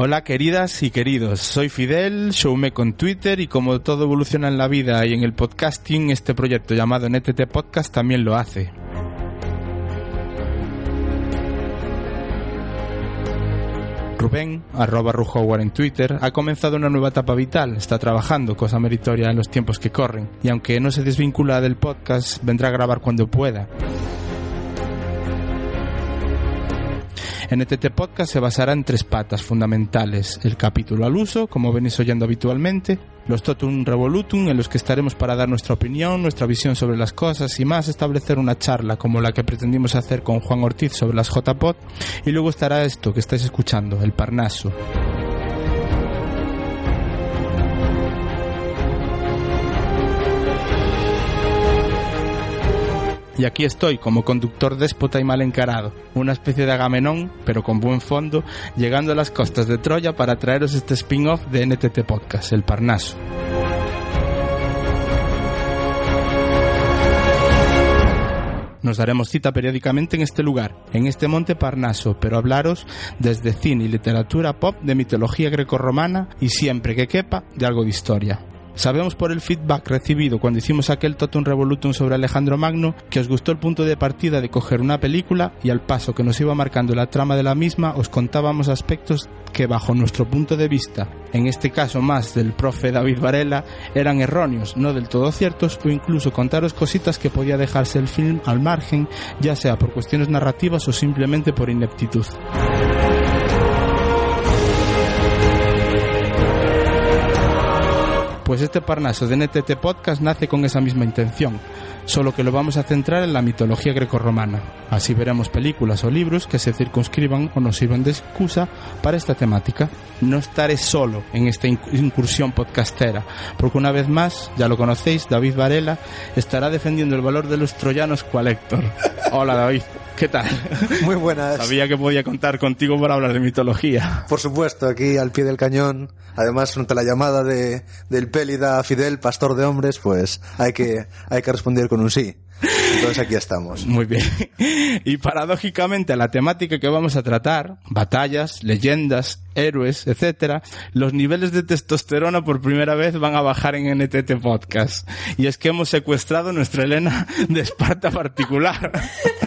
Hola queridas y queridos, soy Fidel, showme con Twitter y como todo evoluciona en la vida y en el podcasting, este proyecto llamado NTT Podcast también lo hace. Rubén, arroba Rujower en Twitter, ha comenzado una nueva etapa vital, está trabajando, cosa meritoria en los tiempos que corren, y aunque no se desvincula del podcast, vendrá a grabar cuando pueda. NTT Podcast se basará en tres patas fundamentales. El capítulo al uso, como venís oyendo habitualmente, los Totum Revolutum, en los que estaremos para dar nuestra opinión, nuestra visión sobre las cosas y más establecer una charla como la que pretendimos hacer con Juan Ortiz sobre las JPod, y luego estará esto que estáis escuchando, el Parnaso. Y aquí estoy como conductor déspota y mal encarado, una especie de Agamenón, pero con buen fondo, llegando a las costas de Troya para traeros este spin-off de NTT Podcast, el Parnaso. Nos daremos cita periódicamente en este lugar, en este monte Parnaso, pero hablaros desde cine y literatura pop de mitología grecorromana y siempre que quepa de algo de historia. Sabemos por el feedback recibido cuando hicimos aquel Totum Revolutum sobre Alejandro Magno que os gustó el punto de partida de coger una película y al paso que nos iba marcando la trama de la misma os contábamos aspectos que bajo nuestro punto de vista, en este caso más del profe David Varela, eran erróneos, no del todo ciertos o incluso contaros cositas que podía dejarse el film al margen, ya sea por cuestiones narrativas o simplemente por ineptitud. Pues este Parnaso de NTT Podcast nace con esa misma intención, solo que lo vamos a centrar en la mitología grecorromana. Así veremos películas o libros que se circunscriban o nos sirvan de excusa para esta temática. No estaré solo en esta incursión podcastera, porque una vez más, ya lo conocéis, David Varela estará defendiendo el valor de los troyanos cual Héctor. Hola David. ¿Qué tal? Muy buenas. Sabía que podía contar contigo para hablar de mitología. Por supuesto, aquí al pie del cañón. Además, frente a la llamada de, del Pélida Fidel, pastor de hombres, pues hay que, hay que responder con un sí. Entonces aquí estamos. Muy bien. Y paradójicamente a la temática que vamos a tratar, batallas, leyendas, héroes, etcétera, los niveles de testosterona por primera vez van a bajar en NTT Podcast. Y es que hemos secuestrado nuestra Elena de Esparta particular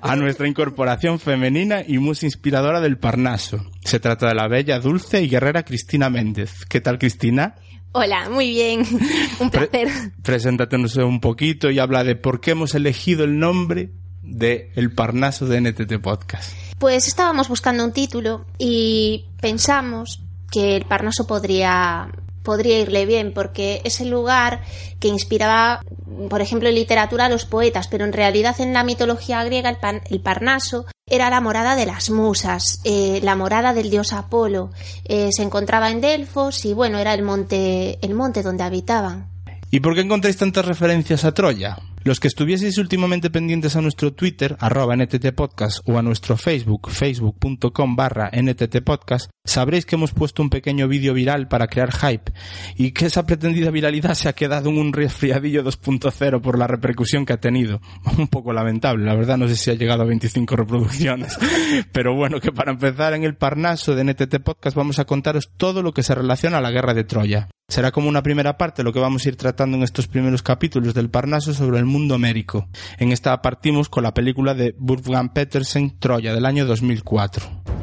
a nuestra incorporación femenina y muy inspiradora del Parnaso. Se trata de la bella, dulce y guerrera Cristina Méndez. ¿Qué tal, Cristina? Hola, muy bien. Un placer. preséntanos un poquito y habla de por qué hemos elegido el nombre de El Parnaso de NTT Podcast. Pues estábamos buscando un título y pensamos que el Parnaso podría podría irle bien porque es el lugar que inspiraba por ejemplo en literatura a los poetas pero en realidad en la mitología griega el, Parnaso era la morada de las musas, eh, la morada del dios Apolo. Eh, se encontraba en Delfos y bueno, era el monte, el monte donde habitaban. ¿Y por qué encontráis tantas referencias a Troya? Los que estuvieseis últimamente pendientes a nuestro Twitter, arroba NTT Podcast, o a nuestro Facebook, facebook.com barra NTT Podcast, sabréis que hemos puesto un pequeño vídeo viral para crear hype y que esa pretendida viralidad se ha quedado en un resfriadillo 2.0 por la repercusión que ha tenido. Un poco lamentable, la verdad no sé si ha llegado a 25 reproducciones. Pero bueno, que para empezar en el Parnaso de NTT Podcast vamos a contaros todo lo que se relaciona a la guerra de Troya. Será como una primera parte lo que vamos a ir tratando en estos primeros capítulos del Parnaso sobre el mundo mérico. En esta partimos con la película de Wolfgang Petersen, Troya, del año 2004.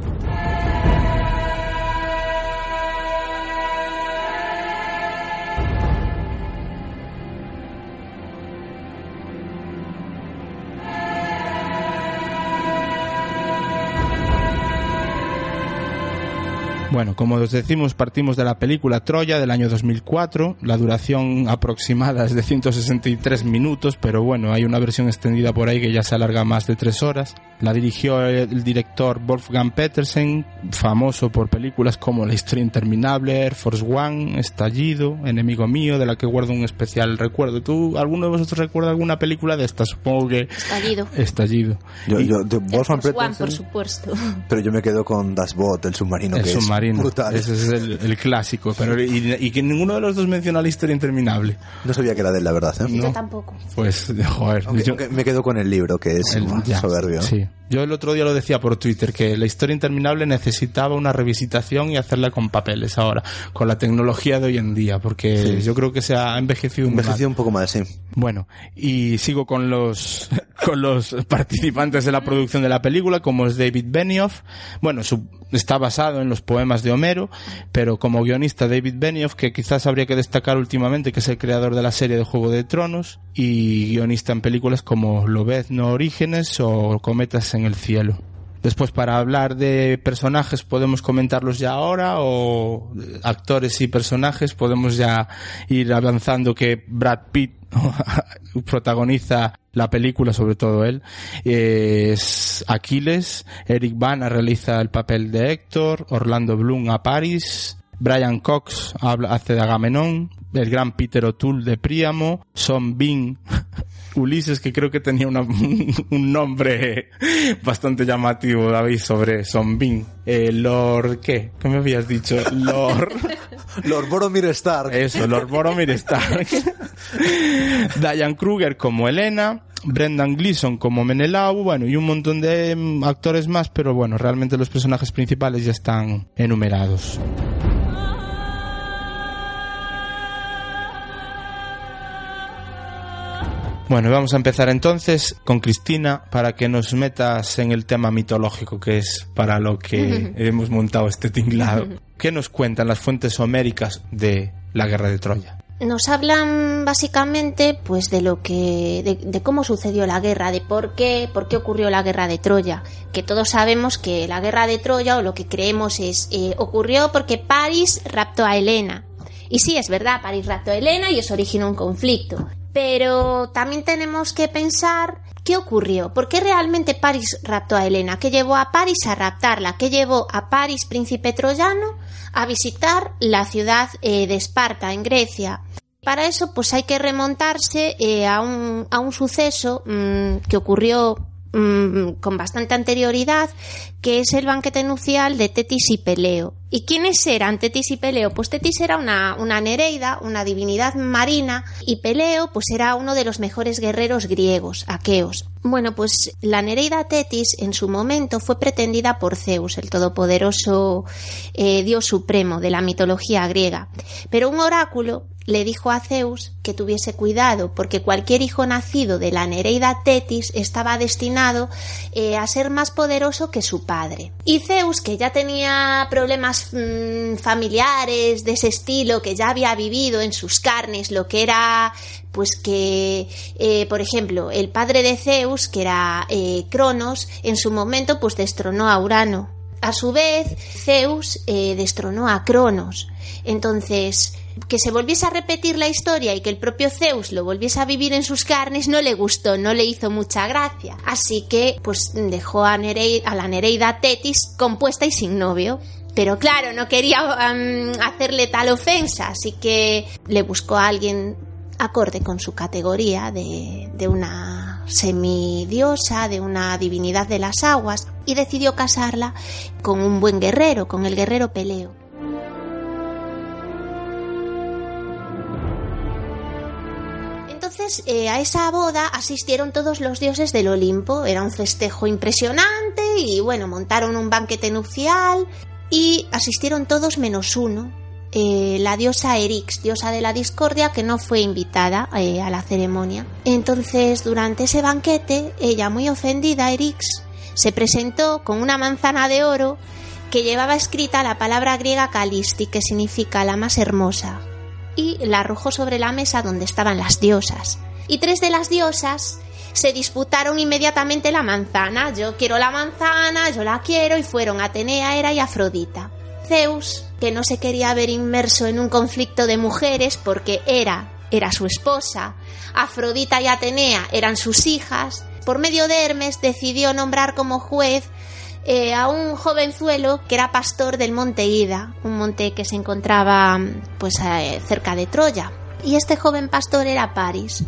Bueno, como os decimos, partimos de la película Troya del año 2004. La duración aproximada es de 163 minutos, pero bueno, hay una versión extendida por ahí que ya se alarga más de tres horas. La dirigió el director Wolfgang Petersen, famoso por películas como La historia interminable, Air Force One, Estallido, Enemigo mío, de la que guardo un especial recuerdo. ¿Tú, alguno de vosotros recuerda alguna película de esta? Supongo que... Estallido. Estallido. Yo, yo, de Wolfgang Air Force One, Petersen, por supuesto. pero yo me quedo con Das Boot, el submarino El que submarino. Brutal. Ese es el, el clásico. Pero, y, y que ninguno de los dos menciona la historia interminable. No sabía que era de él, la verdad. ¿eh? Yo tampoco. Pues, joder. Aunque- yo- aunque me quedo con el libro, que es el- ya, soberbio. Sí. Yo el otro día lo decía por Twitter, que la historia interminable necesitaba una revisitación y hacerla con papeles ahora, con la tecnología de hoy en día, porque Sí. yo creo que se ha envejecido muy mal. Envejeció un poco más, sí. Bueno, y sigo con los con los participantes de la producción de la película, como es David Benioff. Bueno, su- está basado en los poemas de Homero, pero como guionista David Benioff, que quizás habría que destacar últimamente, que es el creador de la serie de Juego de Tronos, y guionista en películas como Lobezno Orígenes o Cometas en el cielo. Después, para hablar de personajes, podemos comentarlos ya ahora, o actores y personajes, podemos ya ir avanzando que Brad Pitt protagoniza la película, sobre todo él, es Aquiles, Eric Bana realiza el papel de Héctor, Orlando Bloom a Paris, Brian Cox habla, hace de Agamenón, el gran Peter O'Toole de Príamo, Son Bean Ulises, que creo que tenía una- un nombre bastante llamativo, David, sobre Son Bean. Eh, Lord, ¿qué? ¿Qué me habías dicho? Lord... Lord Boromir Stark. Eso, Lord Boromir Stark. Diane Kruger como Elena, Brendan Gleeson como Menelau, bueno, y un montón de mm, actores más, pero bueno, realmente los personajes principales ya están enumerados. Bueno, vamos a empezar entonces con Cristina para que nos metas en el tema mitológico que es para lo que hemos montado este tinglado. ¿Qué nos cuentan las fuentes homéricas de la guerra de Troya? Nos hablan básicamente pues de lo que de, de cómo sucedió la guerra, de por qué, por qué ocurrió la guerra de Troya, que todos sabemos que la guerra de Troya o lo que creemos es eh, ocurrió porque París raptó a Helena. Y sí, es verdad, París raptó a Helena y eso originó un conflicto. Pero también tenemos que pensar qué ocurrió, por qué realmente París raptó a Helena, qué llevó a París a raptarla, qué llevó a París, príncipe troyano, a visitar la ciudad eh, de Esparta, en Grecia. Para eso, pues hay que remontarse eh, a, un, a un suceso mm, que ocurrió mm, con bastante anterioridad, que es el banquete nupcial de Tetis y Peleo. ¿Y quiénes eran Tetis y Peleo? Pues Tetis era una, una nereida, una divinidad marina, y Peleo pues era uno de los mejores guerreros griegos, aqueos. Bueno, pues la nereida Tetis en su momento fue pretendida por Zeus, el todopoderoso eh, dios supremo de la mitología griega. Pero un oráculo le dijo a Zeus que tuviese cuidado porque cualquier hijo nacido de la Nereida Tetis estaba destinado eh, a ser más poderoso que su padre. Y Zeus, que ya tenía problemas mm, familiares de ese estilo, que ya había vivido en sus carnes lo que era pues que, eh, por ejemplo, el padre de Zeus, que era eh, Cronos, en su momento pues destronó a Urano. A su vez, Zeus eh, destronó a Cronos. Entonces, que se volviese a repetir la historia y que el propio Zeus lo volviese a vivir en sus carnes no le gustó, no le hizo mucha gracia. Así que, pues dejó a, a la Nereida Tetis compuesta y sin novio. Pero claro, no quería hacerle tal ofensa, así que le buscó a alguien acorde con su categoría de, de una semidiosa, de una divinidad de las aguas, y decidió casarla con un buen guerrero, con el guerrero Peleo. Eh, a esa boda asistieron todos los dioses del Olimpo. Era un festejo impresionante y bueno, montaron un banquete nupcial y asistieron todos menos uno. eh, la diosa Erix, diosa de la discordia, que no fue invitada eh, a la ceremonia. Entonces, durante ese banquete, ella, muy ofendida, Erix, se presentó con una manzana de oro que llevaba escrita la palabra griega Calisti, que significa la más hermosa y la arrojó sobre la mesa donde estaban las diosas. Y tres de las diosas se disputaron inmediatamente la manzana. Yo quiero la manzana, yo la quiero, y fueron Atenea, Hera y Afrodita. Zeus, que no se quería ver inmerso en un conflicto de mujeres porque Hera era su esposa, Afrodita y Atenea eran sus hijas, por medio de Hermes decidió nombrar como juez eh, a un jovenzuelo que era pastor del monte Ida, un monte que se encontraba pues eh, cerca de Troya. Y este joven pastor era Paris.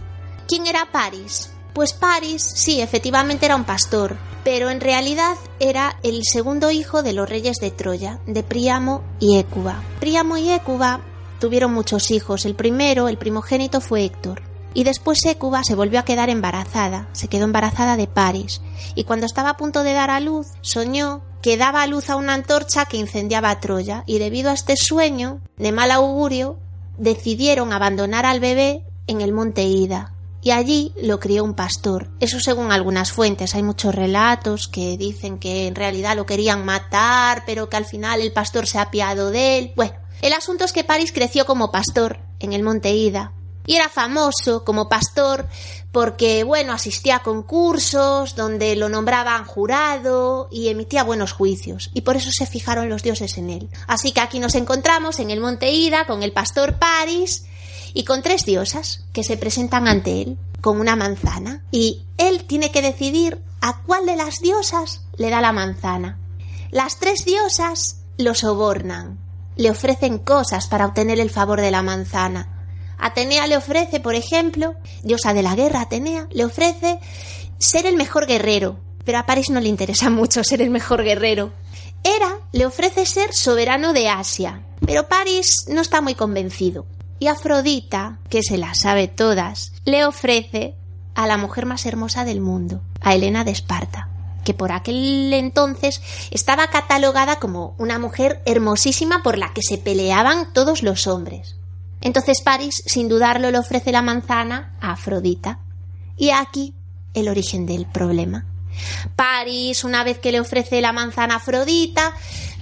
¿Quién era Paris? Pues Paris, sí, efectivamente era un pastor, pero en realidad era el segundo hijo de los reyes de Troya, de Príamo y Écuba. Príamo y Écuba tuvieron muchos hijos. El primero, el primogénito, fue Héctor. Y después Écuba se volvió a quedar embarazada, se quedó embarazada de Paris, y cuando estaba a punto de dar a luz, soñó que daba a luz a una antorcha que incendiaba Troya, y debido a este sueño, de mal augurio, decidieron abandonar al bebé en el monte Ida, y allí lo crió un pastor. Eso según algunas fuentes. Hay muchos relatos que dicen que en realidad lo querían matar, pero que al final el pastor se ha apiado de él. Bueno, el asunto es que Paris creció como pastor en el monte Ida. Y era famoso como pastor porque, bueno, asistía a concursos donde lo nombraban jurado y emitía buenos juicios. Y por eso se fijaron los dioses en él. Así que aquí nos encontramos en el monte Ida con el pastor Paris y con tres diosas que se presentan ante él con una manzana. Y él tiene que decidir a cuál de las diosas le da la manzana. Las tres diosas lo sobornan, le ofrecen cosas para obtener el favor de la manzana Atenea le ofrece, por ejemplo, diosa de la guerra, Atenea, le ofrece ser el mejor guerrero, pero a París no le interesa mucho ser el mejor guerrero. Hera le ofrece ser soberano de Asia, pero París no está muy convencido. Y Afrodita, que se las sabe todas, le ofrece a la mujer más hermosa del mundo, a Helena de Esparta, que por aquel entonces estaba catalogada como una mujer hermosísima por la que se peleaban todos los hombres. Entonces Paris, sin dudarlo, le ofrece la manzana a Afrodita. Y aquí el origen del problema. Paris, una vez que le ofrece la manzana a Afrodita,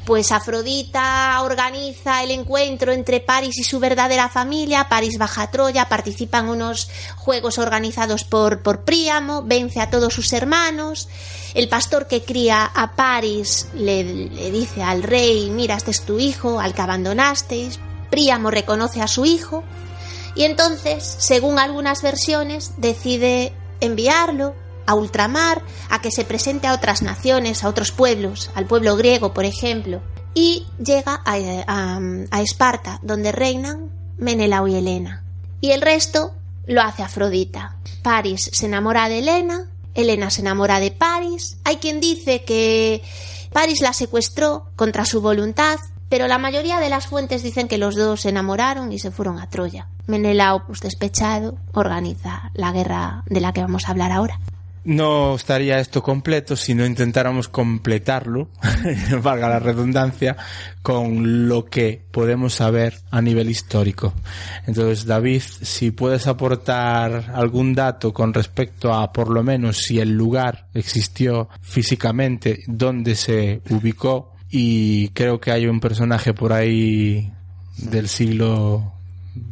pues Afrodita organiza el encuentro entre Paris y su verdadera familia. Paris baja a Troya, participa en unos juegos organizados por, por Príamo, vence a todos sus hermanos. El pastor que cría a Paris le, le dice al rey, mira, este es tu hijo, al que abandonasteis. Príamo reconoce a su hijo y entonces, según algunas versiones, decide enviarlo a ultramar, a que se presente a otras naciones, a otros pueblos, al pueblo griego, por ejemplo, y llega a, Esparta, donde reinan Menelao y Helena. Y el resto lo hace Afrodita. Paris se enamora de Helena, Helena se enamora de Paris. Hay quien dice que Paris la secuestró contra su voluntad pero la mayoría de las fuentes dicen que los dos se enamoraron y se fueron a Troya. Menelao, pues despechado, organiza la guerra de la que vamos a hablar ahora. No estaría esto completo si no intentáramos completarlo, valga la redundancia, con lo que podemos saber a nivel histórico. Entonces, David, si puedes aportar algún dato con respecto a, por lo menos, si el lugar existió físicamente, dónde se ubicó, y creo que hay un personaje por ahí del siglo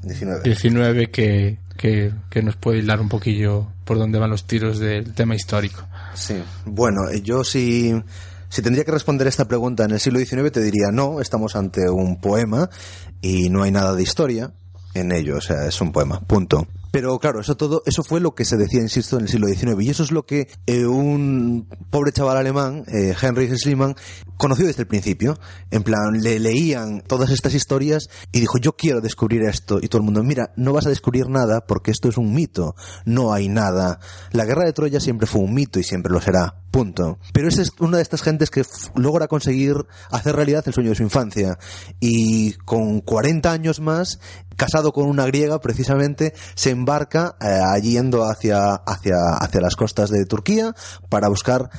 XIX, que, que, nos puede hilar un poquillo por dónde van los tiros del tema histórico. Sí, bueno, eh, yo sí... Si, si tendría que responder esta pregunta en el siglo XIX, te diría no, estamos ante un poema y no hay nada de historia en ello, o sea, es un poema, punto. Pero claro, eso todo, eso fue lo que se decía, insisto, en el siglo XIX. Y eso es lo que eh, un pobre chaval alemán, eh, Henry Schliemann, conoció desde el principio. En plan, le leían todas estas historias y dijo, yo quiero descubrir esto. Y todo el mundo, mira, no vas a descubrir nada porque esto es un mito. No hay nada. La guerra de Troya siempre fue un mito y siempre lo será. Punto. Pero es una de estas gentes que logra conseguir hacer realidad el sueño de su infancia. Y con 40 años más, casado con una griega, precisamente, se embarca eh, yendo hacia, hacia, hacia las costas de Turquía para buscar,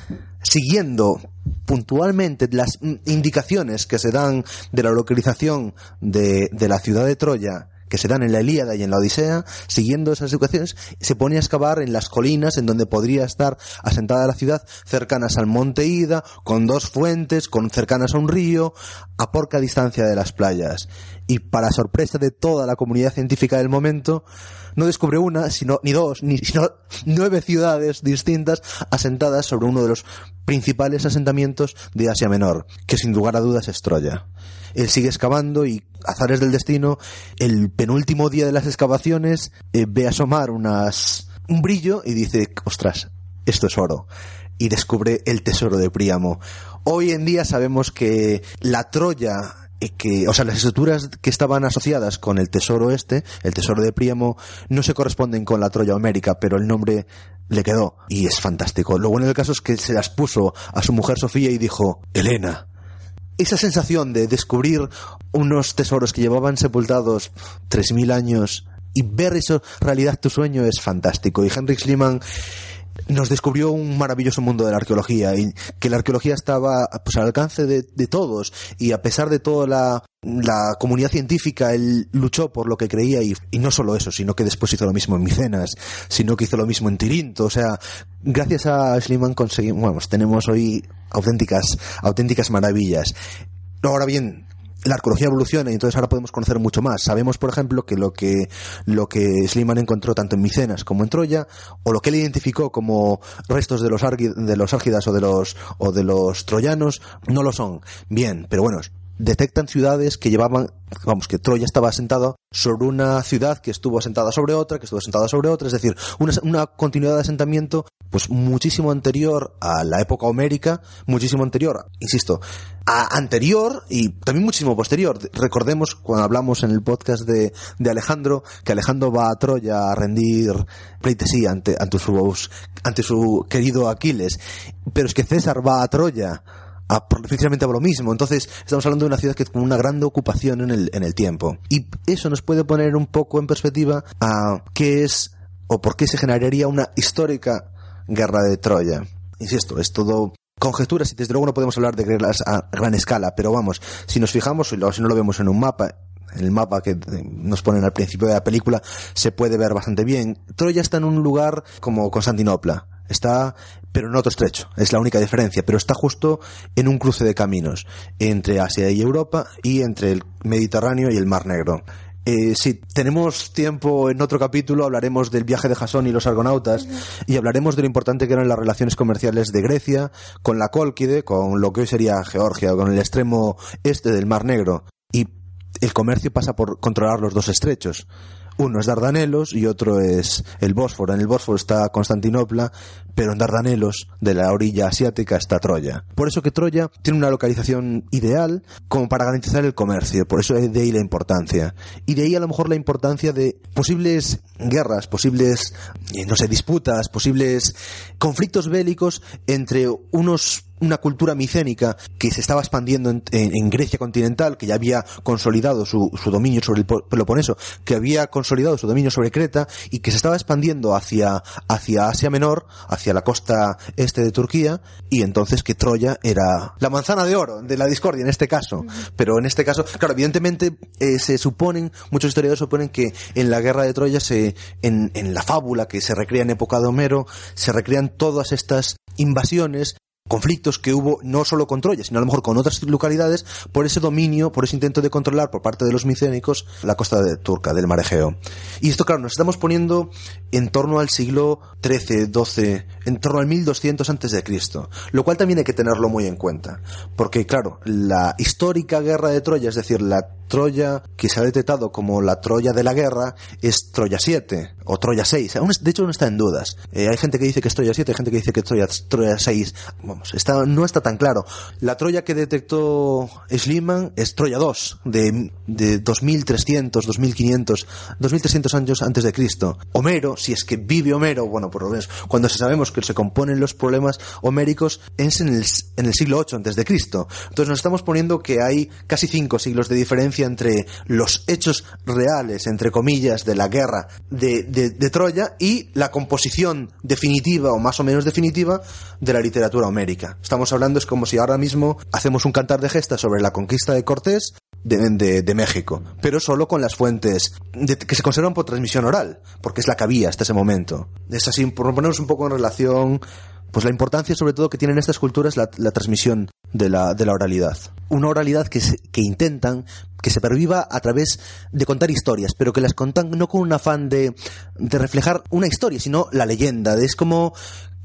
siguiendo puntualmente las indicaciones que se dan de la localización de, de la ciudad de Troya que se dan en la Ilíada y en la Odisea, siguiendo esas educaciones, se pone a excavar en las colinas en donde podría estar asentada la ciudad, cercanas al monte Ida, con dos fuentes, con cercanas a un río, a poca distancia de las playas. Y para sorpresa de toda la comunidad científica del momento, no descubre una, sino, ni dos, ni, sino nueve ciudades distintas asentadas sobre uno de los principales asentamientos de Asia Menor, que sin lugar a dudas es. Él sigue excavando y, azares del destino, el penúltimo día de las excavaciones eh, ve asomar unas, un brillo y dice, ostras, esto es oro. Y descubre el tesoro de Príamo. Hoy en día sabemos que la Troya eh, que, o sea, las estructuras que estaban asociadas con el tesoro este, el tesoro de Priamo, no se corresponden con la Troya homérica, pero el nombre le quedó y es fantástico. Lo bueno del caso es que se las puso a su mujer Sofía y dijo, Elena, esa sensación de descubrir unos tesoros que llevaban sepultados 3.000 años y ver eso realidad tu sueño es fantástico. Y Henrik Schliemann nos descubrió un maravilloso mundo de la arqueología y que la arqueología estaba pues, al alcance de, de todos y a pesar de toda la, la, comunidad científica él luchó por lo que creía y, y, no solo eso sino que después hizo lo mismo en Micenas sino que hizo lo mismo en Tirinto o sea gracias a Schliemann conseguimos bueno, tenemos hoy auténticas auténticas maravillas ahora bien la arqueología evoluciona y entonces ahora podemos conocer mucho más. Sabemos, por ejemplo, que lo que, lo que Schliemann encontró tanto en Micenas como en Troya, o lo que él identificó como restos de los, de los árgidas o de los, o de los troyanos, no lo son. Bien, pero bueno, detectan ciudades que llevaban, vamos, que Troya estaba asentado sobre una ciudad que estuvo asentada sobre otra, que estuvo asentada sobre otra, es decir, una, una, continuidad de asentamiento pues muchísimo anterior a la época homérica, muchísimo anterior, insisto, a anterior y también muchísimo posterior. Recordemos cuando hablamos en el podcast de, de Alejandro, que Alejandro va a Troya a rendir pleitesía ante, ante, su, ante su querido Aquiles, pero es que César va a Troya a, precisamente por lo mismo. Entonces, estamos hablando de una ciudad que con una gran ocupación en el, en el tiempo. Y eso nos puede poner un poco en perspectiva a qué es o por qué se generaría una histórica guerra de Troya. Insisto, es todo conjeturas y desde luego no podemos hablar de guerras a gran escala, pero vamos, si nos fijamos, si no lo vemos en un mapa, en el mapa que nos ponen al principio de la película, se puede ver bastante bien. Troya está en un lugar como Constantinopla. Está, pero en otro estrecho. Es la única diferencia. Pero está justo en un cruce de caminos entre Asia y Europa y entre el Mediterráneo y el Mar Negro. Eh, si tenemos tiempo en otro capítulo hablaremos del viaje de Jasón y los argonautas y hablaremos de lo importante que eran las relaciones comerciales de Grecia con la Cólquide, con lo que hoy sería Georgia, con el extremo este del Mar Negro. Y el comercio pasa por controlar los dos estrechos. Uno es Dardanelos y otro es el Bósforo. En el Bósforo está Constantinopla, pero en Dardanelos, de la orilla asiática, está Troya. Por eso que Troya tiene una localización ideal como para garantizar el comercio. Por eso de ahí la importancia. Y de ahí a lo mejor la importancia de posibles guerras, posibles, no sé, disputas, posibles conflictos bélicos entre unos una cultura micénica que se estaba expandiendo en, en, en, Grecia continental, que ya había consolidado su, su, dominio sobre el Peloponeso, que había consolidado su dominio sobre Creta y que se estaba expandiendo hacia, hacia Asia Menor, hacia la costa este de Turquía, y entonces que Troya era la manzana de oro de la discordia en este caso. Pero en este caso, claro, evidentemente eh, se suponen, muchos historiadores suponen que en la guerra de Troya, se, en, en la fábula que se recrea en época de Homero, se recrean todas estas invasiones conflictos que hubo no solo con Troya, sino a lo mejor con otras localidades por ese dominio, por ese intento de controlar por parte de los micénicos la costa turca, del mar Egeo. Y esto, claro, nos estamos poniendo en torno al siglo XIII, XII, en torno al 1200 antes de Cristo, lo cual también hay que tenerlo muy en cuenta, porque claro, la histórica guerra de Troya, es decir, la Troya que se ha detectado como la Troya de la guerra es Troya 7 o Troya 6. De hecho, no está en dudas. Eh, hay gente que dice que es Troya 7, hay gente que dice que es Troya, Troya 6. Vamos, está, no está tan claro. La Troya que detectó Schliemann es Troya 2, de, de 2300, 2500, 2300 años antes de Cristo. Homero, si es que vive Homero, bueno, por lo menos, cuando sabemos que se componen los problemas homéricos, es en el, siglo 8 antes de Cristo. Entonces nos estamos poniendo que hay casi cinco siglos de diferencia entre los hechos reales, entre comillas, de la guerra de, de, de, Troya y la composición definitiva o más o menos definitiva de la literatura homérica. Estamos hablando, es como si ahora mismo hacemos un cantar de gesta sobre la conquista de Cortés de, de, de, México, pero solo con las fuentes que se conservan por transmisión oral, porque es la que había hasta ese momento. Es así, por ponernos un poco en relación pues la importancia sobre todo que tienen estas culturas la, la transmisión de la, de la oralidad. Una oralidad que, se, que intentan que se perviva a través de contar historias, pero que las contan no con un afán de, de reflejar una historia, sino la leyenda. Es como,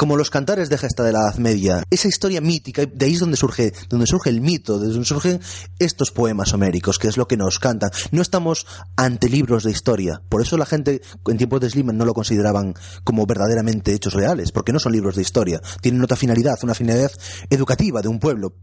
como los cantares de gesta de la Edad Media. Esa historia mítica, de ahí es donde surge, donde surge el mito, de donde surgen estos poemas homéricos, que es lo que nos cantan. No estamos ante libros de historia. Por eso la gente en tiempos de Sliman no lo consideraban como verdaderamente hechos reales, porque no son libros de historia. Tienen otra finalidad, una finalidad educativa de un pueblo.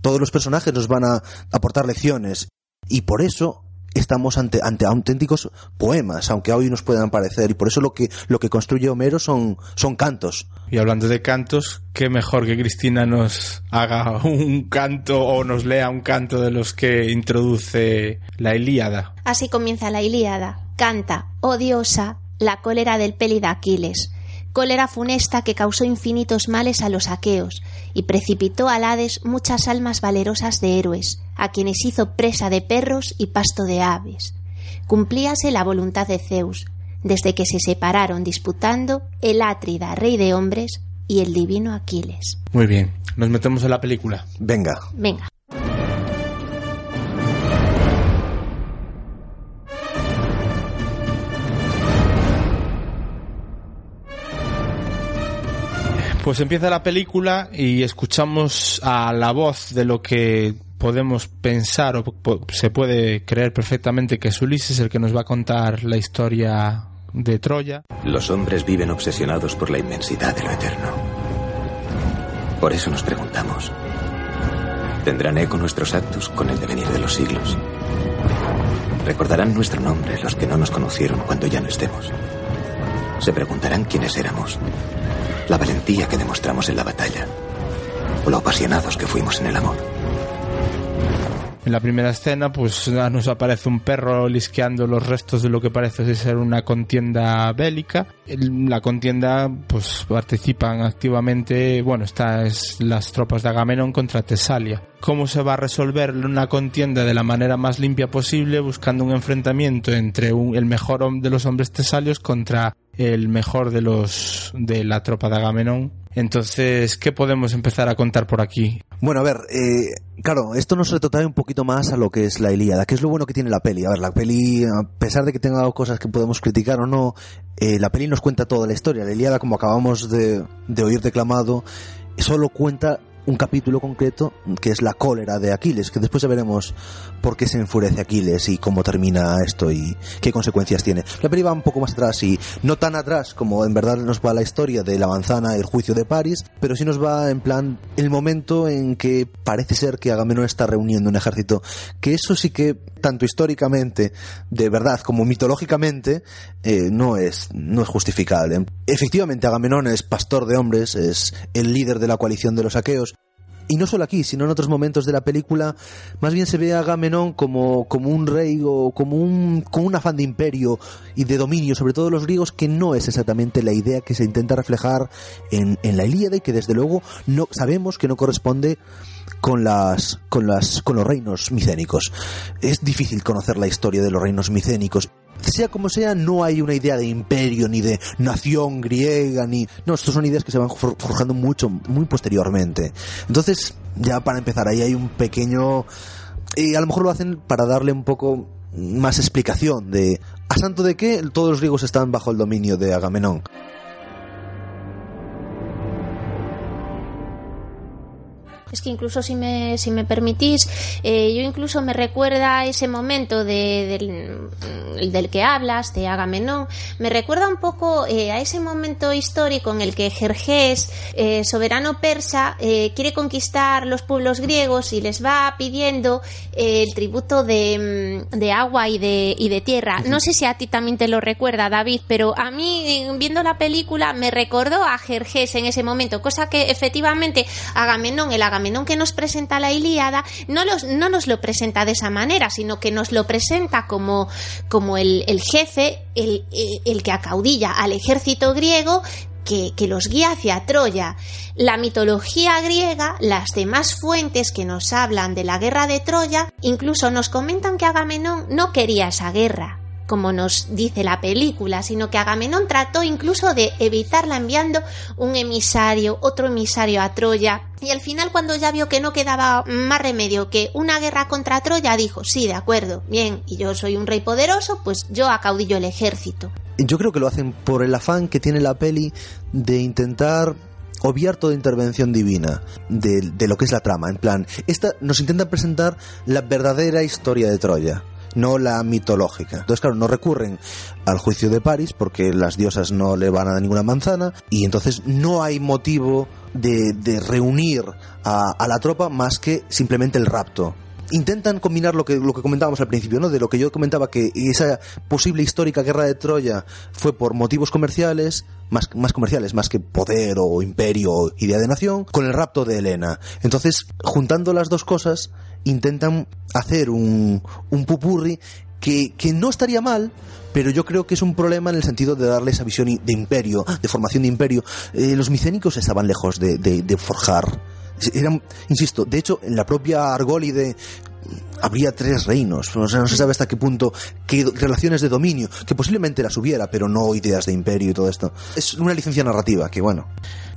Todos los personajes nos van a aportar lecciones Y por eso estamos ante, ante auténticos poemas, aunque hoy nos puedan parecer, y por eso lo que, lo que construye Homero son, son cantos. Y hablando de cantos, qué mejor que Cristina nos haga un canto o nos lea un canto de los que introduce la Ilíada. Así comienza la Ilíada. Canta, oh diosa, la cólera del peli de Aquiles, cólera funesta que causó infinitos males a los aqueos y precipitó al Hades muchas almas valerosas de héroes, a quienes hizo presa de perros y pasto de aves. Cumplíase la voluntad de Zeus, desde que se separaron disputando el Átrida, rey de hombres, y el divino Aquiles. Muy bien, nos metemos en la película. Venga. Venga. Pues empieza la película y escuchamos a la voz de lo que podemos pensar o se puede creer perfectamente que es Ulises el que nos va a contar la historia de Troya. Los hombres viven obsesionados por la inmensidad de lo eterno. Por eso nos preguntamos, ¿tendrán eco nuestros actos con el devenir de los siglos? ¿Recordarán nuestro nombre los que no nos conocieron cuando ya no estemos? ¿Se preguntarán quiénes éramos? ¿La valentía que demostramos en la batalla? ¿O lo apasionados que fuimos en el amor? En la primera escena, pues nos aparece un perro lisqueando los restos de lo que parece ser una contienda bélica. En la contienda, pues participan activamente, bueno, estas las tropas de Agamenón contra Tesalia. ¿Cómo se va a resolver una contienda de la manera más limpia posible, buscando un enfrentamiento entre el mejor de los hombres tesalios contra el mejor de los de la tropa de Agamenón? Entonces, ¿qué podemos empezar a contar por aquí? Bueno, a ver, eh, claro, esto nos retrotrae un poquito más a lo que es la Ilíada, que es lo bueno que tiene la peli. A ver, la peli, a pesar de que tenga cosas que podemos criticar o no, eh, la peli nos cuenta toda la historia. La Ilíada, como acabamos de, de oír declamado, solo cuenta un capítulo concreto que es la cólera de Aquiles, que después ya veremos por qué se enfurece Aquiles y cómo termina esto y qué consecuencias tiene. La peli va un poco más atrás y no tan atrás como en verdad nos va la historia de la manzana, el juicio de París, pero sí nos va en plan el momento en que parece ser que Agamenón está reuniendo un ejército, que eso sí que tanto históricamente, de verdad, como mitológicamente, eh, no es no es justificable. Efectivamente, Agamenón es pastor de hombres, es el líder de la coalición de los aqueos, y no solo aquí, sino en otros momentos de la película, más bien se ve a Agamenón como, como un rey o como un, con un afán de imperio y de dominio sobre todos los griegos, que no es exactamente la idea que se intenta reflejar en, en la Ilíada y que desde luego no sabemos que no corresponde con las con las con los reinos micénicos. Es difícil conocer la historia de los reinos micénicos. Sea como sea, no hay una idea de imperio ni de nación griega ni no, estas son ideas que se van for- forjando mucho muy posteriormente. Entonces, ya para empezar ahí hay un pequeño y a lo mejor lo hacen para darle un poco más explicación de a santo de qué todos los griegos están bajo el dominio de Agamenón. Es que incluso si me, si me permitís, eh, yo incluso me recuerda ese momento de, del, del que hablas, de Agamenón, me recuerda un poco eh, a ese momento histórico en el que Jerjes, eh, soberano persa, quiere conquistar los pueblos griegos y les va pidiendo el tributo de, mm, de agua y de, y de tierra. No sé si a ti también te lo recuerda, David, pero a mí, eh, viendo la película, me recordó a Jerjes en ese momento, cosa que efectivamente Agamenón, el Agamenón que nos presenta la Ilíada, no, los, no nos lo presenta de esa manera, sino que nos lo presenta como, el, jefe, el, el- que acaudilla al ejército griego que los guía hacia Troya. La mitología griega, las demás fuentes que nos hablan de la guerra de Troya, incluso nos comentan que Agamenón no quería esa guerra como nos dice la película, sino que Agamenón trató incluso de evitarla enviando un emisario, otro emisario a Troya. Y al final, cuando ya vio que no quedaba más remedio que una guerra contra Troya, dijo, sí, de acuerdo, bien, y yo soy un rey poderoso, pues yo acaudillo el ejército. Yo creo que lo hacen por el afán que tiene la peli de intentar obviar toda intervención divina de, lo que es la trama. En plan, esta nos intenta presentar la verdadera historia de Troya, no la mitológica. Entonces, claro, no recurren al juicio de París porque las diosas no le van a dar ninguna manzana y entonces no hay motivo de, de reunir a, a la tropa más que simplemente el rapto intentan combinar lo que, lo que comentábamos al principio, ¿no? De lo que yo comentaba, que esa posible histórica guerra de Troya fue por motivos comerciales, más, más comerciales, más que poder o imperio o idea de nación, con el rapto de Helena. Entonces, juntando las dos cosas, intentan hacer un, un pupurri que, que no estaría mal, pero yo creo que es un problema en el sentido de darle esa visión de imperio, de formación de imperio. Eh, los micénicos estaban lejos de, forjar. Eran, insisto, de hecho, en la propia Argólide habría tres reinos. O sea, no se sabe hasta qué punto, qué relaciones de dominio, que posiblemente las hubiera, pero no ideas de imperio y todo esto. Es una licencia narrativa que, bueno.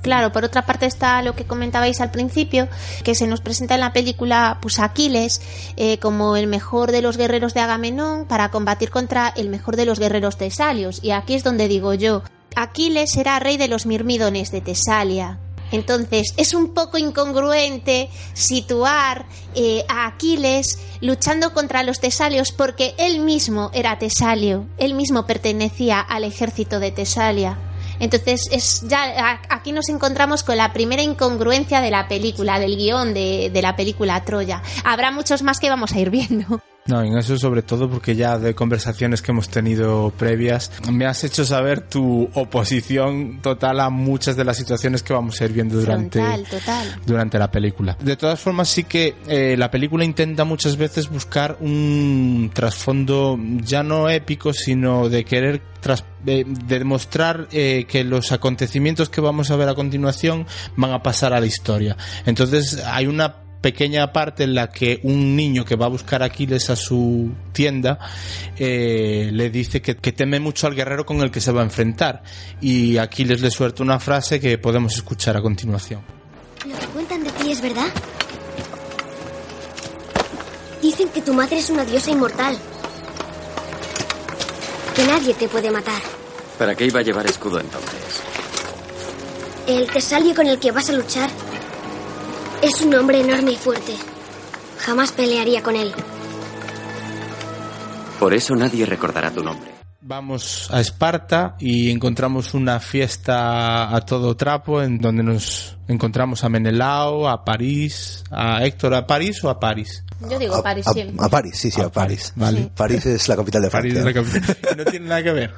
Claro, por otra parte está lo que comentabais al principio, que se nos presenta en la película pues Aquiles eh, como el mejor de los guerreros de Agamenón para combatir contra el mejor de los guerreros tesalios. Y aquí es donde digo yo, Aquiles era rey de los mirmidones de Tesalia, entonces, es un poco incongruente situar eh, a Aquiles luchando contra los tesalios porque él mismo era tesalio, él mismo pertenecía al ejército de Tesalia. Entonces, es ya aquí nos encontramos con la primera incongruencia de la película, del guion de, de la película Troya. Habrá muchos más que vamos a ir viendo. No, en eso sobre todo porque ya de conversaciones que hemos tenido previas me has hecho saber tu oposición total a muchas de las situaciones que vamos a ir viendo durante, Frontal, total. durante la película. De todas formas sí que eh, la película intenta muchas veces buscar un trasfondo ya no épico sino de querer tras, de, de demostrar eh, que los acontecimientos que vamos a ver a continuación van a pasar a la historia. Entonces hay una pequeña parte en la que un niño que va a buscar a Aquiles a su tienda eh, le dice que, que, teme mucho al guerrero con el que se va a enfrentar y Aquiles le suelta una frase que podemos escuchar a continuación. ¿Lo que cuentan de ti es verdad? Dicen que tu madre es una diosa inmortal. Que nadie te puede matar. ¿Para qué iba a llevar escudo entonces? El tesalio con el que vas a luchar es un hombre enorme y fuerte. Jamás pelearía con él. Por eso nadie recordará tu nombre. Vamos a Esparta y encontramos una fiesta a todo trapo en donde nos encontramos a Menelao, a París, a Héctor, ¿a París o a París? Yo digo a, París a, siempre. A, París, sí, sí, a, a París. París. Vale. Sí. París es la capital de París Francia. es la capital. no tiene nada que ver.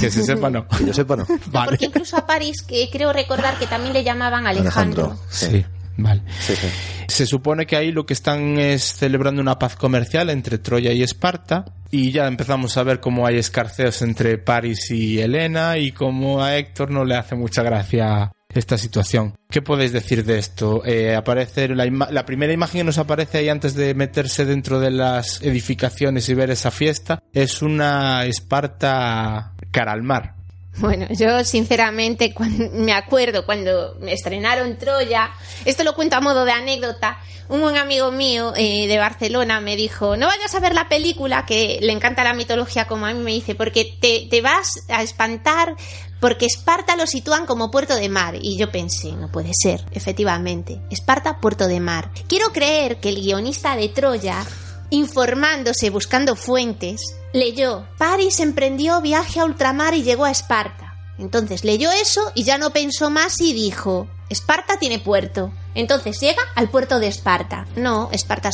Que se sepa, no. Que yo sepa, no. Vale. Porque incluso a París, que creo recordar que también le llamaban Alejandro. Alejandro. Sí, vale. Sí, sí. Se supone que ahí lo que están es celebrando una paz comercial entre Troya y Esparta y ya empezamos a ver cómo hay escarceos entre París y Helena y cómo a Héctor no le hace mucha gracia esta situación. ¿Qué podéis decir de esto? Eh, aparece la, la, primera imagen que nos aparece ahí antes de meterse dentro de las edificaciones y ver esa fiesta es una Esparta cara al mar. Bueno, yo sinceramente me acuerdo cuando me estrenaron Troya, esto lo cuento a modo de anécdota, un buen amigo mío eh, de Barcelona me dijo, no vayas a ver la película, que le encanta la mitología como a mí me dice, porque te, te vas a espantar porque Esparta lo sitúan como puerto de mar. Y yo pensé, no puede ser, efectivamente, Esparta, puerto de mar. Quiero creer que el guionista de Troya informándose, buscando fuentes, leyó, París emprendió viaje a ultramar y llegó a Esparta. Entonces leyó eso y ya no pensó más y dijo, Esparta tiene puerto. Entonces llega al puerto de Esparta. No, Esparta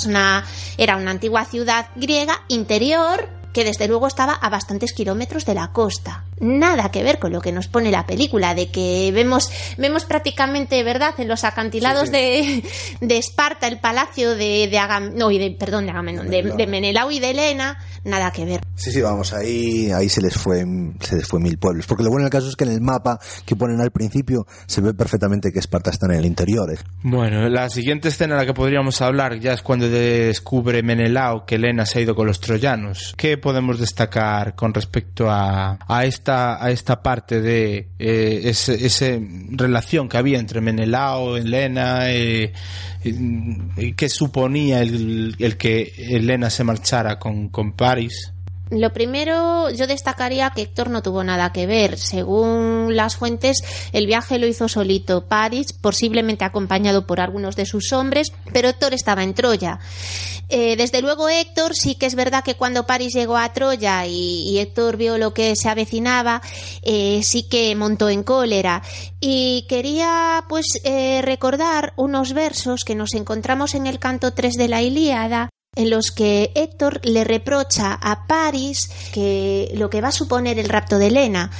era una antigua ciudad griega interior que desde luego estaba a bastantes kilómetros de la costa. Nada que ver con lo que nos pone la película, de que vemos, vemos prácticamente, ¿verdad?, en los acantilados sí, sí. De, de, Esparta, el palacio de, de Agam, no, de, perdón, de Agamenón, de, de, Menelao y de Helena, nada que ver. Sí, sí, vamos, ahí, ahí se les fue, se les fue mil pueblos. Porque lo bueno del caso es que en el mapa que ponen al principio se ve perfectamente que Esparta está en el interior. ¿eh? Bueno, la siguiente escena en la que podríamos hablar ya es cuando descubre Menelao que Helena se ha ido con los troyanos. ¿Qué podemos destacar con respecto a, a esta a esta parte de eh, esa ese relación que había entre Menelao, Helena, eh, eh, que suponía el, el, que Helena se marchara con, con París. Lo primero, yo destacaría que Héctor no tuvo nada que ver. Según las fuentes, el viaje lo hizo solito París, posiblemente acompañado por algunos de sus hombres, pero Héctor estaba en Troya. Eh, desde luego Héctor sí que es verdad que cuando París llegó a Troya y, Héctor vio lo que se avecinaba, eh, sí que montó en cólera. Y quería pues eh, recordar unos versos que nos encontramos en el canto 3 de la Ilíada en los que Héctor le reprocha a Paris que lo que va a suponer el rapto de Elena.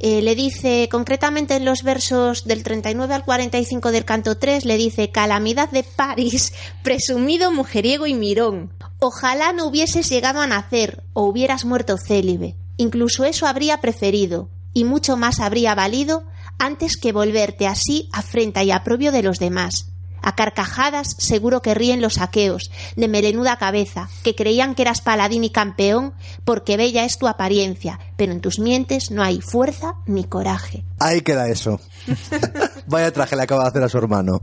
Eh, le dice, concretamente en los versos del 39 al 45 del canto 3, le dice, calamidad de Paris, presumido mujeriego y mirón. Ojalá no hubieses llegado a nacer o hubieras muerto célibe. Incluso eso habría preferido, y mucho más habría valido antes que volverte así afrenta y aprobio de los demás. A carcajadas seguro que ríen los aqueos, de melenuda cabeza, que creían que eras paladín y campeón, porque bella es tu apariencia, pero en tus mientes no hay fuerza ni coraje. Ahí queda eso. Vaya traje le acaba de hacer a su hermano.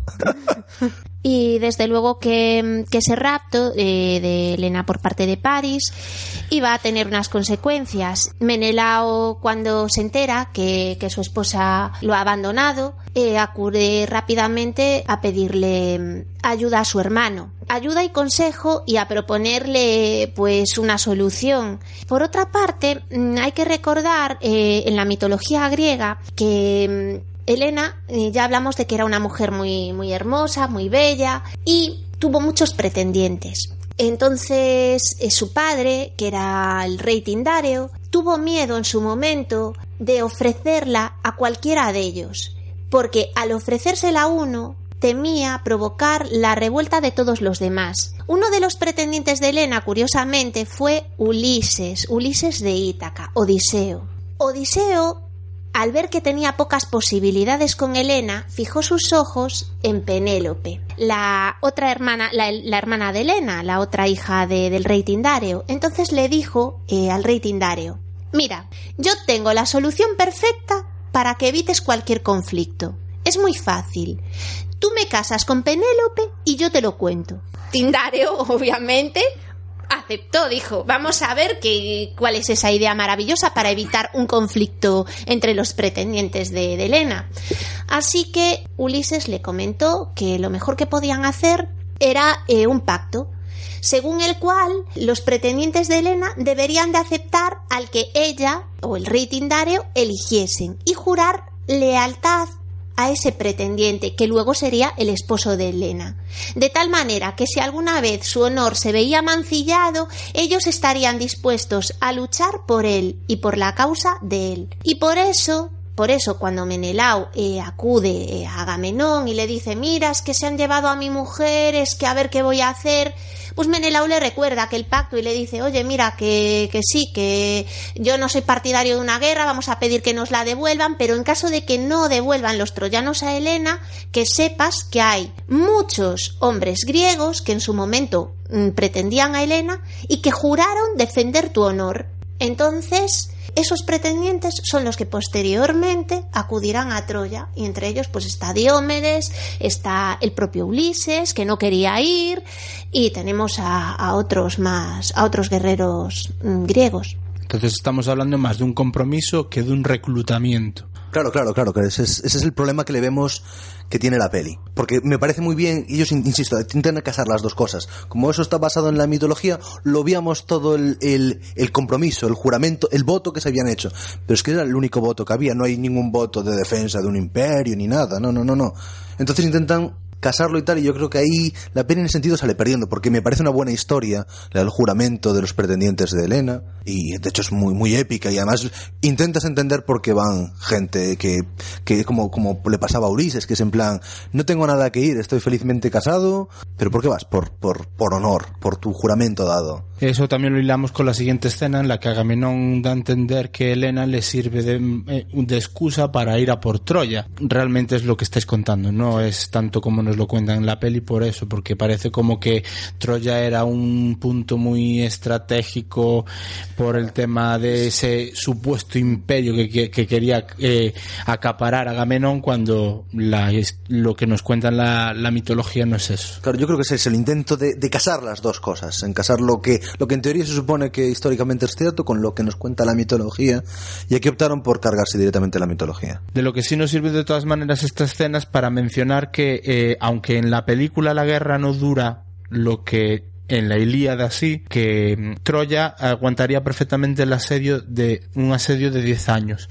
y desde luego que, que ese rapto eh, de Elena por parte de París iba a tener unas consecuencias. Menelao, cuando se entera que, que su esposa lo ha abandonado, eh, acude rápidamente a pedirle ayuda a su hermano, ayuda y consejo y a proponerle pues una solución. Por otra parte, mm, hay que recordar eh, en la mitología griega que mm, Elena, eh, ya hablamos de que era una mujer muy, muy hermosa, muy bella y tuvo muchos pretendientes. Entonces, eh, su padre, que era el rey Tindario, tuvo miedo en su momento de ofrecerla a cualquiera de ellos, porque al ofrecérsela a uno, temía provocar la revuelta de todos los demás. Uno de los pretendientes de Elena, curiosamente, fue Ulises, Ulises de Ítaca, Odiseo. Odiseo al ver que tenía pocas posibilidades con Elena, fijó sus ojos en Penélope, la otra hermana, la, hermana de Elena, la otra hija del rey Tindario. Entonces le dijo eh, al rey Tindario, mira, yo tengo la solución perfecta para que evites cualquier conflicto. Es muy fácil. Tú me casas con Penélope y yo te lo cuento. Tindario, obviamente, aceptó, dijo, vamos a ver que, cuál es esa idea maravillosa para evitar un conflicto entre los pretendientes de, Elena. Así que Ulises le comentó que lo mejor que podían hacer era eh, un pacto, según el cual los pretendientes de Elena deberían de aceptar al que ella o el rey Tindario eligiesen y jurar lealtad a ese pretendiente que luego sería el esposo de Elena. De tal manera que si alguna vez su honor se veía mancillado, ellos estarían dispuestos a luchar por él y por la causa de él. Y por eso por eso, cuando Menelao eh, acude eh, a Agamenón y le dice, mira, es que se han llevado a mi mujer, es que a ver qué voy a hacer, pues Menelao le recuerda aquel pacto y le dice, oye, mira, que, que sí, que yo no soy partidario de una guerra, vamos a pedir que nos la devuelvan, pero en caso de que no devuelvan los troyanos a Helena, que sepas que hay muchos hombres griegos que en su momento mm, pretendían a Helena y que juraron defender tu honor. Entonces, esos pretendientes son los que posteriormente acudirán a Troya y entre ellos pues está Diomedes, está el propio Ulises que no quería ir y tenemos a, otros más, a otros guerreros mm, griegos. Entonces estamos hablando más de un compromiso que de un reclutamiento. Claro, claro, claro, que ese es, el problema que le vemos que tiene la peli. Porque me parece muy bien, ellos, insisto, intentan casar las dos cosas. Como eso está basado en la mitología, lo veíamos todo el, el, compromiso, el juramento, el voto que se habían hecho. Pero es que era el único voto que había, no hay ningún voto de defensa de un imperio ni nada, no, no, no, no. Entonces intentan casarlo y tal, y yo creo que ahí la pena en ese sentido sale perdiendo, porque me parece una buena historia, del juramento de los pretendientes de Elena, y de hecho es muy, muy épica, y además intentas entender por qué van gente que, que como, como le pasaba a Ulises, que es en plan, no tengo nada que ir, estoy felizmente casado, pero ¿por qué vas? Por, por, por honor, por tu juramento dado. Eso también lo hilamos con la siguiente escena en la que Agamenón da a entender que Elena le sirve de, eh, de excusa para ir a por Troya. Realmente es lo que estáis contando, no es tanto como nos lo cuentan en la peli por eso, porque parece como que Troya era un punto muy estratégico por el tema de ese supuesto imperio que, que, quería eh, acaparar Agamenón cuando la, lo que nos cuenta en la, la, mitología no es eso. Claro, yo creo que ese es el intento de, de casar las dos cosas, en casar lo que, lo que en teoría se supone que históricamente es cierto con lo que nos cuenta la mitología y aquí optaron por cargarse directamente la mitología. De lo que sí nos sirve de todas maneras esta escena es para mencionar que eh, aunque en la película la guerra no dura lo que en la Ilíada sí que mm, Troya aguantaría perfectamente el asedio de un asedio de 10 años.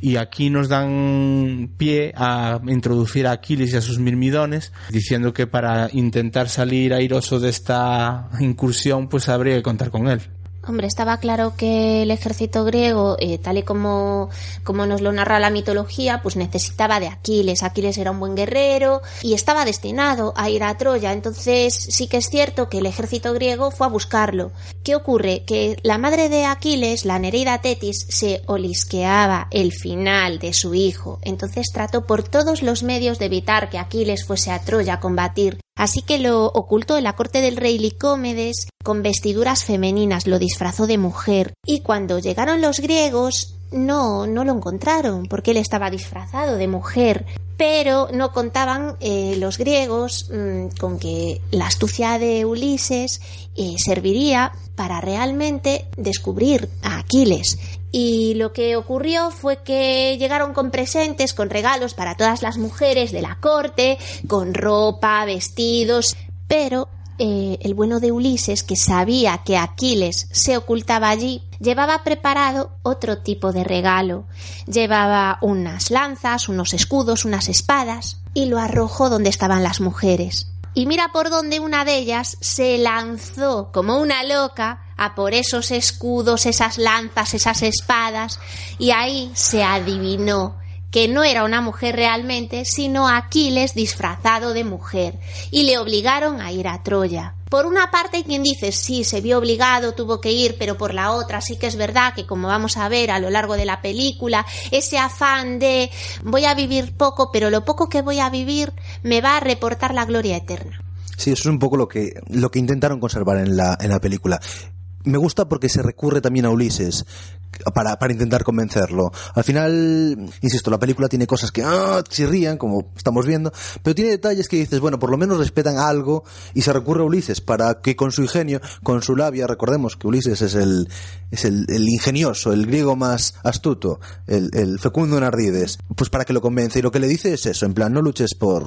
Y aquí nos dan pie a introducir a Aquiles y a sus mirmidones, diciendo que para intentar salir airoso de esta incursión, pues habría que contar con él. Hombre, estaba claro que el ejército griego, eh, tal y como, como nos lo narra la mitología, pues necesitaba de Aquiles. Aquiles era un buen guerrero y estaba destinado a ir a Troya. Entonces sí que es cierto que el ejército griego fue a buscarlo. ¿Qué ocurre? Que la madre de Aquiles, la Nereida Tetis, se olisqueaba el final de su hijo. Entonces trató por todos los medios de evitar que Aquiles fuese a Troya a combatir. Así que lo ocultó en la corte del rey Licómedes con vestiduras femeninas, lo disfrazó de mujer. Y cuando llegaron los griegos, no, no lo encontraron, porque él estaba disfrazado de mujer. Pero no contaban eh, los griegos mmm, con que la astucia de Ulises eh, serviría para realmente descubrir a Aquiles. Y lo que ocurrió fue que llegaron con presentes, con regalos para todas las mujeres de la corte, con ropa, vestidos, pero eh, el bueno de Ulises, que sabía que Aquiles se ocultaba allí, llevaba preparado otro tipo de regalo. Llevaba unas lanzas, unos escudos, unas espadas, y lo arrojó donde estaban las mujeres. Y mira por donde una de ellas se lanzó como una loca a por esos escudos, esas lanzas, esas espadas, y ahí se adivinó que no era una mujer realmente, sino Aquiles disfrazado de mujer, y le obligaron a ir a Troya. Por una parte hay quien dice sí, se vio obligado, tuvo que ir, pero por la otra sí que es verdad que como vamos a ver a lo largo de la película, ese afán de voy a vivir poco, pero lo poco que voy a vivir me va a reportar la gloria eterna. Sí, eso es un poco lo que, lo que intentaron conservar en la, en la película me gusta porque se recurre también a Ulises para, para intentar convencerlo. Al final, insisto, la película tiene cosas que ah, chirrían, como estamos viendo, pero tiene detalles que dices, bueno, por lo menos respetan algo y se recurre a Ulises para que con su ingenio, con su labia, recordemos que Ulises es el, es el, el ingenioso, el griego más astuto, el, el fecundo en ardides, pues para que lo convence. Y lo que le dice es eso, en plan, no luches por,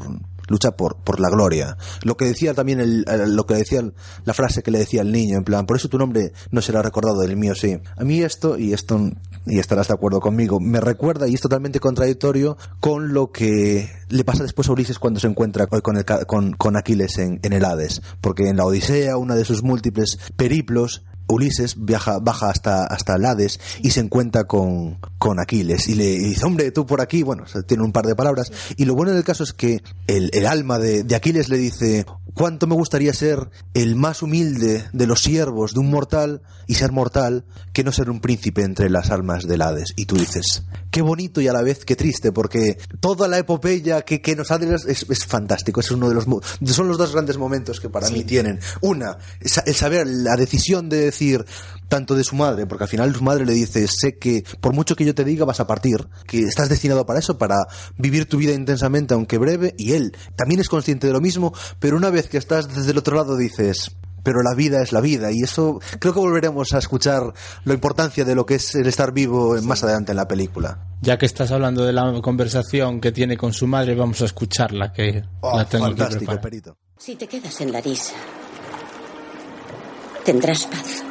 lucha por, por la gloria. Lo que decía también el, lo que decía la frase que le decía el niño, en plan, por eso tu nombre no será recordado del mío, sí. A mí esto, y esto, y estarás de acuerdo conmigo, me recuerda, y es totalmente contradictorio, con lo que le pasa después a Ulises cuando se encuentra con, con, con Aquiles en, en el Hades. Porque en la Odisea, una de sus múltiples periplos, Ulises viaja, baja hasta, hasta el Hades y se encuentra con, con Aquiles y le dice, hombre, tú por aquí, bueno, tiene un par de palabras. Y lo bueno del caso es que el, el alma de, de Aquiles le dice, cuánto me gustaría ser el más humilde de los siervos de un mortal y ser mortal que no ser un príncipe entre las almas del Hades. Y tú dices, qué bonito y a la vez qué triste, porque toda la epopeya que, que nos ha es, es, fantástico. Es uno de los, son los dos grandes momentos que para sí. mí tienen. Una, el saber la decisión de decir, tanto de su madre, porque al final su madre le dice, sé que por mucho que yo te diga vas a partir, que estás destinado para eso, para vivir tu vida intensamente aunque breve, y él también es consciente de lo mismo, pero una vez que estás desde el otro lado dices, pero la vida es la vida y eso creo que volveremos a escuchar la importancia de lo que es el estar vivo sí. más adelante en la película. Ya que estás hablando de la conversación que tiene con su madre, vamos a escucharla que oh, la tengo fantástico, que perito. Si te quedas en Larisa, tendrás paz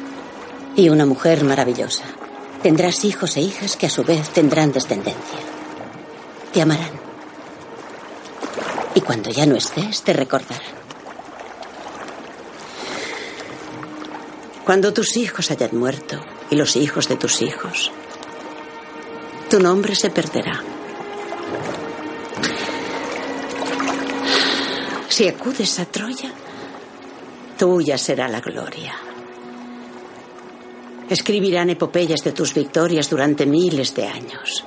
y una mujer maravillosa. Tendrás hijos e hijas que a su vez tendrán descendencia. Te amarán. Y cuando ya no estés, te recordarán. Cuando tus hijos hayan muerto y los hijos de tus hijos, tu nombre se perderá. Si acudes a Troya, tuya será la gloria. Escribirán epopeyas de tus victorias durante miles de años.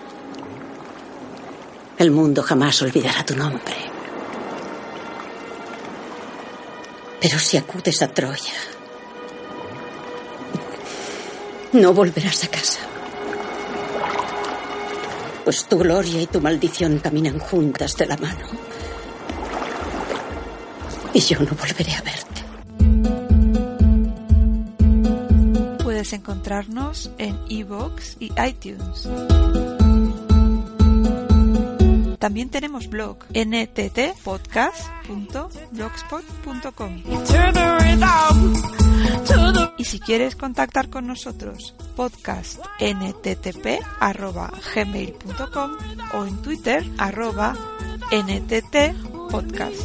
El mundo jamás olvidará tu nombre. Pero si acudes a Troya, no volverás a casa. Pues tu gloria y tu maldición caminan juntas de la mano. Y yo no volveré a verte. Encontrarnos en iVoox y iTunes. También tenemos blog nttpodcast.blogspot.com. Y si quieres contactar con nosotros, podcastnttp.gmail.com o en Twitter arroba nttpodcast.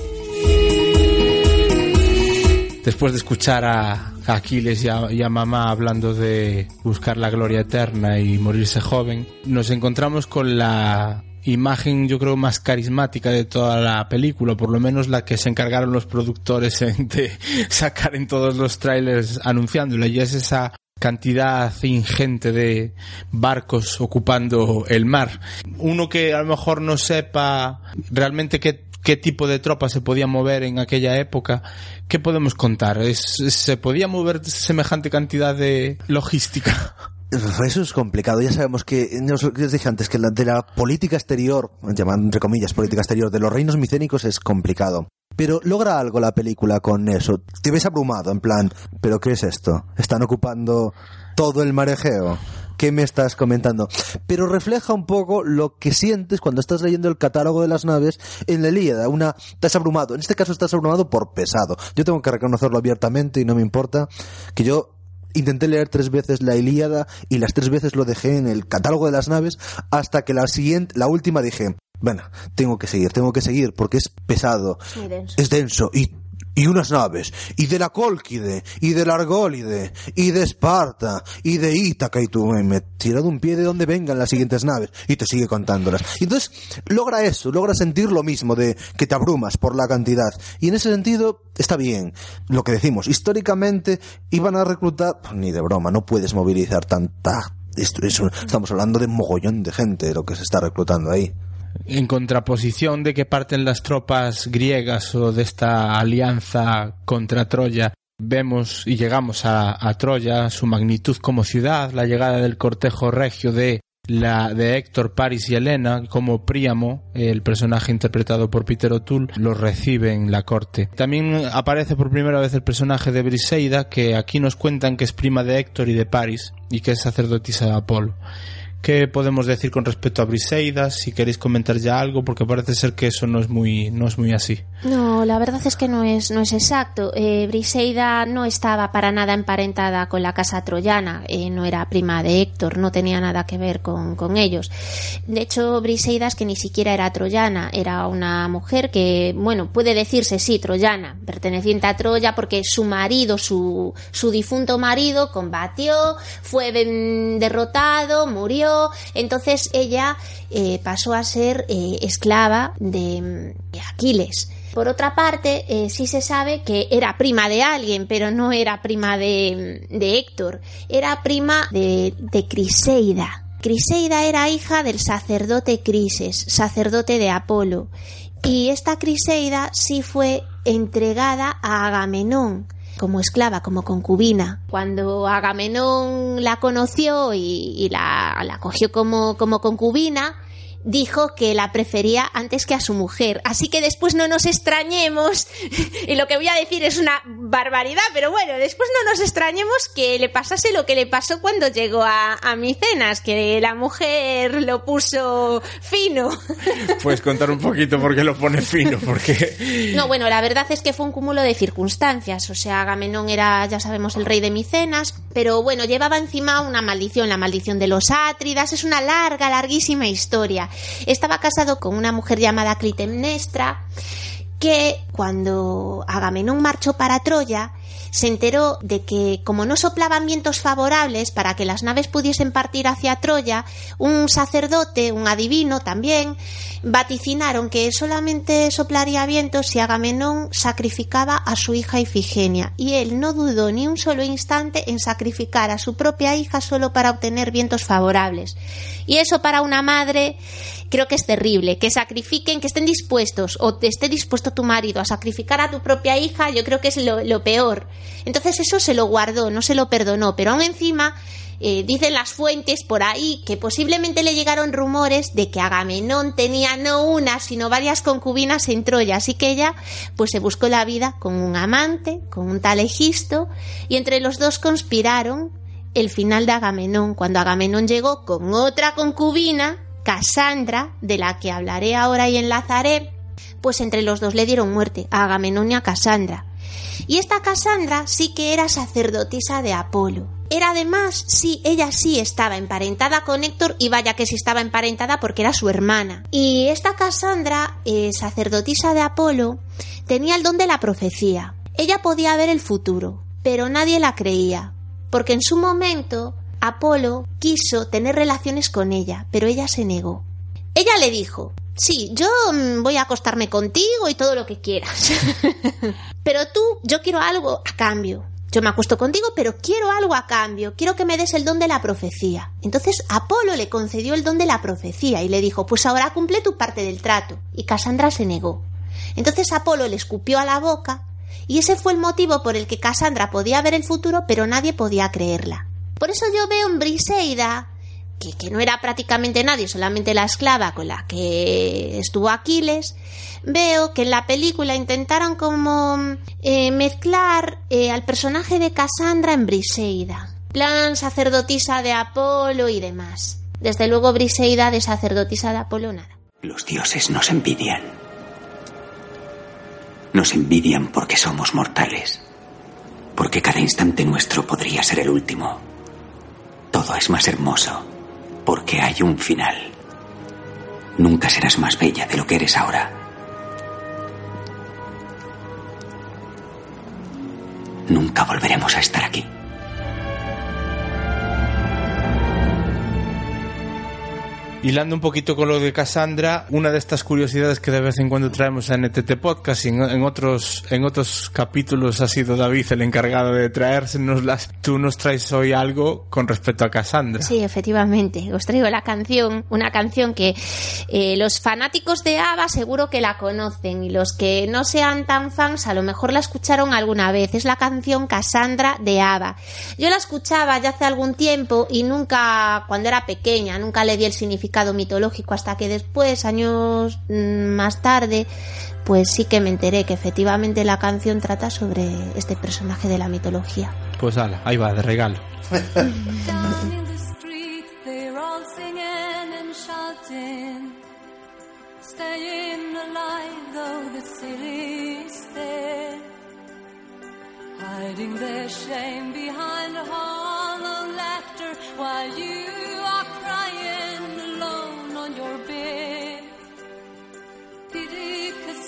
Después de escuchar a Aquiles y a, mamá hablando de buscar la gloria eterna y morirse joven, nos encontramos con la imagen yo creo más carismática de toda la película, por lo menos la que se encargaron los productores en- de sacar en todos los trailers anunciándola y es esa cantidad ingente de barcos ocupando el mar. Uno que a lo mejor no sepa realmente qué, qué tipo de tropa se podía mover en aquella época, ¿qué podemos contar? ¿Es, ¿Se podía mover semejante cantidad de logística? Eso es complicado. Ya sabemos que, os dije antes, que la, de la política exterior, llamando entre comillas política exterior, de los reinos micénicos es complicado. Pero logra algo la película con eso. Te ves abrumado, en plan, ¿pero qué es esto? ¿Están ocupando todo el marejeo? ¿Qué me estás comentando? Pero refleja un poco lo que sientes cuando estás leyendo el catálogo de las naves en la Ilíada. Una, estás abrumado. En este caso estás abrumado por pesado. Yo tengo que reconocerlo abiertamente y no me importa que yo Intenté leer tres veces la Ilíada y las tres veces lo dejé en el catálogo de las naves hasta que la siguiente, la última dije, bueno, tengo que seguir, tengo que seguir porque es pesado, denso. es denso y, y unas naves, y de la Cólquide, y de la Argólide, y de Esparta, y de Ítaca, y tú me, tirado un pie de donde vengan las siguientes naves, y te sigue contándolas. Y entonces logra eso, logra sentir lo mismo de que te abrumas por la cantidad. Y en ese sentido está bien. Lo que decimos, históricamente iban a reclutar, ni de broma, no puedes movilizar tanta... Estamos hablando de mogollón de gente lo que se está reclutando ahí. En contraposición de que parten las tropas griegas o de esta alianza contra Troya, vemos y llegamos a, Troya, su magnitud como ciudad, la llegada del cortejo regio de la de Héctor, Paris y Helena, como Príamo, el personaje interpretado por Peter O'Toole, los recibe en la corte. También aparece por primera vez el personaje de Briseida, que aquí nos cuentan que es prima de Héctor y de Paris, y que es sacerdotisa de Apolo. ¿Qué podemos decir con respecto a Briseida? Si queréis comentar ya algo, porque parece ser que eso no es muy, no es muy así. No, la verdad es que no es, no es exacto. Eh, Briseida no estaba para nada emparentada con la casa troyana, eh, no era prima de Héctor, no tenía nada que ver con, con ellos. De hecho, Briseida es que ni siquiera era troyana, era una mujer que, bueno, puede decirse sí, troyana, perteneciente a Troya, porque su marido, su, su difunto marido, combatió, fue ven- derrotado, murió, entonces ella eh, pasó a ser eh, esclava de, Aquiles. Por otra parte, eh, sí se sabe que era prima de alguien, pero no era prima de, de Héctor, era prima de, de Criseida. Criseida era hija del sacerdote Crises, sacerdote de Apolo, y esta Criseida sí fue entregada a Agamenón como esclava, como concubina. Cuando Agamenón la conoció y, la, la cogió como, como concubina, dijo que la prefería antes que a su mujer. Así que después no nos extrañemos, y lo que voy a decir es una barbaridad, pero bueno, después no nos extrañemos que le pasase lo que le pasó cuando llegó a, a Micenas, que la mujer lo puso fino. Puedes contar un poquito por qué lo pone fino, porque... No, bueno, la verdad es que fue un cúmulo de circunstancias. O sea, Agamenón era, ya sabemos, el rey de Micenas, pero bueno, llevaba encima una maldición, la maldición de los Átridas. Es una larga, larguísima historia. Estaba casado con una mujer llamada Clitemnestra, que cuando Agamenón marchó para Troya, se enteró de que como no soplaban vientos favorables para que las naves pudiesen partir hacia Troya, un sacerdote, un adivino también, vaticinaron que solamente soplaría vientos si Agamenón sacrificaba a su hija Ifigenia, y él no dudó ni un solo instante en sacrificar a su propia hija solo para obtener vientos favorables. Y eso para una madre creo que es terrible, que sacrifiquen, que estén dispuestos o esté dispuesto tu marido a sacrificar a tu propia hija, yo creo que es lo, lo peor. Entonces eso se lo guardó, no se lo perdonó, pero aún encima eh, dicen las fuentes por ahí que posiblemente le llegaron rumores de que Agamenón tenía no una, sino varias concubinas en Troya, así que ella pues se buscó la vida con un amante, con un tal Egisto, y entre los dos conspiraron el final de Agamenón, cuando Agamenón llegó con otra concubina Casandra, de la que hablaré ahora y enlazaré, pues entre los dos le dieron muerte a Agamenón y a Casandra. Y esta Casandra sí que era sacerdotisa de Apolo. Era además, sí, ella sí estaba emparentada con Héctor y vaya que sí estaba emparentada porque era su hermana. Y esta Casandra, eh, sacerdotisa de Apolo, tenía el don de la profecía. Ella podía ver el futuro, pero nadie la creía, porque en su momento Apolo quiso tener relaciones con ella, pero ella se negó. Ella le dijo, sí, yo mm, voy a acostarme contigo y todo lo que quieras, pero tú, yo quiero algo a cambio. Yo me acuesto contigo, pero quiero algo a cambio, quiero que me des el don de la profecía. Entonces Apolo le concedió el don de la profecía y le dijo, pues ahora cumple tu parte del trato. Y Casandra se negó. Entonces Apolo le escupió a la boca y ese fue el motivo por el que Casandra podía ver el futuro, pero nadie podía creerla. Por eso yo veo en Briseida, que, que, no era prácticamente nadie, solamente la esclava con la que estuvo Aquiles, veo que en la película intentaron como eh, mezclar eh, al personaje de Casandra en Briseida. Plan sacerdotisa de Apolo y demás. Desde luego Briseida de sacerdotisa de Apolo nada. Los dioses nos envidian. Nos envidian porque somos mortales. Porque cada instante nuestro podría ser el último. Todo es más hermoso porque hay un final. Nunca serás más bella de lo que eres ahora. Nunca volveremos a estar aquí. Hilando un poquito con lo de Cassandra, una de estas curiosidades que de vez en cuando traemos a NTT Podcast y en, en, otros, en otros capítulos ha sido David el encargado de traérsenoslas. Tú nos traes hoy algo con respecto a Cassandra. Sí, efectivamente. Os traigo la canción, una canción que eh, los fanáticos de ABBA seguro que la conocen y los que no sean tan fans a lo mejor la escucharon alguna vez. Es la canción Cassandra de ABBA. Yo la escuchaba ya hace algún tiempo y nunca, cuando era pequeña, nunca le di el significado mitológico hasta que después, años más tarde, pues sí que me enteré que efectivamente la canción trata sobre este personaje de la mitología. Pues ala, ahí va, de regalo. Hiding their shame behind a hollow laughter while you are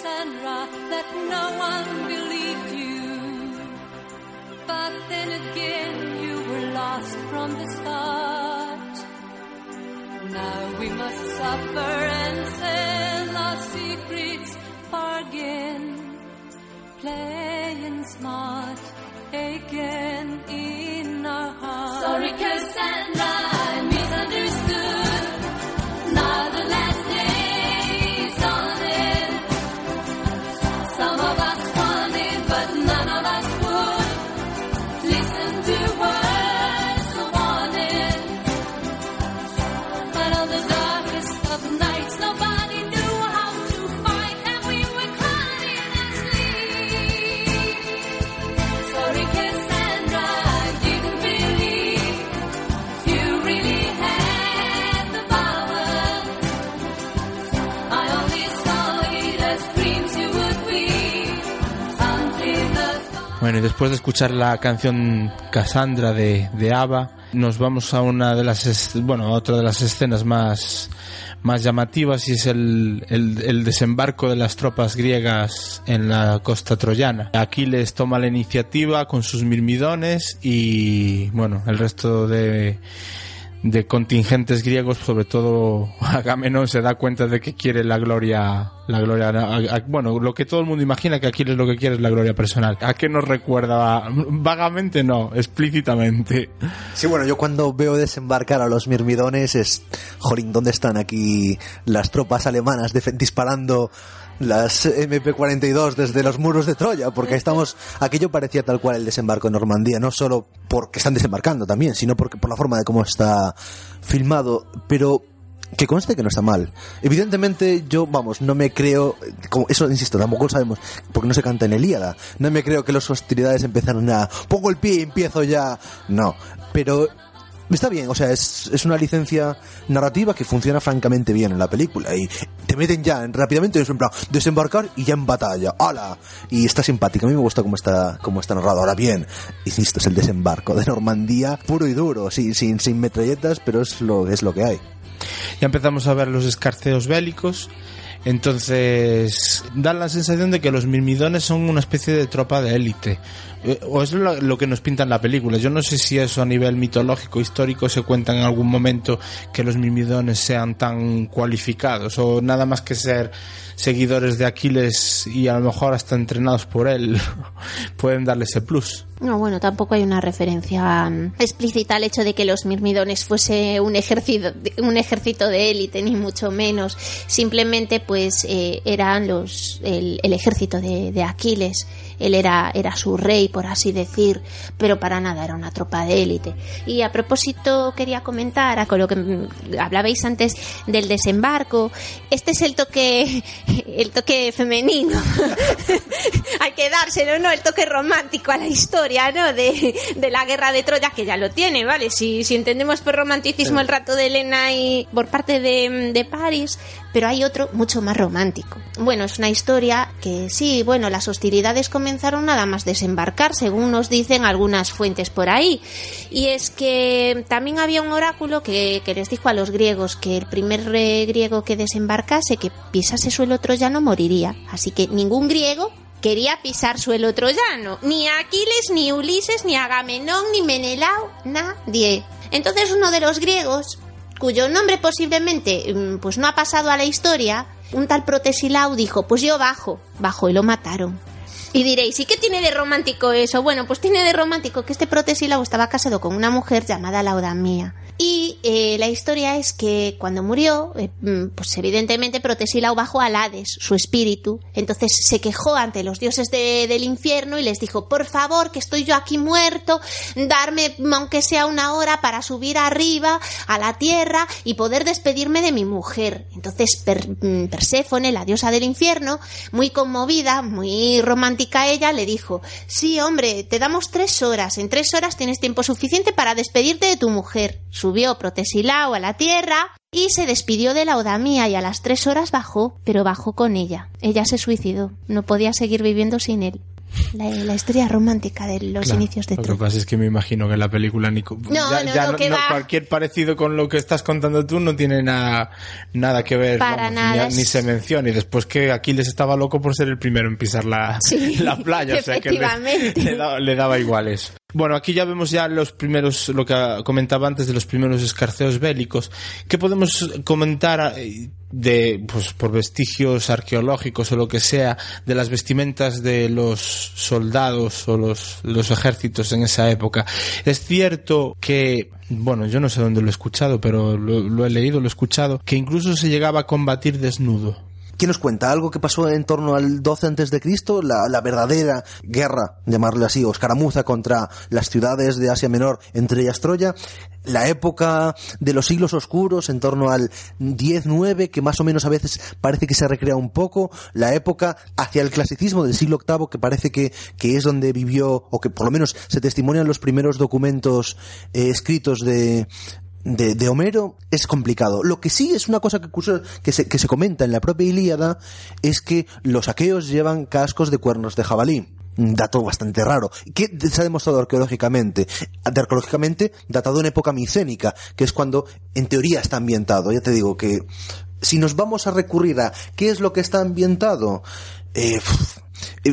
Cassandra that no one believed you. But then again, you were lost from the start. Now we must suffer and sell our secrets bargain. Playing smart again in our hearts. Sorry, Cassandra, Bueno, y después de escuchar la canción Cassandra de, de ABBA, nos vamos a una de las, bueno, a otra de las escenas más, más llamativas y es el, el, el desembarco de las tropas griegas en la costa troyana. Aquiles toma la iniciativa con sus mirmidones y, bueno, el resto de, de contingentes griegos, sobre todo Agamenón se da cuenta de que quiere la gloria, la gloria, a- a- bueno, lo que todo el mundo imagina que Aquiles lo que quiere es la gloria personal. ¿A qué nos recuerda? Vagamente no, explícitamente. Sí, bueno, yo cuando veo desembarcar a los mirmidones es, jolín, ¿dónde están aquí las tropas alemanas disparando las MP-42 desde los muros de Troya? Porque estamos, aquello parecía tal cual el desembarco en Normandía, no solo porque están desembarcando también, sino porque por la forma de cómo está filmado, pero que conste que no está mal. Evidentemente, yo, vamos, no me creo, como eso insisto, tampoco lo sabemos, porque no se canta en Elíada. No me creo que las hostilidades empezaron a, pongo el pie y empiezo ya. No, pero Está bien, o sea, es, es una licencia narrativa que funciona francamente bien en la película y te meten ya en- rápidamente en plan desembarcar y ya en batalla, ¡hala! Y está simpático, a mí me gusta cómo está, cómo está narrado. Ahora bien, insisto, es el desembarco de Normandía puro y duro, sin, sin, sin metralletas, pero es lo, es lo que hay. Ya empezamos a ver los escarceos bélicos. Entonces, da la sensación de que los mirmidones son una especie de tropa de élite. Eh, O es lo, que nos pinta en la película. Yo no sé si eso a nivel mitológico, histórico, se cuenta en algún momento que los mirmidones sean tan cualificados o nada más que ser seguidores de Aquiles y a lo mejor hasta entrenados por él pueden darle ese plus. No, bueno, tampoco hay una referencia explícita al hecho de que los mirmidones fuese un ejército, un ejército de élite, ni mucho menos. Simplemente, pues, eh, eran los, el, el ejército de Aquiles. Él era, era su rey, por así decir, pero para nada era una tropa de élite. Y a propósito, quería comentar, con lo que hablabais antes del desembarco, este es el toque, el toque femenino. hay que dárselo, ¿no? El toque romántico a la historia, ¿no? De, de la guerra de Troya, que ya lo tiene, ¿vale? Si, si entendemos por romanticismo el rato de Elena y por parte de, de París, pero hay otro mucho más romántico. Bueno, es una historia que sí, bueno, las hostilidades comenzaron nada más desembarcar, según nos dicen algunas fuentes por ahí. Y es que también había un oráculo que, que les dijo a los griegos que el primer griego que desembarcase, que pisase suelo troyano, moriría. Así que ningún griego quería pisar suelo troyano. Ni Aquiles, ni Ulises, ni Agamenón, ni Menelao, nadie. Entonces uno de los griegos, cuyo nombre posiblemente mm, pues no ha pasado a la historia, un tal Protesilao dijo, pues yo bajo, bajo y lo mataron. Y diréis, ¿y qué tiene de romántico eso? Bueno, pues tiene de romántico que este Protesilao estaba casado con una mujer llamada Laudamía. Y eh, la historia es que cuando murió, eh, mm, pues evidentemente Protesilao bajó al Hades, su espíritu. Entonces se quejó ante los dioses de- del infierno y les dijo, por favor, que estoy yo aquí muerto, darme aunque sea una hora para subir arriba a la tierra y poder despedirme de mi mujer. Entonces Per- mm, Perséfone, la diosa del infierno, muy conmovida, muy romántica ella, le dijo, sí, hombre, te damos tres horas. En tres horas tienes tiempo suficiente para despedirte de tu mujer. Subió Protesilao a la tierra y se despidió de la Odamía y a las tres horas bajó, pero bajó con ella. Ella se suicidó. No podía seguir viviendo sin él. La, la historia romántica de los Claro, inicios de Lo que pasa es que me imagino que en la película ni co- No, no, no, que va. cualquier parecido con lo que estás contando tú no tiene nada nada que ver Para vamos, nada, ni, ni se menciona y después que Aquiles estaba loco por ser el primero en pisar la, Sí, la playa o sea que le, efectivamente. le daba, le daba igual eso bueno aquí ya vemos ya los primeros lo que comentaba antes de los primeros escarceos bélicos. ¿qué podemos comentar eh, de pues por vestigios arqueológicos o lo que sea de las vestimentas de los soldados o los, ejércitos en esa época es cierto que bueno yo no sé dónde lo he escuchado pero lo, lo he leído lo he escuchado que incluso se llegaba a combatir desnudo ¿Quién nos cuenta? ¿Algo que pasó en torno al 12 antes de Cristo? La, verdadera guerra, llamarle así, o escaramuza contra las ciudades de Asia Menor, entre ellas Troya. La época de los siglos oscuros, en torno al 10-9, que más o menos a veces parece que se recrea un poco. La época hacia el clasicismo del siglo VIII, que parece que, que es donde vivió, o que por lo menos se testimonian los primeros documentos eh, escritos de, de, de Homero es complicado. Lo que sí es una cosa que, que, se, que se comenta en la propia Ilíada es que los aqueos llevan cascos de cuernos de jabalí. Dato bastante raro. Que se ha demostrado arqueológicamente. Arqueológicamente datado en época micénica, que es cuando en teoría está ambientado. Ya te digo que si nos vamos a recurrir a qué es lo que está ambientado, eh,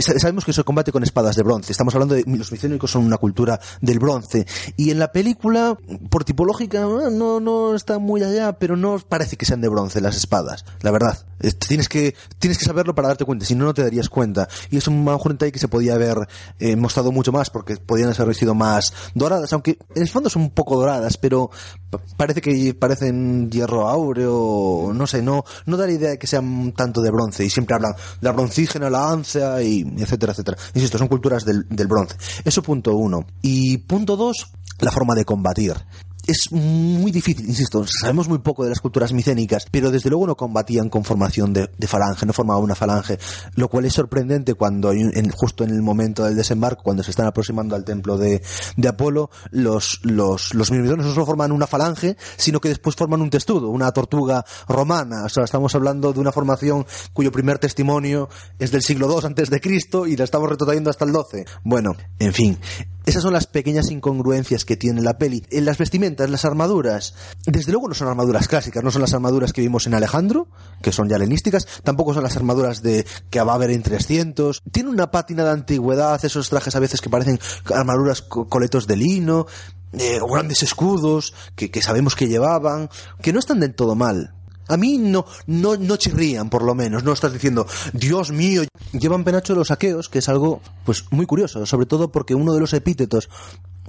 sabemos que se combate con espadas de bronce. Estamos hablando de los micénicos son una cultura del bronce. Y en la película, por tipológica, eh, no, no está muy allá, pero no parece que sean de bronce las espadas. La verdad. Eh, Tienes que, tienes que saberlo para darte cuenta, si no, no te darías cuenta. Y es un detalle que se podía haber eh, mostrado mucho más, porque podían haber sido más doradas, aunque en el fondo son un poco doradas, pero pa- parece que parecen hierro áureo, no sé, no, no da la idea de que sean tanto de bronce, y siempre hablan la broncígena, la y etcétera, etcétera. Insisto, son culturas del, del bronce. Eso punto uno. Y punto dos, la forma de combatir. Es muy difícil, insisto, sabemos muy poco de las culturas micénicas, pero desde luego no combatían con formación de, falange, no formaban una falange, lo cual es sorprendente cuando justo en el momento del desembarco, cuando se están aproximando al templo de, de Apolo, los, los, los mirmidones no solo forman una falange, sino que después forman un testudo, una tortuga romana, o sea, estamos hablando de una formación cuyo primer testimonio es del siglo II antes de Cristo y la estamos retrotrayendo hasta el 12. Bueno, en fin, esas son las pequeñas incongruencias que tiene la peli. En las vestimentas, las armaduras, desde luego no son armaduras clásicas, no son las armaduras que vimos en Alejandro, que son ya tampoco son las armaduras de que va a haber en 300. Tiene una pátina de antigüedad, esos trajes a veces que parecen armaduras co- coletos de lino, eh, o grandes escudos que, sabemos que llevaban, que no están del todo mal. A mí no, no, no chirrían, por lo menos. No estás diciendo, Dios mío, llevan penacho los saqueos, que es algo, pues, muy curioso. Sobre todo porque uno de los epítetos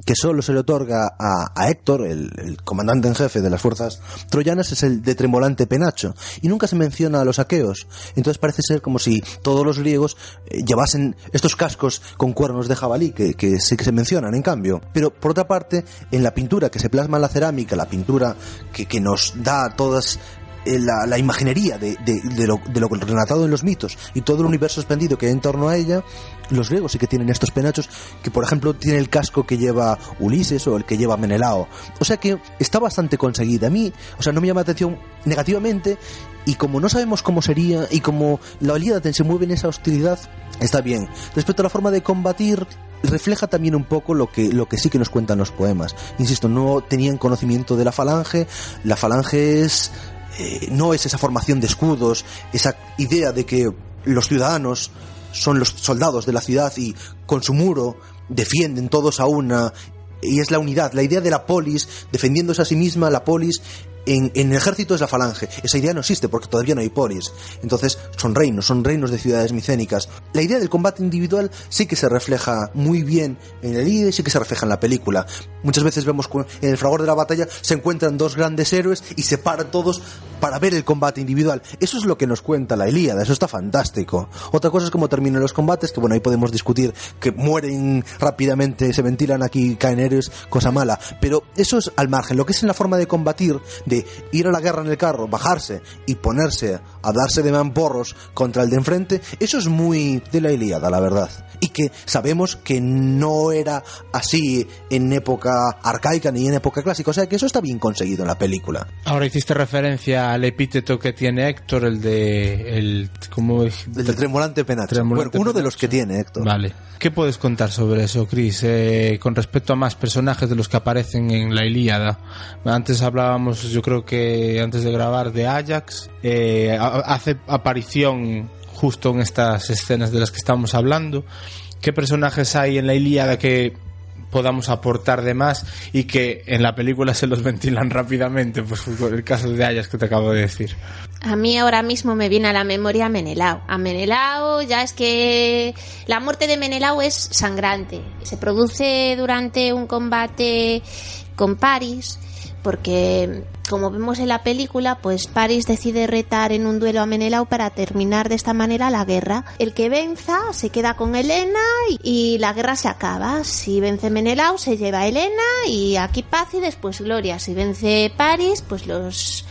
que solo se le otorga a, a Héctor, el, el comandante en jefe de las fuerzas troyanas, es el de tremolante penacho. Y nunca se menciona a los saqueos. Entonces parece ser como si todos los griegos eh, llevasen estos cascos con cuernos de jabalí, que, que se mencionan, en cambio. Pero por otra parte, en la pintura que se plasma en la cerámica, la pintura que, que nos da todas la, la imaginería de, de- de lo, de lo relatado en los mitos y todo el universo expandido que hay en torno a ella, los griegos sí que tienen estos penachos, que por ejemplo tiene el casco que lleva Ulises o el que lleva Menelao. O sea que está bastante conseguida. A mí, o sea, no me llama la atención negativamente y como no sabemos cómo sería y como la Ilíada se mueve en esa hostilidad, está bien. Respecto a la forma de combatir, refleja también un poco lo que, lo que sí que nos cuentan los poemas. Insisto, no tenían conocimiento de la falange, la falange es eh, no es esa formación de escudos, esa idea de que los ciudadanos son los soldados de la ciudad y con su muro defienden todos a una y es la unidad, la idea de la polis defendiéndose a sí misma, la polis en, el ejército es la falange. Esa idea no existe porque todavía no hay polis. Entonces son reinos, son reinos de ciudades micénicas. La idea del combate individual sí que se refleja muy bien en el IDE sí que se refleja en la película. Muchas veces vemos que en el fragor de la batalla se encuentran dos grandes héroes y se paran todos para ver el combate individual. Eso es lo que nos cuenta la Ilíada, eso está fantástico. Otra cosa es cómo terminan los combates, que bueno, ahí podemos discutir que mueren rápidamente, se ventilan aquí, caen héroes, cosa mala. Pero eso es al margen. Lo que es en la forma de combatir, de ir a la guerra en el carro, bajarse y ponerse a darse de mamporros contra el de enfrente, eso es muy de la Ilíada, la verdad. Y que sabemos que no era así en época arcaica ni en época clásica, o sea que eso está bien conseguido en la película. Ahora hiciste referencia al epíteto que tiene Héctor, el de. El, ¿cómo es? El de tremolante penacho. Tremolante Bueno, uno de los que tiene Héctor. Vale. ¿Qué puedes contar sobre eso, Chris? Eh, con respecto a más personajes de los que aparecen en la Ilíada. Antes hablábamos, yo creo que antes de grabar, de Ajax. Eh, hace aparición justo en estas escenas de las que estamos hablando. ¿Qué personajes hay en la Ilíada que podamos aportar de más y que en la película se los ventilan rápidamente? Pues por el caso de Ajax que te acabo de decir. A mí ahora mismo me viene a la memoria Menelao. A Menelao ya es que la muerte de Menelao es sangrante. Se produce durante un combate con Paris porque como vemos en la película, pues Paris decide retar en un duelo a Menelao para terminar de esta manera la guerra. El que venza se queda con Helena y, la guerra se acaba. Si vence Menelao se lleva a Helena y aquí paz y después gloria. Si vence Paris, pues los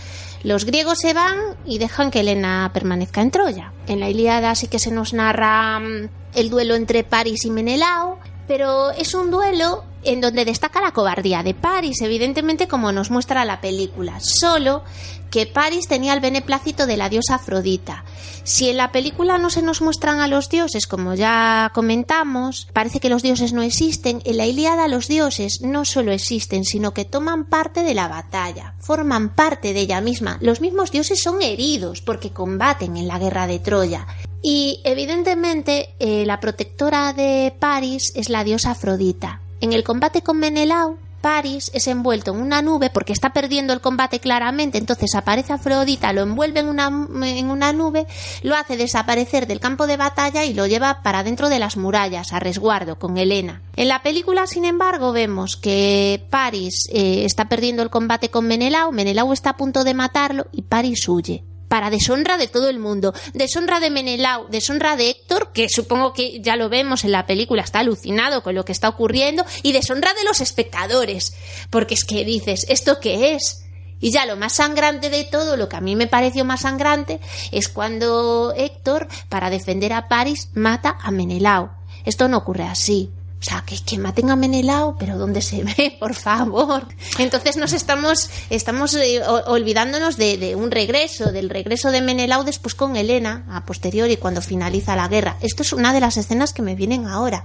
los griegos se van y dejan que Helena permanezca en Troya. En la Ilíada sí que se nos narra mm, el duelo entre Paris y Menelao, pero es un duelo en donde destaca la cobardía de Paris, evidentemente como nos muestra la película, solo que Paris tenía el beneplácito de la diosa Afrodita. Si en la película no se nos muestran a los dioses, como ya comentamos, parece que los dioses no existen, en la Ilíada los dioses no solo existen, sino que toman parte de la batalla, forman parte de ella misma. Los mismos dioses son heridos porque combaten en la guerra de Troya. Y evidentemente eh, la protectora de Paris es la diosa Afrodita. En el combate con Menelao, Paris es envuelto en una nube porque está perdiendo el combate claramente, entonces aparece Afrodita, lo envuelve en una, en una nube, lo hace desaparecer del campo de batalla y lo lleva para dentro de las murallas, a resguardo, con Helena. En la película, sin embargo, vemos que Paris eh, está perdiendo el combate con Menelao, Menelao está a punto de matarlo y Paris huye. Para deshonra de todo el mundo, deshonra de Menelao, deshonra de Héctor, que supongo que ya lo vemos en la película, está alucinado con lo que está ocurriendo, y deshonra de los espectadores, porque es que dices, ¿esto qué es? Y ya lo más sangrante de todo, lo que a mí me pareció más sangrante, es cuando Héctor, para defender a Paris, mata a Menelao. Esto no ocurre así. O sea, que, que maten a Menelao, pero ¿dónde se ve? Por favor. Entonces nos estamos, estamos eh, olvidándonos de, un regreso, del regreso de Menelao después con Helena, a posteriori, cuando finaliza la guerra. Esto es una de las escenas que me vienen ahora.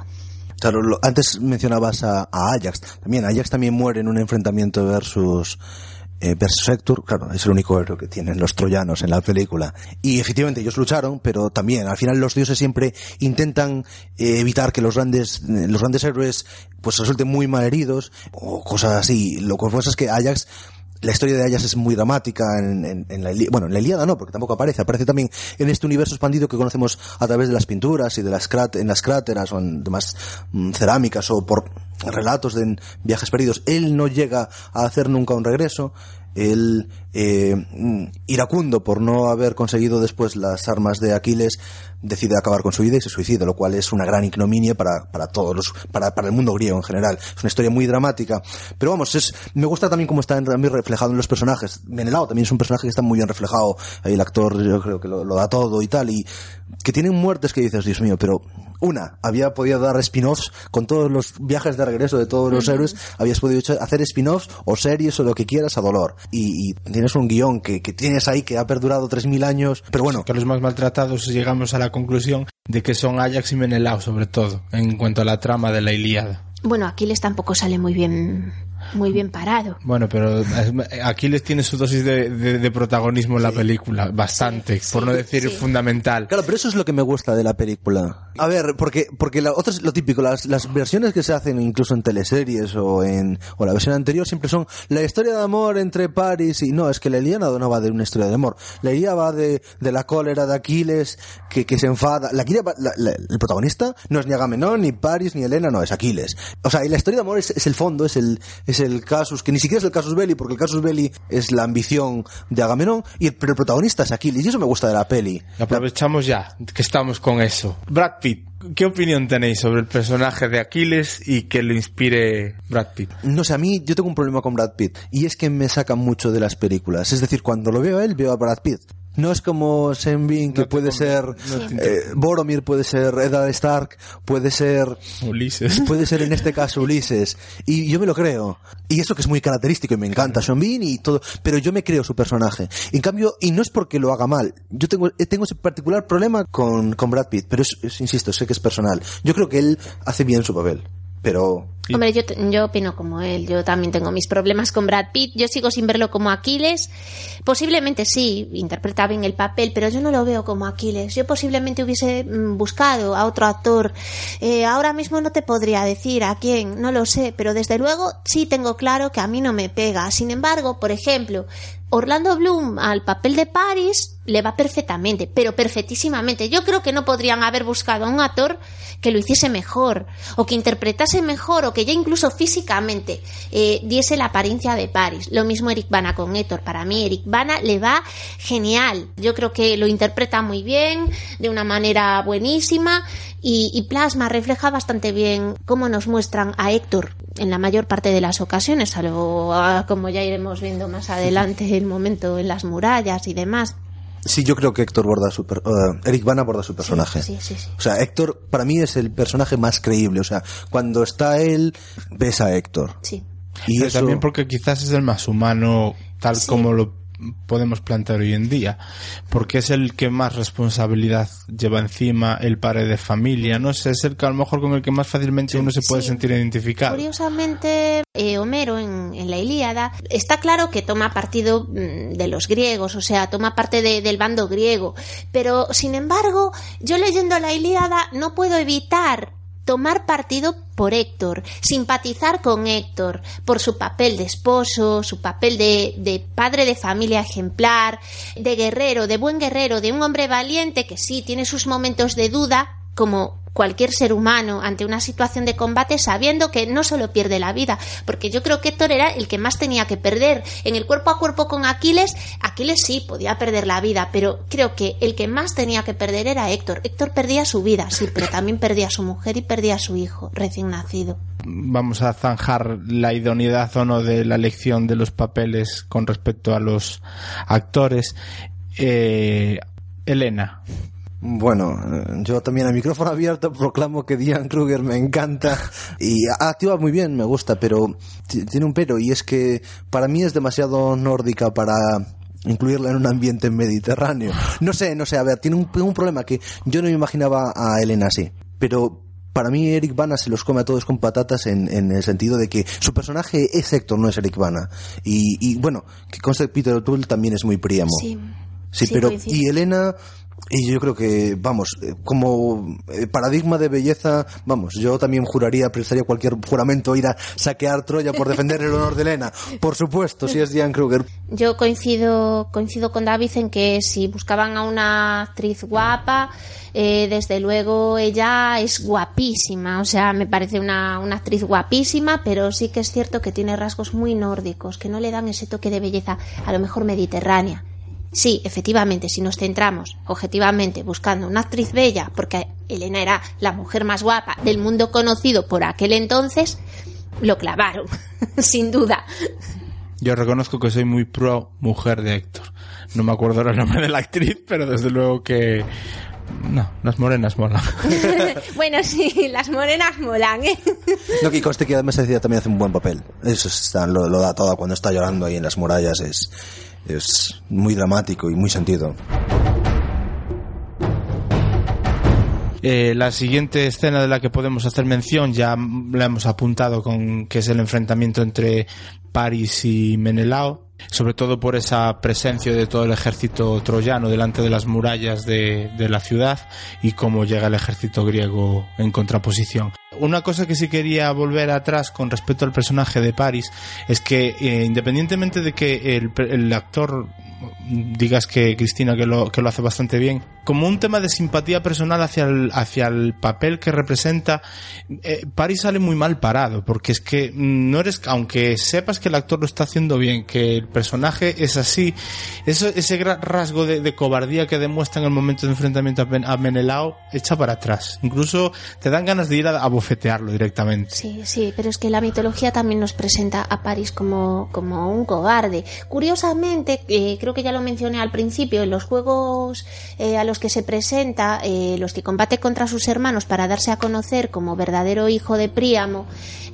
Claro, antes mencionabas a, a Ajax. También Ajax también muere en un enfrentamiento versus eh, versus Héctor. Claro, es el único héroe que tienen los troyanos en la película. Y efectivamente ellos lucharon, pero también al final los dioses siempre intentan eh, evitar que los grandes eh, los grandes héroes pues resulten muy mal heridos o cosas así. Lo que pasa es que Ajax la historia de Ajax es muy dramática en, la Ilíada. Bueno, en la Ilíada no, porque tampoco aparece. Aparece también en este universo expandido que conocemos a través de las pinturas y de las en las cráteras o en demás mm, cerámicas o por relatos de viajes perdidos. Él no llega a hacer nunca un regreso. Él, eh, mm, iracundo por no haber conseguido después las armas de Aquiles, decide acabar con su vida y se suicida, lo cual es una gran ignominia para, para todos los, para, para el mundo griego en general. Es una historia muy dramática. Pero vamos, es, me gusta también cómo está también reflejado en los personajes. Menelao también es un personaje que está muy bien reflejado. El actor yo creo que lo, lo da todo y tal. Y que tienen muertes que dices, Dios mío, pero una, había podido dar spin-offs con todos los viajes de regreso de todos los héroes, habías podido hacer spin-offs o series o lo que quieras a dolor. Y, y tienes un guion que, que tienes ahí que ha perdurado 3.000 años, pero bueno, que los más maltratados llegamos a la conclusión de que son Ajax y Menelao, sobre todo, en cuanto a la trama de la Ilíada. Bueno, Aquiles tampoco sale muy bien, muy bien parado. Bueno, pero eh, Aquiles tiene su dosis de, de- de protagonismo en la película, bastante, Sí, por no sí, decir sí. fundamental. Claro, pero eso es lo que me gusta de la película. A ver, porque, porque la, otra es lo típico, las, las versiones que se hacen incluso en teleseries o en, o la versión anterior siempre son la historia de amor entre Paris y, no, es que la Ilíada no va de una historia de amor. La Ilíada va de, de la cólera de Aquiles que, que se enfada. La, la- la- el protagonista no es ni Agamenón, ni Paris, ni Helena, no, es Aquiles. O sea, y la historia de amor es, es el fondo, es el, es el casus, que ni siquiera es el casus belli, porque el casus belli es la ambición de Agamenón, y el, pero el protagonista es Aquiles, y eso me gusta de la peli. Aprovechamos ya que estamos con eso. Brad Pitt, ¿qué opinión tenéis sobre el personaje de Aquiles y que lo inspire Brad Pitt? No sé, a mí yo tengo un problema con Brad Pitt y es que me saca mucho de las películas. Es decir, cuando lo veo a él, veo a Brad Pitt. No es como Sean Bean, que No puede ser no eh, Boromir, puede ser Eddard Stark, puede ser Ulises. puede ser en este caso Ulises. Y yo me lo creo. Y eso que es muy característico y me encanta Sean Bean y todo. Pero yo me creo su personaje. En cambio, y no es porque lo haga mal. Yo tengo, eh, tengo ese particular problema con, con Brad Pitt. Pero es, es- insisto, sé que es personal. Yo creo que él hace bien su papel. Pero Hombre, yo, yo opino como él. Yo también tengo mis problemas con Brad Pitt. Yo sigo sin verlo como Aquiles. Posiblemente sí, interpreta bien el papel, pero yo no lo veo como Aquiles. Yo posiblemente hubiese mm, buscado a otro actor. Eh, ahora mismo no te podría decir a quién, no lo sé, pero desde luego sí tengo claro que a mí no me pega. Sin embargo, por ejemplo, Orlando Bloom al papel de Paris le va perfectamente, pero perfectísimamente. Yo creo que no podrían haber buscado a un actor que lo hiciese mejor, o que interpretase mejor, o que ya incluso físicamente eh, diese la apariencia de Paris. Lo mismo Eric Bana con Héctor. Para mí, Eric Bana le va genial. Yo creo que lo interpreta muy bien, de una manera buenísima, y, plasma, refleja bastante bien cómo nos muestran a Héctor en la mayor parte de las ocasiones, salvo ah, como ya iremos viendo más adelante el momento en las murallas y demás. Sí, yo creo que Héctor borda su per- eh, Eric Bana borda su personaje. Sí, sí, sí. O sea, Héctor para mí es el personaje más creíble. O sea, cuando está él, ves a Héctor. Sí. Y Pero eso- también porque quizás es el más humano, tal Sí. como lo podemos plantear hoy en día, porque es el que más responsabilidad lleva encima, el padre de familia, no sé, es el que a lo mejor con el que más fácilmente uno se puede Sí. sentir identificado. Curiosamente, eh, Homero en, en la Ilíada está claro que toma partido mm, de los griegos, o sea, toma parte de- del bando griego, pero sin embargo, yo leyendo la Ilíada no puedo evitar tomar partido por Héctor, simpatizar con Héctor, por su papel de esposo, su papel de, de padre de familia ejemplar, de guerrero, de buen guerrero, de un hombre valiente que sí tiene sus momentos de duda, como cualquier ser humano ante una situación de combate sabiendo que no solo pierde la vida, porque yo creo que Héctor era el que más tenía que perder. En el cuerpo a cuerpo con Aquiles, Aquiles sí podía perder la vida, pero creo que el que más tenía que perder era Héctor. Héctor perdía su vida, sí, pero también perdía a su mujer y perdía a su hijo recién nacido. Vamos a zanjar la idoneidad o no de la elección de los papeles con respecto a los actores. Eh, Elena, Bueno, yo también a micrófono abierto proclamo que Diane Kruger me encanta y actúa muy bien, me gusta, pero tiene un pero y es que para mí es demasiado nórdica para incluirla en un ambiente mediterráneo. No sé, no sé, a ver, tiene un, un problema que yo no me imaginaba a Elena así, pero para mí Eric Bana se los come a todos con patatas en, en el sentido de que su personaje es Héctor, no es Eric Bana. Y, y bueno, que conste que Peter O'Toole también es muy Priamo. Sí. Sí, Sí, pero y Elena y yo creo que vamos eh, como eh, paradigma de belleza vamos yo también juraría prestaría cualquier juramento ir a saquear Troya por defender el honor de Elena. Por supuesto si es Diane Kruger. Yo coincido, coincido con David en que si buscaban a una actriz guapa, eh, desde luego ella es guapísima, o sea, me parece una, una actriz guapísima, pero sí que es cierto que tiene rasgos muy nórdicos, que no le dan ese toque de belleza, a lo mejor mediterránea. Sí, efectivamente, si nos centramos objetivamente buscando una actriz bella, porque Elena era la mujer más guapa del mundo conocido por aquel entonces, lo clavaron, sin duda. yo reconozco que soy muy pro mujer de Héctor. No me acuerdo el nombre de la actriz, pero desde luego que... No, las morenas molan. bueno, sí, las morenas molan, ¿eh? no que conste que además decía también hace un buen papel eso está, lo, lo da todo cuando está llorando ahí en las murallas es es muy dramático y muy sentido. Eh, la siguiente escena de la que podemos hacer mención ya la hemos apuntado con que es el enfrentamiento entre Paris y Menelao, sobre todo por esa presencia de todo el ejército troyano delante de las murallas de, la ciudad y cómo llega el ejército griego en contraposición. Una cosa que sí quería volver atrás con respecto al personaje de Paris es que eh, independientemente de que el, el actor digas que Cristina que lo, que lo hace bastante bien, como un tema de simpatía personal hacia el, hacia el papel que representa, eh, Paris sale muy mal parado, porque es que no eres, aunque sepas que el actor lo está haciendo bien, que el personaje es así, eso, ese gran rasgo de, cobardía que demuestra en el momento de enfrentamiento a, Menelao, echa para atrás. Incluso te dan ganas de ir a, a bofetearlo directamente. Sí, sí, pero es que la mitología también nos presenta a París como, como un cobarde. Curiosamente, eh, creo que ya lo mencioné al principio, en los juegos eh, a los que se presenta, eh, los que combate contra sus hermanos para darse a conocer como verdadero hijo de Príamo,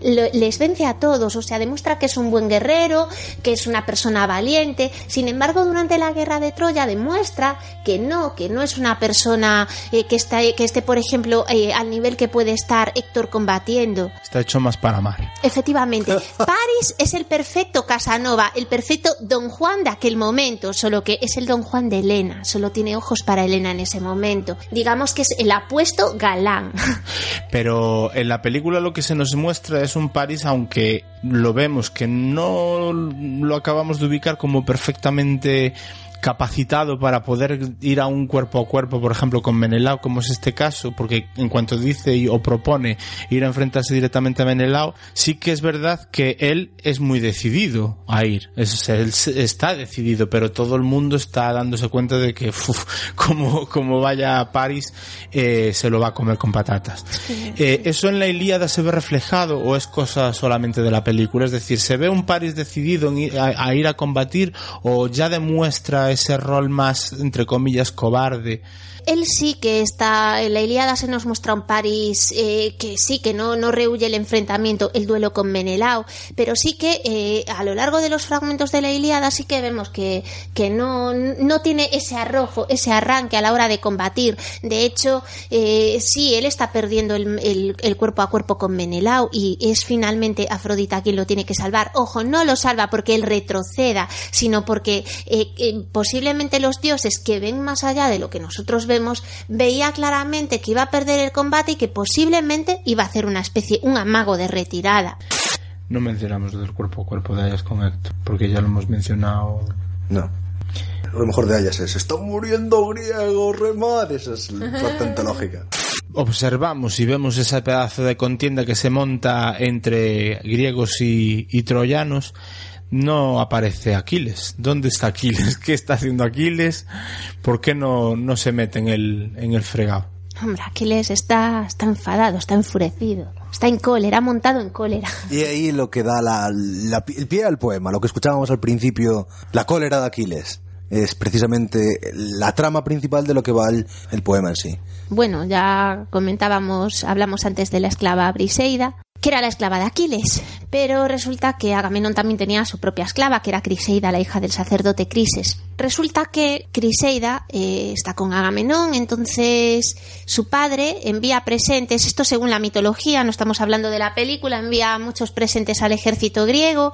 lo- les vence a todos, o sea, demuestra que es un buen guerrero, que es una persona valiente. Sin embargo, durante la guerra de Troya demuestra que no, que no es una persona eh, que, está, que esté, por ejemplo, al nivel que puede estar Héctor combatiendo. Está hecho más para amar. Efectivamente, Paris es el perfecto Casanova, el perfecto Don Juan de aquel momento, solo que es el Don Juan de Elena, solo tiene ojos para Elena en ese momento. Digamos que es el apuesto galán. Pero en la película lo que se nos muestra es un París, aunque lo vemos que no lo acabamos de ubicar como perfectamente capacitado para poder ir a un cuerpo a cuerpo, por ejemplo, con Menelao, como es este caso, porque en cuanto dice y- o propone ir a enfrentarse directamente a Menelao, sí que es verdad que él es muy decidido a ir. Es- él está decidido, pero todo el mundo está dándose cuenta de que, uf, como, como vaya a París, eh, se lo va a comer con patatas. Eh, ¿Eso en la Ilíada se ve reflejado o es cosa solamente de la película? Es decir, ¿se ve un Paris decidido a ir a combatir o ya demuestra ese rol más, entre comillas, cobarde? Él sí que está, en la Ilíada se nos muestra un París eh, que sí que no, no rehuye el enfrentamiento, el duelo con Menelao, pero sí que eh, a lo largo de los fragmentos de la Ilíada sí que vemos que, que no, no tiene ese arrojo, ese arranque a la hora de combatir. De hecho, eh, sí, él está perdiendo el, el- cuerpo a cuerpo con Menelao y es finalmente Afrodita quien lo tiene que salvar. Ojo, no lo salva porque él retroceda, sino porque posiblemente los dioses que ven más allá de lo que nosotros vemos, veía claramente que iba a perder el combate y que posiblemente iba a hacer una especie, un amago de retirada. No mencionamos del cuerpo a cuerpo de Ayas con Héctor, porque ya lo hemos mencionado. no lo mejor de ellas es está muriendo griego remar esa es la parte antológica observamos y vemos ese pedazo de contienda que se monta entre griegos y, y troyanos, no aparece Aquiles. ¿Dónde está Aquiles? ¿Qué está haciendo Aquiles? ¿Por qué no, no se mete en el, en el fregado? Hombre, Aquiles está, está enfadado, está enfurecido. Está en cólera, montado en cólera. Y ahí lo que da la, la- el pie al poema, lo que escuchábamos al principio, la cólera de Aquiles, es precisamente la trama principal de lo que va el, el poema en sí. Bueno, ya comentábamos, hablamos antes de la esclava Briseida, que era la esclava de Aquiles, pero resulta que Agamenón también tenía su propia esclava, que era Criseida, la hija del sacerdote Crises. Resulta que Criseida eh, está con Agamenón, entonces su padre envía presentes, esto según la mitología, no estamos hablando de la película, envía muchos presentes al ejército griego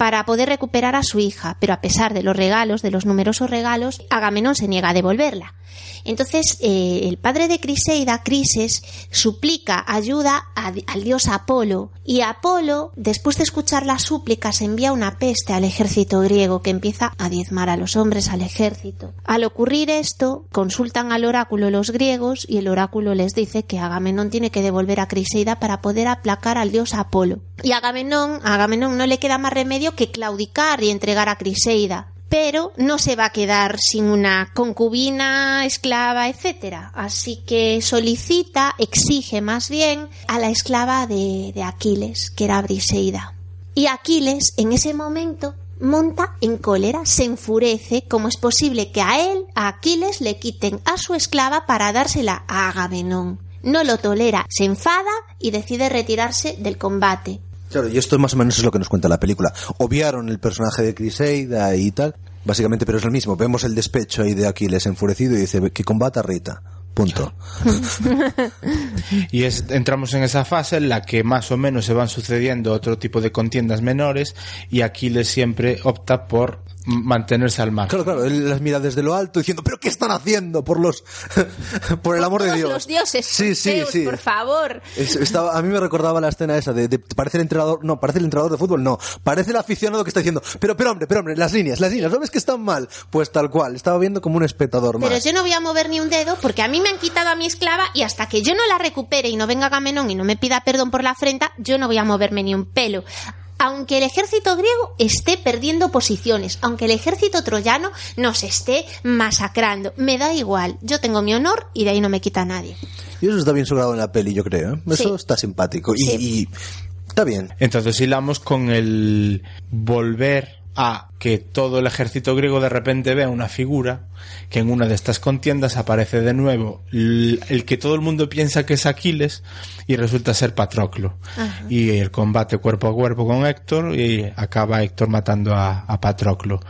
para poder recuperar a su hija, pero a pesar de los regalos, de los numerosos regalos, Agamenón se niega a devolverla. Entonces, eh, el padre de Criseida, Crises, suplica ayuda al dios Apolo, y Apolo, después de escuchar las súplicas, envía una peste al ejército griego que empieza a diezmar a los hombres al ejército. Al ocurrir esto, consultan al oráculo los griegos y el oráculo les dice que Agamenón tiene que devolver a Criseida para poder aplacar al dios Apolo. Y Agamenón, a Agamenón no le queda más remedio que claudicar y entregar a Criseida pero no se va a quedar sin una concubina, esclava, etcétera. Así que solicita, exige más bien a la esclava de, de Aquiles, que era Briseida. Y Aquiles, en ese momento, monta en cólera, se enfurece, como es posible que a él, a Aquiles, le quiten a su esclava para dársela a Agamenón. No lo tolera, se enfada y decide retirarse del combate. Claro, y esto más o menos es lo que nos cuenta la película. Obviaron el personaje de Criseida y tal, básicamente, pero es el mismo. Vemos el despecho ahí de Aquiles enfurecido y dice que combata a Rita. Punto. Y es, entramos en esa fase en la que más o menos se van sucediendo otro tipo de contiendas menores y Aquiles siempre opta por mantenerse al margen. Claro, claro, él las mira desde lo alto diciendo, pero ¿qué están haciendo? Por los, por el amor de Todos Dios. los dioses, Sí, sí, Zeus, sí. por favor. Es- estaba, a mí me recordaba la escena esa de, de- parece el entrenador, no, parece el entrenador de fútbol, no, parece el aficionado que está diciendo, pero, pero hombre, pero hombre, las líneas, las líneas, ¿no ves que están mal? Pues tal cual, estaba viendo como un espectador Pero más. yo no voy a mover ni un dedo porque a mí me han quitado a mi esclava y hasta que yo no la recupere y no venga Agamenón y no me pida perdón por la afrenta, yo no voy a moverme ni un pelo. Aunque el ejército griego esté perdiendo posiciones, aunque el ejército troyano nos esté masacrando, me da igual. Yo tengo mi honor y de ahí no me quita nadie. Y eso está bien sobrado en la peli, yo creo. ¿eh? Eso Sí. está simpático. Y, Sí. y está bien. Entonces hilamos con el volver a que todo el ejército griego de repente vea una figura que en una de estas contiendas aparece de nuevo el que todo el mundo piensa que es Aquiles y resulta ser Patroclo. Y el combate cuerpo a cuerpo con Héctor y acaba Héctor matando a, a Patroclo.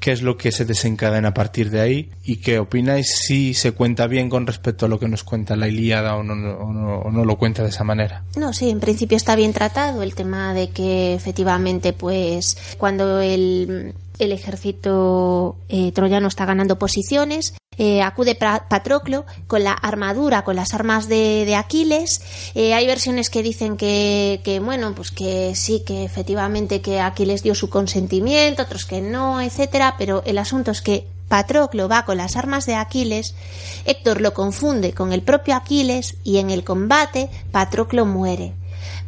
¿Qué es lo que se desencadena a partir de ahí? ¿Y qué opináis si se cuenta bien con respecto a lo que nos cuenta la Ilíada o no, o no, o no lo cuenta de esa manera? No, sí, en principio está bien tratado el tema de que efectivamente, pues, cuando el, el ejército eh, troyano está ganando posiciones, eh, acude Patroclo con la armadura, con las armas de, de Aquiles. Eh, hay versiones que dicen que, que, bueno, pues que sí, que efectivamente que Aquiles dio su consentimiento, otros que no, etcétera, pero el asunto es que Patroclo va con las armas de Aquiles, Héctor lo confunde con el propio Aquiles y en el combate Patroclo muere.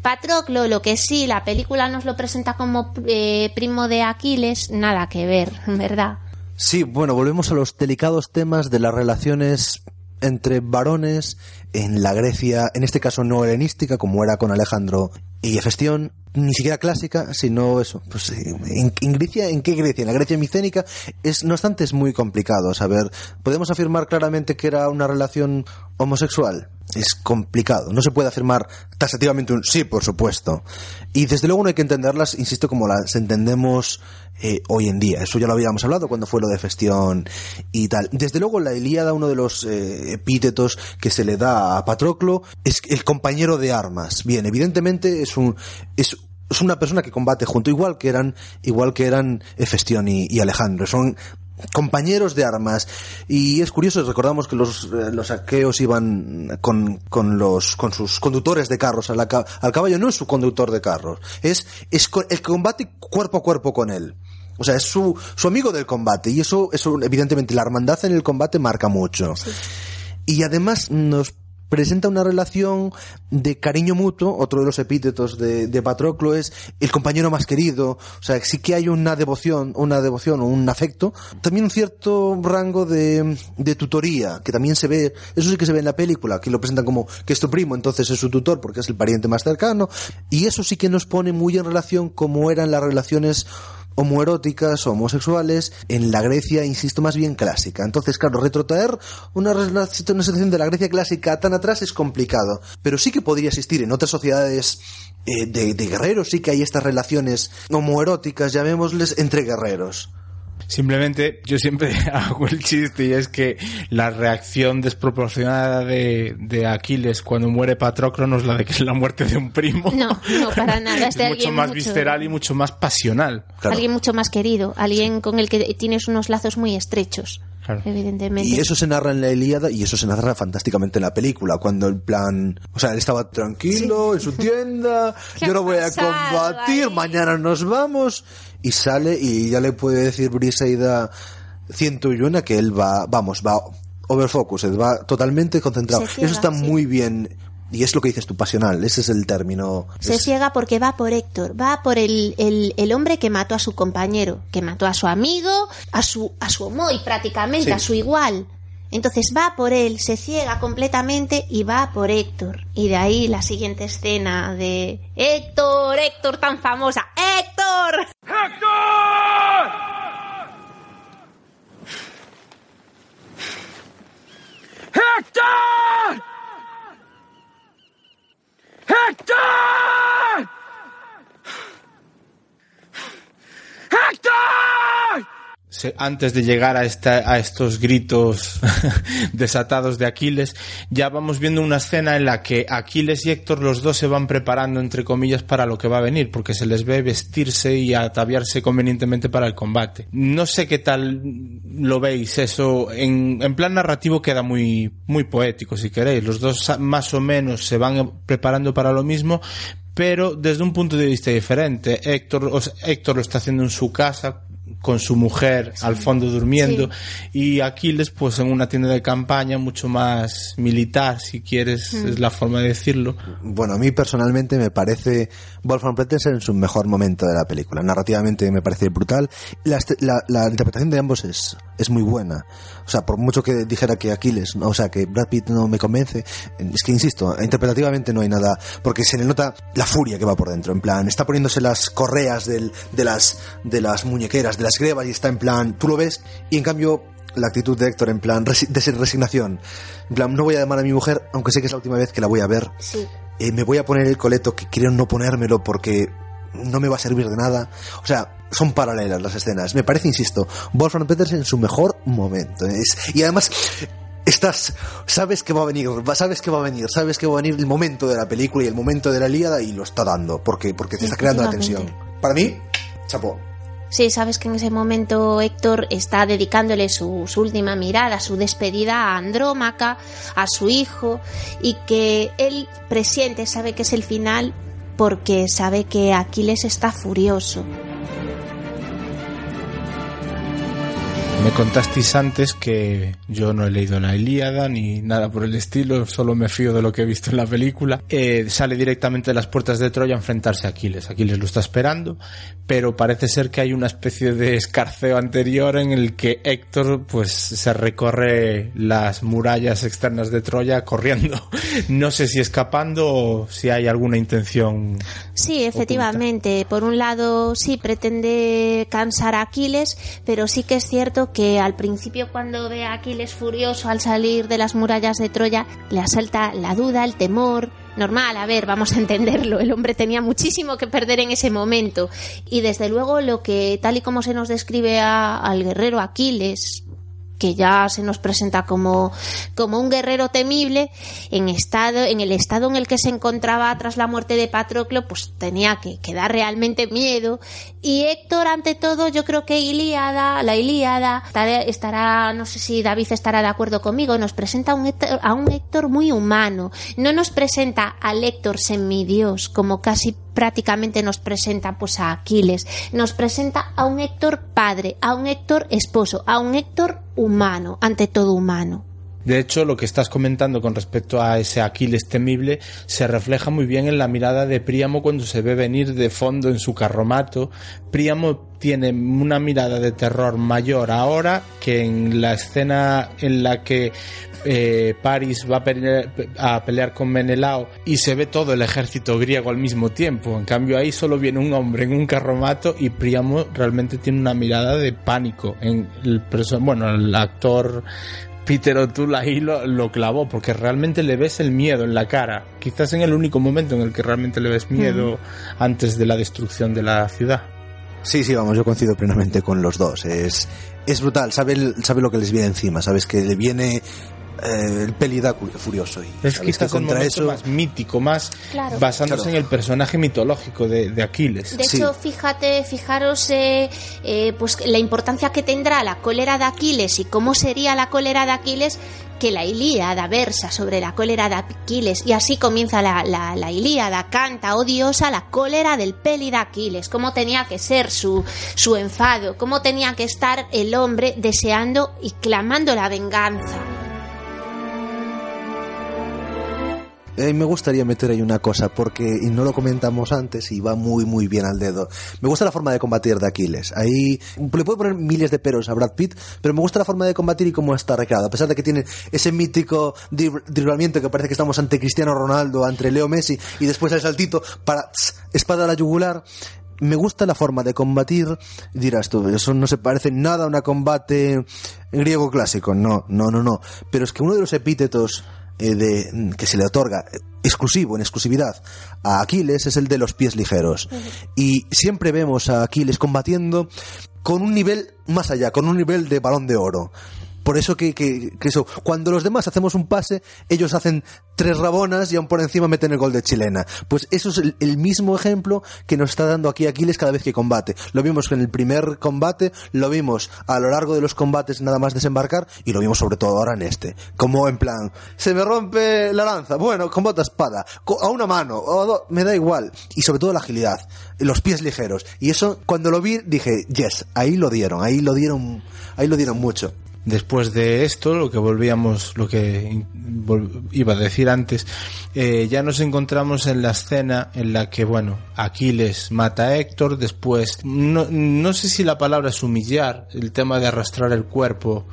Patroclo, lo que sí, la película nos lo presenta como eh, primo de Aquiles, nada que ver, ¿verdad? Sí, bueno, volvemos a los delicados temas de las relaciones entre varones en la Grecia, en este caso no helenística, como era con Alejandro y Hefestión, ni siquiera clásica, sino eso. Pues, eh, en, en Grecia, ¿en qué Grecia? En la Grecia micénica, es, no obstante, es muy complicado saber. ¿Podemos afirmar claramente que era una relación homosexual? Es complicado. No se puede afirmar taxativamente un sí, por supuesto. Y desde luego no hay que entenderlas, insisto, como las entendemos eh, hoy en día. Eso ya lo habíamos hablado cuando fue lo de Festión y tal. Desde luego la Ilíada, uno de los eh, epítetos que se le da a Patroclo, es el compañero de armas. Bien, evidentemente es un... Es, es una persona que combate junto, igual que eran, igual que eran Hefestión y, y Alejandro. Son compañeros de armas. Y es curioso recordamos que los, eh, los aqueos iban con, con los con sus conductores de carros. A la al caballo no es su conductor de carros es es el que combate cuerpo a cuerpo con él. O sea es su, su amigo del combate. Y eso eso evidentemente la hermandad en el combate marca mucho. Y además nos presenta una relación de cariño mutuo, otro de los epítetos de, de Patroclo es el compañero más querido, o sea, sí que hay una devoción, una devoción o un afecto, también un cierto rango de, de tutoría, que también se ve, eso sí que se ve en la película, que lo presentan como que es tu primo, entonces es su tutor porque es el pariente más cercano, y eso sí que nos pone muy en relación como eran las relaciones homoeróticas o homosexuales en la Grecia, insisto, más bien clásica. Entonces, claro, retrotraer una, una situación de la Grecia clásica tan atrás es complicado, pero sí que podría existir en otras sociedades eh, de, de guerreros, sí que hay estas relaciones homoeróticas, llamémosles, entre guerreros. Simplemente yo siempre hago el chiste y es que la reacción desproporcionada de, de Aquiles cuando muere Patroclo no es la de que es la muerte de un primo. No, no, para nada. Es mucho más mucho- visceral y mucho más pasional. Claro. Alguien mucho más querido, alguien con el que tienes unos lazos muy estrechos, Claro. evidentemente. Y eso se narra en la Ilíada y eso se narra fantásticamente en la película, cuando el plan, o sea, él estaba tranquilo en su tienda, ¿Qué yo no voy a combatir, ahí? mañana nos vamos, y sale y ya le puede decir Briseida ciento y una que él va, vamos, va overfocus, va totalmente concentrado. Ciega, eso está sí. muy bien, y es lo que dices tú, pasional, ese es el término. Se Es- ciega porque va por Héctor, va por el, el, el hombre que mató a su compañero, que mató a su amigo, a su, a su homoy prácticamente, Sí. a su igual. Entonces va por él, se ciega completamente y va por Héctor. Y de ahí la siguiente escena de Héctor, Héctor tan famosa, Héctor. se- antes de llegar a, esta, a estos gritos desatados de Aquiles, ya vamos viendo una escena en la que Aquiles y Héctor los dos se van preparando, entre comillas, para lo que va a venir, porque se les ve vestirse y ataviarse convenientemente para el combate. No sé qué tal lo veis eso. En, plan narrativo queda muy, poético, si queréis. Los dos más o menos se van preparando para lo mismo, pero desde un punto de vista diferente. Héctor, o Héctor lo está haciendo en su casa, con su mujer al fondo durmiendo y Aquiles pues en una tienda de campaña mucho más militar si quieres es la forma de decirlo Bueno, a mí personalmente me parece Wolfgang Petersen en su mejor momento de la película. Narrativamente me parece brutal. La, la- la interpretación de ambos es, es muy buena. O sea, por mucho que dijera que Aquiles, ¿no? o sea, que Brad Pitt no me convence, es que insisto, interpretativamente no hay nada, porque se le nota la furia que va por dentro. En plan, está poniéndose las correas del- de, las, de las muñequeras, de las grebas y está en plan, tú lo ves, y en cambio la actitud de Héctor en plan de resignación. En plan, no voy a llamar a mi mujer, aunque sé que es la última vez que la voy a ver Sí. eh, me voy a poner el coleto que quiero no ponérmelo porque no me va a servir de nada. O sea, son paralelas las escenas. Me parece, insisto, Wolfgang Petersen en su mejor momento. Es- y además, estás, sabes que va a venir, sabes que va a venir, sabes que va a venir el momento de la película y el momento de la liada y lo está dando, porque, porque te está creando la tensión. Para mí, chapó. Sí, sabes que en ese momento Héctor está dedicándole su, última mirada, su despedida a Andrómaca, a su hijo, y que él presiente, sabe que es el final porque sabe que Aquiles está furioso. Me contasteis antes que yo no he leído la Ilíada ni nada por el estilo solo me fío de lo que he visto en la película. Eh, sale directamente de las puertas de Troya a enfrentarse a Aquiles. Aquiles lo está esperando pero parece ser que hay una especie de escarceo anterior en el que Héctor pues se recorre las murallas externas de Troya corriendo. No sé si escapando o si hay alguna intención Sí, efectivamente. Por un lado, sí pretende cansar a Aquiles, pero sí que es cierto que al principio cuando ve a Aquiles furioso al salir de las murallas de Troya, le asalta la duda, el temor. Normal, a ver, vamos a entenderlo. El hombre tenía muchísimo que perder en ese momento. Y desde luego lo que, tal y como se nos describe a- al guerrero Aquiles, que ya se nos presenta como, como un guerrero temible, en, estado, en el estado en el que se encontraba tras la muerte de Patroclo, pues tenía que, que dar realmente miedo. Y Héctor, ante todo, yo creo que Ilíada, la Ilíada, estará, no sé si David estará de acuerdo conmigo, nos presenta un Héctor, a un Héctor muy humano. No nos presenta al Héctor semidios, como casi prácticamente nos presenta pues a Aquiles, nos presenta a un Héctor padre, a un Héctor esposo, a un Héctor humano, ante todo humano. De hecho, lo que estás comentando con respecto a ese Aquiles temible se refleja muy bien en la mirada de Príamo cuando se ve venir de fondo en su carromato. Príamo tiene una mirada de terror mayor ahora que en la escena en la que eh, Paris va a pelear, a pelear con Menelao y se ve todo el ejército griego al mismo tiempo. En cambio ahí solo viene un hombre en un carromato y Príamo realmente tiene una mirada de pánico. En el bueno, el actor Peter O'Toole ahí lo, lo clavó porque realmente le ves el miedo en la cara. Quizás en el único momento en el que realmente le ves miedo antes de la destrucción de la ciudad. Sí, sí, vamos, yo coincido plenamente con los dos. Es, es brutal, sabe, el- sabe lo que les viene encima, sabes que le viene eh, el pelida furioso. Y Es que el contra eso. más mítico, más Claro. basándose Claro. en el personaje mitológico de, de Aquiles. De Sí. hecho, fíjate, fijaros eh, eh, pues la importancia que tendrá la cólera de Aquiles y cómo sería la cólera de Aquiles que la Ilíada versa sobre la cólera de Aquiles y así comienza la, la, la Ilíada, canta, oh diosa, la cólera del peli de Aquiles, cómo tenía que ser su, su enfado, cómo tenía que estar el hombre deseando y clamando la venganza. Eh, me gustaría meter ahí una cosa, porque y no lo comentamos antes y va muy, muy bien al dedo. Me gusta la forma de combatir de Aquiles. Ahí le puedo poner miles de peros a Brad Pitt, pero me gusta la forma de combatir y cómo está recreado. A pesar de que tiene ese mítico drib- driblamiento que parece que estamos ante Cristiano Ronaldo, ante Leo Messi, y después el saltito para tss, espada a la yugular. Me gusta la forma de combatir. Dirás tú, eso no se parece nada a un combate griego clásico. No, no, no, no. Pero es que uno de los epítetos eh, de, que se le otorga eh, exclusivo, en exclusividad, a Aquiles es el de los pies ligeros. Y siempre vemos a Aquiles combatiendo con un nivel más allá, con un nivel de balón de oro. Por eso que, que- eso, cuando los demás hacemos un pase, ellos hacen tres rabonas y aún por encima meten el gol de chilena. Pues eso es el, mismo ejemplo que nos está dando aquí Aquiles cada vez que combate. Lo vimos en el primer combate, lo vimos a lo largo de los combates nada más desembarcar y lo vimos sobre todo ahora en este. Como en plan, se me rompe la lanza, bueno, combate a espada, a una mano, o a do- me da igual. Y sobre todo la agilidad, los pies ligeros. Y eso, cuando lo vi, dije, yes, ahí lo dieron, ahí lo dieron, ahí lo dieron mucho. Después de esto, lo que volvíamos, lo que iba a decir antes, eh, ya nos encontramos en la escena en la que, bueno, Aquiles mata a Héctor, después, no, no sé si la palabra es humillar, el tema de arrastrar el cuerpo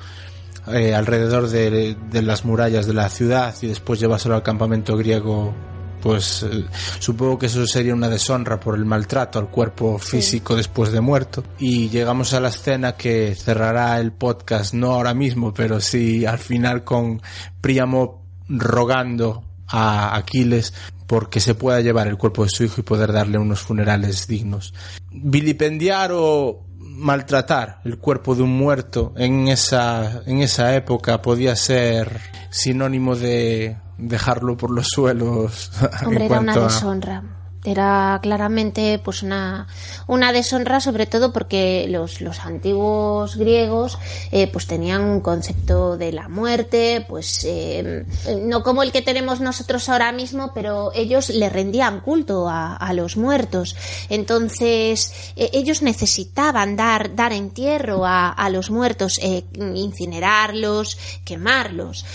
eh, alrededor de, de las murallas de la ciudad y después llevárselo al campamento griego pues eh, supongo que eso sería una deshonra por el maltrato al cuerpo físico después de muerto. Y llegamos a la escena que cerrará el podcast, no ahora mismo, pero sí al final con Príamo rogando a Aquiles porque se pueda llevar el cuerpo de su hijo y poder darle unos funerales dignos. Vilipendiar o maltratar el cuerpo de un muerto en esa, en esa época podía ser sinónimo de dejarlo por los suelos. en Hombre, era una deshonra. Era claramente pues una, una deshonra, sobre todo porque los, los antiguos griegos eh, pues tenían un concepto de la muerte, pues eh, no como el que tenemos nosotros ahora mismo, pero ellos le rendían culto a, a los muertos. Entonces, eh, ellos necesitaban dar, dar entierro a, a los muertos, eh, incinerarlos, quemarlos.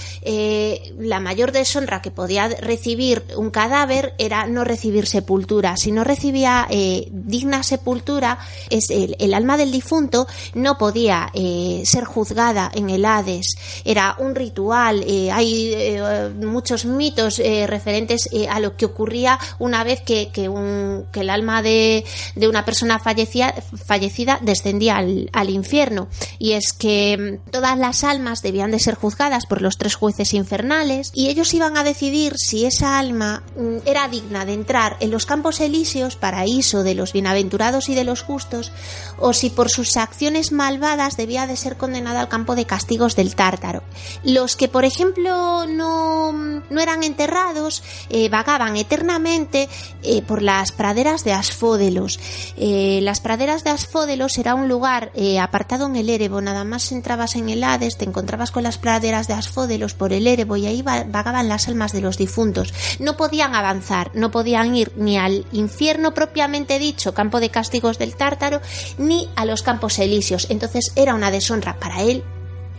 La mayor deshonra que podía recibir un cadáver era no recibir sepultura. Si no recibía eh, digna sepultura, el, alma del difunto no podía eh, ser juzgada en el Hades. Era un ritual. eh, hay muchos mitos referentes a lo que ocurría una vez que, que, el alma de, de una persona fallecida descendía al, al infierno. Y es que mm, todas las almas debían de ser juzgadas por los tres jueces infernales y ellos iban a decidir si esa alma mm, era digna de entrar en los campos elíseos, paraíso de los bienaventurados y de los justos, o si por sus acciones malvadas debía de ser condenada al campo de castigos del tártaro. Los que, por ejemplo, no, no eran enterrados, eh, vagaban eternamente eh, por las praderas de Asfódelos. Eh, las praderas de Asfódelos era un lugar apartado en el Erebo, nada más entrabas en el Hades, te encontrabas con las praderas de Asfódelos por el Erebo y ahí va- vagaban las almas de los difuntos. No podían avanzar, no podían ir ni al infierno propiamente dicho, campo de castigos del Tártaro, ni a los campos elíseos. Entonces era una deshonra para él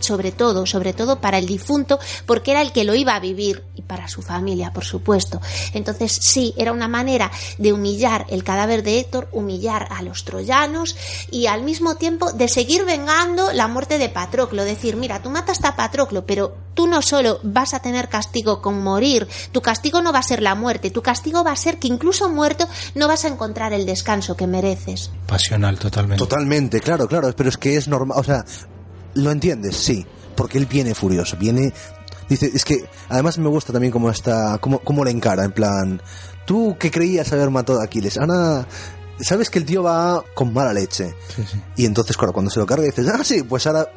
sobre todo, sobre todo para el difunto, porque era el que lo iba a vivir y para su familia, por supuesto. Entonces, sí, era una manera de humillar el cadáver de Héctor, humillar a los troyanos y al mismo tiempo de seguir vengando la muerte de Patroclo. Decir, mira, tú mataste a Patroclo, pero tú no solo vas a tener castigo con morir, tu castigo no va a ser la muerte, tu castigo va a ser que incluso muerto no vas a encontrar el descanso que mereces. Pasional, totalmente. Totalmente, claro, claro, pero es que es normal, o sea, lo entiendes, sí, porque él viene furioso, viene dice, es que además me gusta también cómo está cómo, cómo le encara, en plan, tú que creías haber matado a Aquiles, Ana sabes que el tío va con mala leche. Y entonces, claro, cuando se lo carga dices, "Ah, sí, pues ahora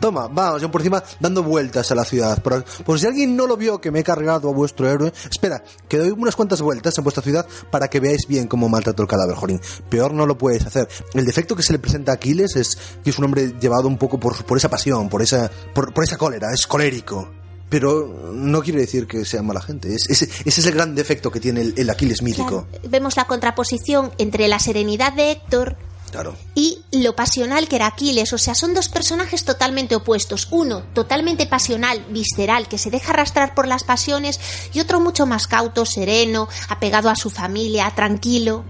Toma, vamos, yo por encima dando vueltas a la ciudad. Por, si alguien no lo vio que me he cargado a vuestro héroe, espera, que doy unas cuantas vueltas en vuestra ciudad para que veáis bien cómo maltrató el cadáver, Jorín. Peor no lo puedes hacer. El defecto que se le presenta a Aquiles es que es un hombre llevado un poco por, por esa pasión, por esa, por, por esa cólera, es colérico. Pero no quiere decir que sea mala gente. Es, ese, es el gran defecto que tiene el Aquiles mítico. Vemos la contraposición entre la serenidad de Héctor Claro. y lo pasional que era Aquiles. O sea, son dos personajes totalmente opuestos. Uno, totalmente pasional, visceral, que se deja arrastrar por las pasiones, y otro mucho más cauto, sereno, apegado a su familia, tranquilo.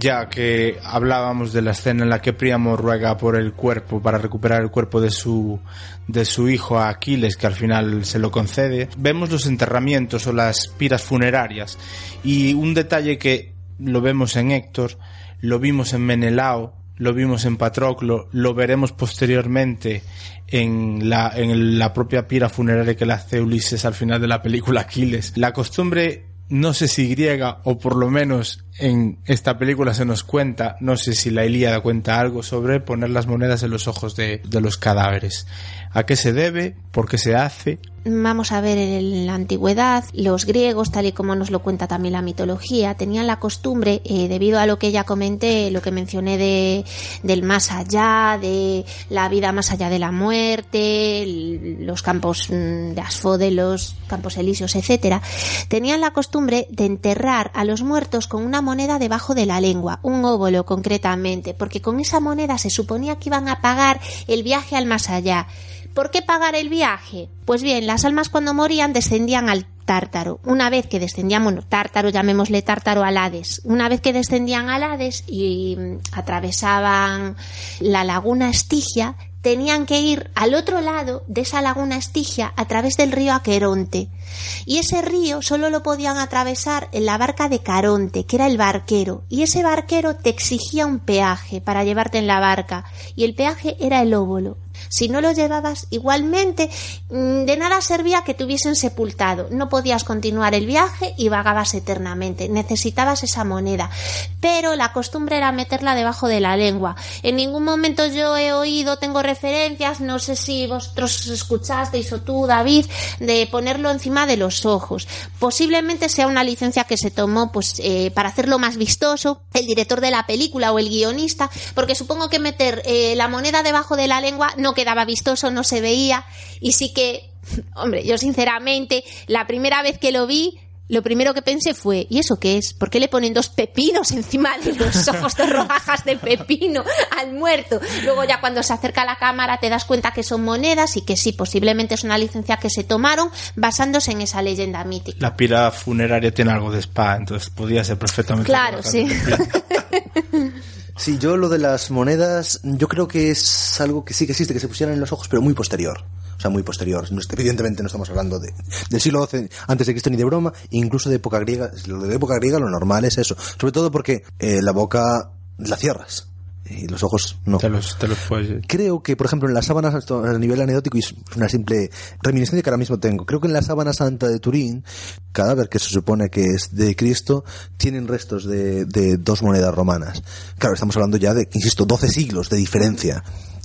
Ya que hablábamos de la escena en la que Príamo ruega por el cuerpo para recuperar el cuerpo de su de su hijo a Aquiles, que al final se lo concede, vemos los enterramientos o las piras funerarias y un detalle que lo vemos en Héctor, lo vimos en Menelao, lo vimos en Patroclo, lo veremos posteriormente en la, en la propia pira funeraria que le hace Ulises al final de la película Aquiles. La costumbre, no sé si griega o por lo menos en esta película se nos cuenta, no sé si la Ilíada cuenta algo sobre poner las monedas en los ojos de, de los cadáveres. ¿A qué se debe? ¿Por qué se hace? Vamos a ver, en la antigüedad, los griegos, tal y como nos lo cuenta también la mitología, tenían la costumbre, eh, debido a lo que ya comenté, lo que mencioné de, del más allá, de la vida más allá de la muerte, los campos mm, de Asfode, los campos elíseos, etcétera, tenían la costumbre de enterrar a los muertos con una moneda debajo de la lengua, un óvulo concretamente, porque con esa moneda se suponía que iban a pagar el viaje al más allá. ¿Por qué pagar el viaje? Pues bien, las almas cuando morían descendían al Tártaro. Una vez que descendían, bueno, Tártaro, llamémosle Tártaro al Hades. Una vez que descendían al Hades y mm, atravesaban la laguna Estigia, tenían que ir al otro lado de esa laguna Estigia a través del río Aqueronte. Y ese río solo lo podían atravesar en la barca de Caronte, que era el barquero. Y ese barquero te exigía un peaje para llevarte en la barca. Y el peaje era el óvulo. Si no lo llevabas, igualmente mm, de nada servía que te hubiesen sepultado. No podías continuar el viaje y vagabas eternamente. Necesitabas esa moneda. Pero la costumbre era meterla debajo de la lengua. En ningún momento yo he oído, tengo referencias, no sé si vosotros escuchasteis o tú, David, de ponerlo encima de los ojos. Posiblemente sea una licencia que se tomó pues eh, para hacerlo más vistoso el director de la película o el guionista, porque supongo que meter eh, la moneda debajo de la lengua quedaba vistoso, no se veía y sí que, hombre, yo sinceramente la primera vez que lo vi lo primero que pensé fue, ¿y eso qué es? ¿Por qué le ponen dos pepinos encima de los ojos de rodajas de pepino al muerto? Luego ya cuando se acerca a la cámara te das cuenta que son monedas y que sí, posiblemente es una licencia que se tomaron basándose en esa leyenda mítica. La pira funeraria tiene algo de spa, entonces podía ser perfectamente. Claro, sí. Sí, yo lo de las monedas, yo creo que es algo que sí que existe, que se pusieran en los ojos, pero muy posterior. O sea, muy posterior. Evidentemente no estamos hablando de, del siglo XII, antes de Cristo ni de broma, incluso de época griega. Lo de época griega lo normal es eso. Sobre todo porque eh, la boca la cierras. Y los ojos no. Te los, te los puedes... Creo que, por ejemplo, en las sábanas, a nivel anecdótico, y es una simple reminiscencia que ahora mismo tengo, creo que en la sábana santa de Turín, cadáver que se supone que es de Cristo, tienen restos de, de dos monedas romanas. Claro, estamos hablando ya de, insisto, 12 siglos de diferencia.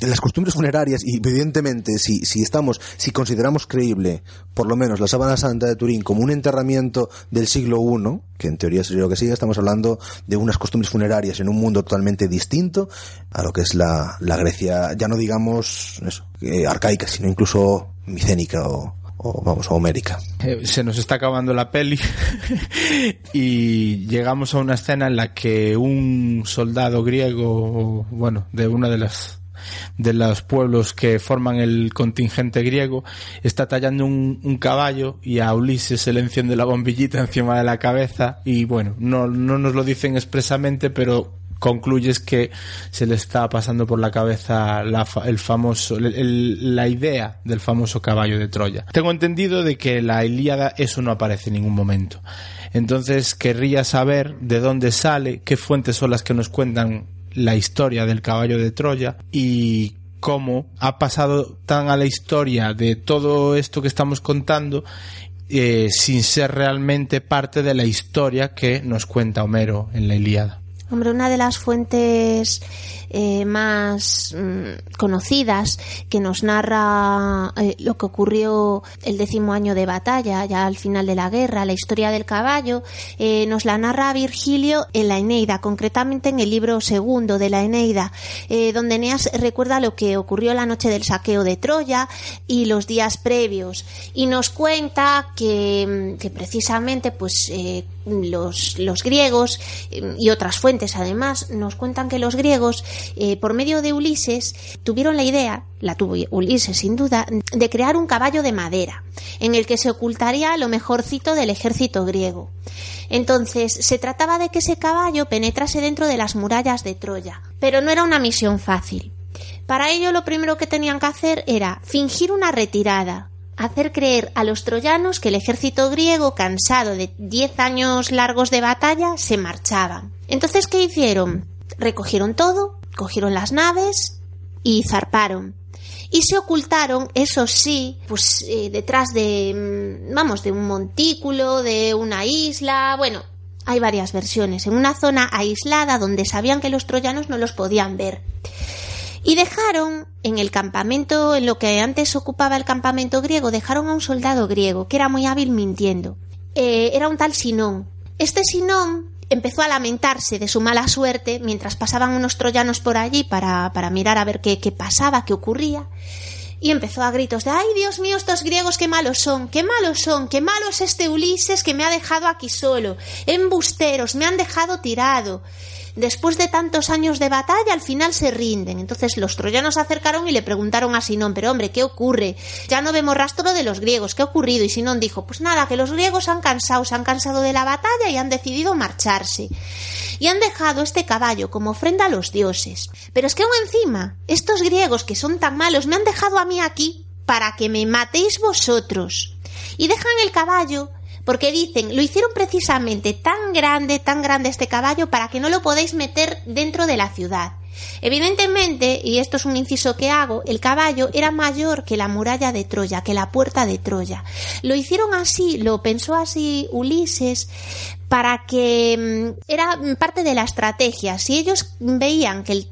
Las costumbres funerarias, y evidentemente, si, si estamos, si consideramos creíble, por lo menos la sábana santa de Turín como un enterramiento del siglo I, que en teoría sería lo que sigue, estamos hablando de unas costumbres funerarias en un mundo totalmente distinto a lo que es la, la Grecia, ya no digamos eso, eh, arcaica, sino incluso micénica o, vamos, o homérica. Eh, se nos está acabando la peli y llegamos a una escena en la que un soldado griego, bueno, de una de las de los pueblos que forman el contingente griego, está tallando un, caballo y a Ulises se le enciende la bombillita encima de la cabeza y bueno, no, no nos lo dicen expresamente, pero concluyes que se le está pasando por la cabeza la, el famoso, la idea del famoso caballo de Troya. Tengo entendido de que la Ilíada eso no aparece en ningún momento. Entonces querría saber de dónde sale, qué fuentes son las que nos cuentan la historia del caballo de Troya y cómo ha pasado tan a la historia de todo esto que estamos contando eh, sin ser realmente parte de la historia que nos cuenta Homero en la Ilíada. Hombre, una de las fuentes eh, más mm, conocidas que nos narra eh, lo que ocurrió el décimo año de batalla, ya al final de la guerra, la historia del caballo, eh, nos la narra Virgilio en la Eneida, concretamente en el libro segundo de la Eneida, donde Eneas recuerda lo que ocurrió la noche del saqueo de Troya y los días previos, y nos cuenta que, mm, que precisamente pues los, los griegos y otras fuentes además nos cuentan que los griegos eh, por medio de Ulises tuvieron la idea, la tuvo Ulises sin duda, de crear un caballo de madera en el que se ocultaría lo mejorcito del ejército griego. Entonces se trataba de que ese caballo penetrase dentro de las murallas de Troya, pero no era una misión fácil. Para ello lo primero que tenían que hacer era fingir una retirada, hacer creer a los troyanos que el ejército griego, cansado de diez años largos de batalla, se marchaban. Entonces, ¿qué hicieron? Recogieron todo, cogieron las naves y zarparon. Y se ocultaron, eso sí, pues eh, detrás de, mm, vamos, de un montículo, de una isla, bueno, hay varias versiones, en una zona aislada donde sabían que los troyanos no los podían ver. Y dejaron en el campamento, en lo que antes ocupaba el campamento griego, dejaron a un soldado griego que era muy hábil mintiendo. Eh, era un tal Sinón. Este Sinón empezó a lamentarse de su mala suerte mientras pasaban unos troyanos por allí para, para mirar a ver qué, qué pasaba, qué ocurría. Y empezó a gritos de ¡Ay, Dios mío, estos griegos qué malos son! ¡Qué malos son! ¡Qué malo es este Ulises que me ha dejado aquí solo! ¡Embusteros! ¡Me han dejado tirado! Después de tantos años de batalla, al final se rinden. Entonces los troyanos se acercaron y le preguntaron a Sinón, pero hombre, ¿qué ocurre? Ya no vemos rastro de los griegos, ¿qué ha ocurrido? Y Sinón dijo, pues nada, que los griegos han cansado, se han cansado de la batalla y han decidido marcharse. Y han dejado este caballo como ofrenda a los dioses. Pero es que aún encima, estos griegos que son tan malos me han dejado a mí aquí para que me matéis vosotros. Y dejan el caballo porque dicen, lo hicieron precisamente tan grande, tan grande este caballo para que no lo podáis meter dentro de la ciudad. Evidentemente, y esto es un inciso que hago, el caballo era mayor que la muralla de Troya, que la puerta de Troya. Lo hicieron así, lo pensó así Ulises, para que mm, era parte de la estrategia. Si ellos veían que el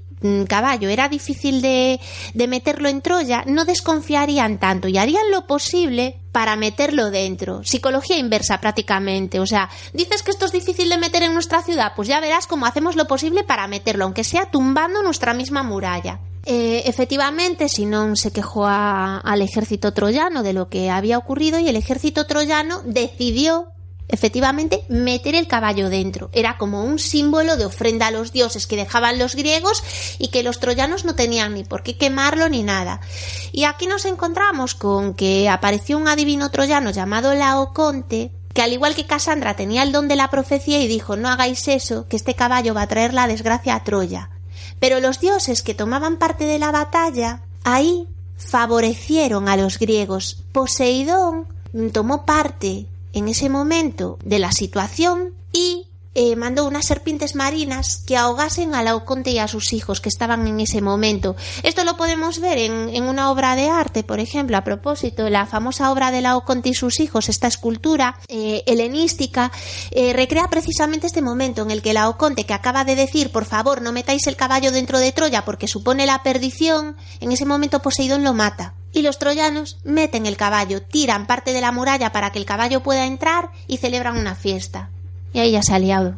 caballo era difícil de, de meterlo en Troya, no desconfiarían tanto y harían lo posible para meterlo dentro. Psicología inversa prácticamente. O sea, dices que esto es difícil de meter en nuestra ciudad, pues ya verás cómo hacemos lo posible para meterlo, aunque sea tumbando nuestra misma muralla. Eh, efectivamente, Sinón se quejó al ejército troyano de lo que había ocurrido y el ejército troyano decidió efectivamente meter el caballo dentro. Era como un símbolo de ofrenda a los dioses que dejaban los griegos y que los troyanos no tenían ni por qué quemarlo ni nada. Y aquí nos encontramos con que apareció un adivino troyano llamado Laoconte, que al igual que Casandra tenía el don de la profecía y dijo no hagáis eso, que este caballo va a traer la desgracia a Troya. Pero los dioses que tomaban parte de la batalla, ahí favorecieron a los griegos. Poseidón tomó parte en ese momento de la situación y eh, mandó unas serpientes marinas que ahogasen a Laoconte y a sus hijos que estaban en ese momento. Esto lo podemos ver en, en una obra de arte, por ejemplo, a propósito, la famosa obra de Laoconte y sus hijos, esta escultura eh, helenística, eh, recrea precisamente este momento en el que Laoconte, que acaba de decir, por favor, no metáis el caballo dentro de Troya porque supone la perdición, en ese momento Poseidón lo mata. Y los troyanos meten el caballo, tiran parte de la muralla para que el caballo pueda entrar y celebran una fiesta. Y ahí ya se ha liado.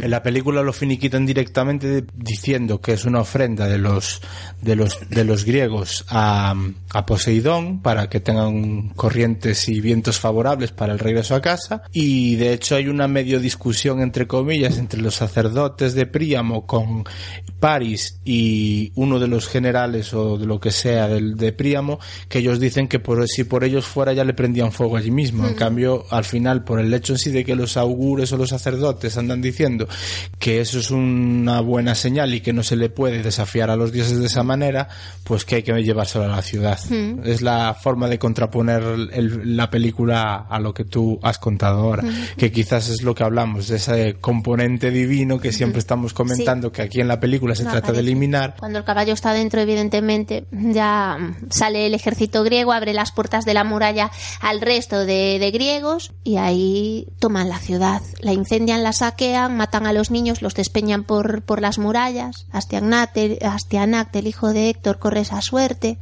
En la película lo finiquitan directamente diciendo que es una ofrenda de los de los de los griegos a, a Poseidón para que tengan corrientes y vientos favorables para el regreso a casa. Y de hecho hay una medio discusión entre comillas entre los sacerdotes de Príamo con Paris y uno de los generales o de lo que sea del de Príamo que ellos dicen que por, si por ellos fuera ya le prendían fuego allí mismo. En cambio al final por el hecho en sí de que los augures o los sacerdotes andan diciendo que eso es una buena señal y que no se le puede desafiar a los dioses de esa manera pues que hay que llevárselo a la ciudad Mm. es la forma de contraponer el- la película a lo que tú has contado ahora que quizás es lo que hablamos de ese componente divino que siempre estamos comentando que aquí en la película se No trata de eliminar Cuando el caballo está dentro, evidentemente, ya mm, sale el ejército griego, abre las puertas de la muralla al resto de, de griegos y ahí toman la ciudad. La incendian, la matan a los niños, los despeñan por, por las murallas. Astianac, Astianac, el hijo de Héctor, corre esa suerte.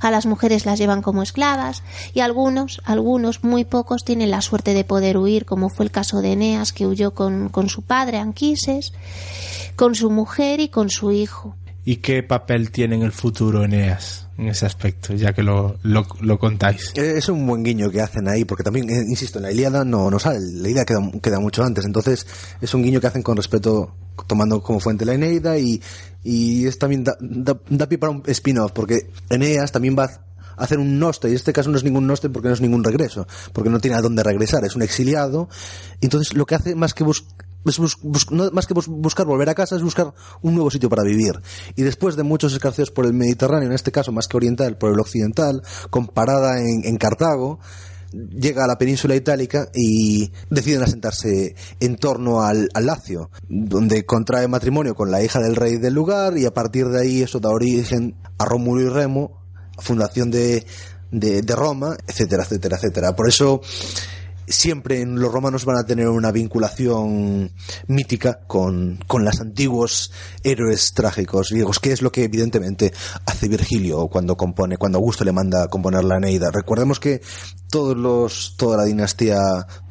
A las mujeres las llevan como esclavas y algunos, algunos, muy pocos, tienen la suerte de poder huir, como fue el caso de Eneas, que huyó con, con su padre, Anquises, con su mujer y con su hijo. Y qué papel tiene en el futuro Eneas en ese aspecto ya que lo, lo, contáis Eh, Es un buen guiño que hacen ahí, porque también, eh, insisto, en la Ilíada no, no sale, la Ilíada queda, queda mucho antes, entonces es un guiño que hacen con respeto, tomando como fuente la Eneida y, y es también da, da, da pie para un spin-off, porque Eneas también va a hacer un noste, y en este caso no es ningún noste porque no es ningún regreso, porque no tiene a dónde regresar, es un exiliado, entonces lo que hace más que bus- es bus- no- más que bus- buscar volver a casa es buscar un nuevo sitio para vivir. Y después de muchos escarceos por el Mediterráneo, en este caso más que oriental, por el occidental, con parada en, en Cartago, llega a la península itálica y deciden asentarse en torno al, al Lacio, donde contrae matrimonio con la hija del rey del lugar y a partir de ahí eso da origen a Rómulo y Remo, fundación de, de Roma, etcétera, etcétera, etcétera. Por eso siempre los romanos van a tener una vinculación mítica con, con los antiguos héroes trágicos griegos, que es lo que evidentemente hace Virgilio cuando compone, cuando Augusto le manda a componer la Eneida. Recordemos que todos los, toda la dinastía,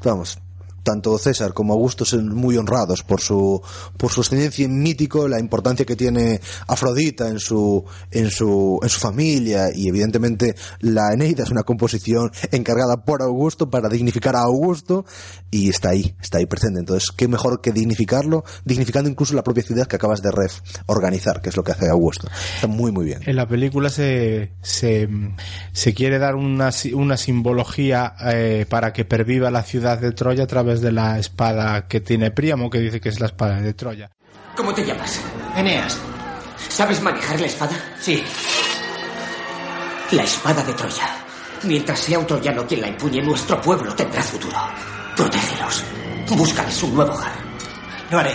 vamos, tanto César como Augusto son muy honrados por su por su ascendencia en mítico, la importancia que tiene Afrodita en su en su en su familia y evidentemente la Eneida es una composición encargada por Augusto para dignificar a Augusto y está ahí, está ahí presente. Entonces, qué mejor que dignificarlo, dignificando incluso la propia ciudad que acabas de ref organizar, que es lo que hace Augusto. Está muy muy bien. En la película se, se, se quiere dar una, una simbología eh, para que perviva la ciudad de Troya a través de la espada que tiene Príamo, que dice que es la espada de Troya. ¿Cómo te llamas? Eneas. ¿Sabes manejar la espada? Sí. La espada de Troya. Mientras sea un troyano quien la empuñe, nuestro pueblo tendrá futuro. Protégelos. Búscales un nuevo hogar. Lo haré.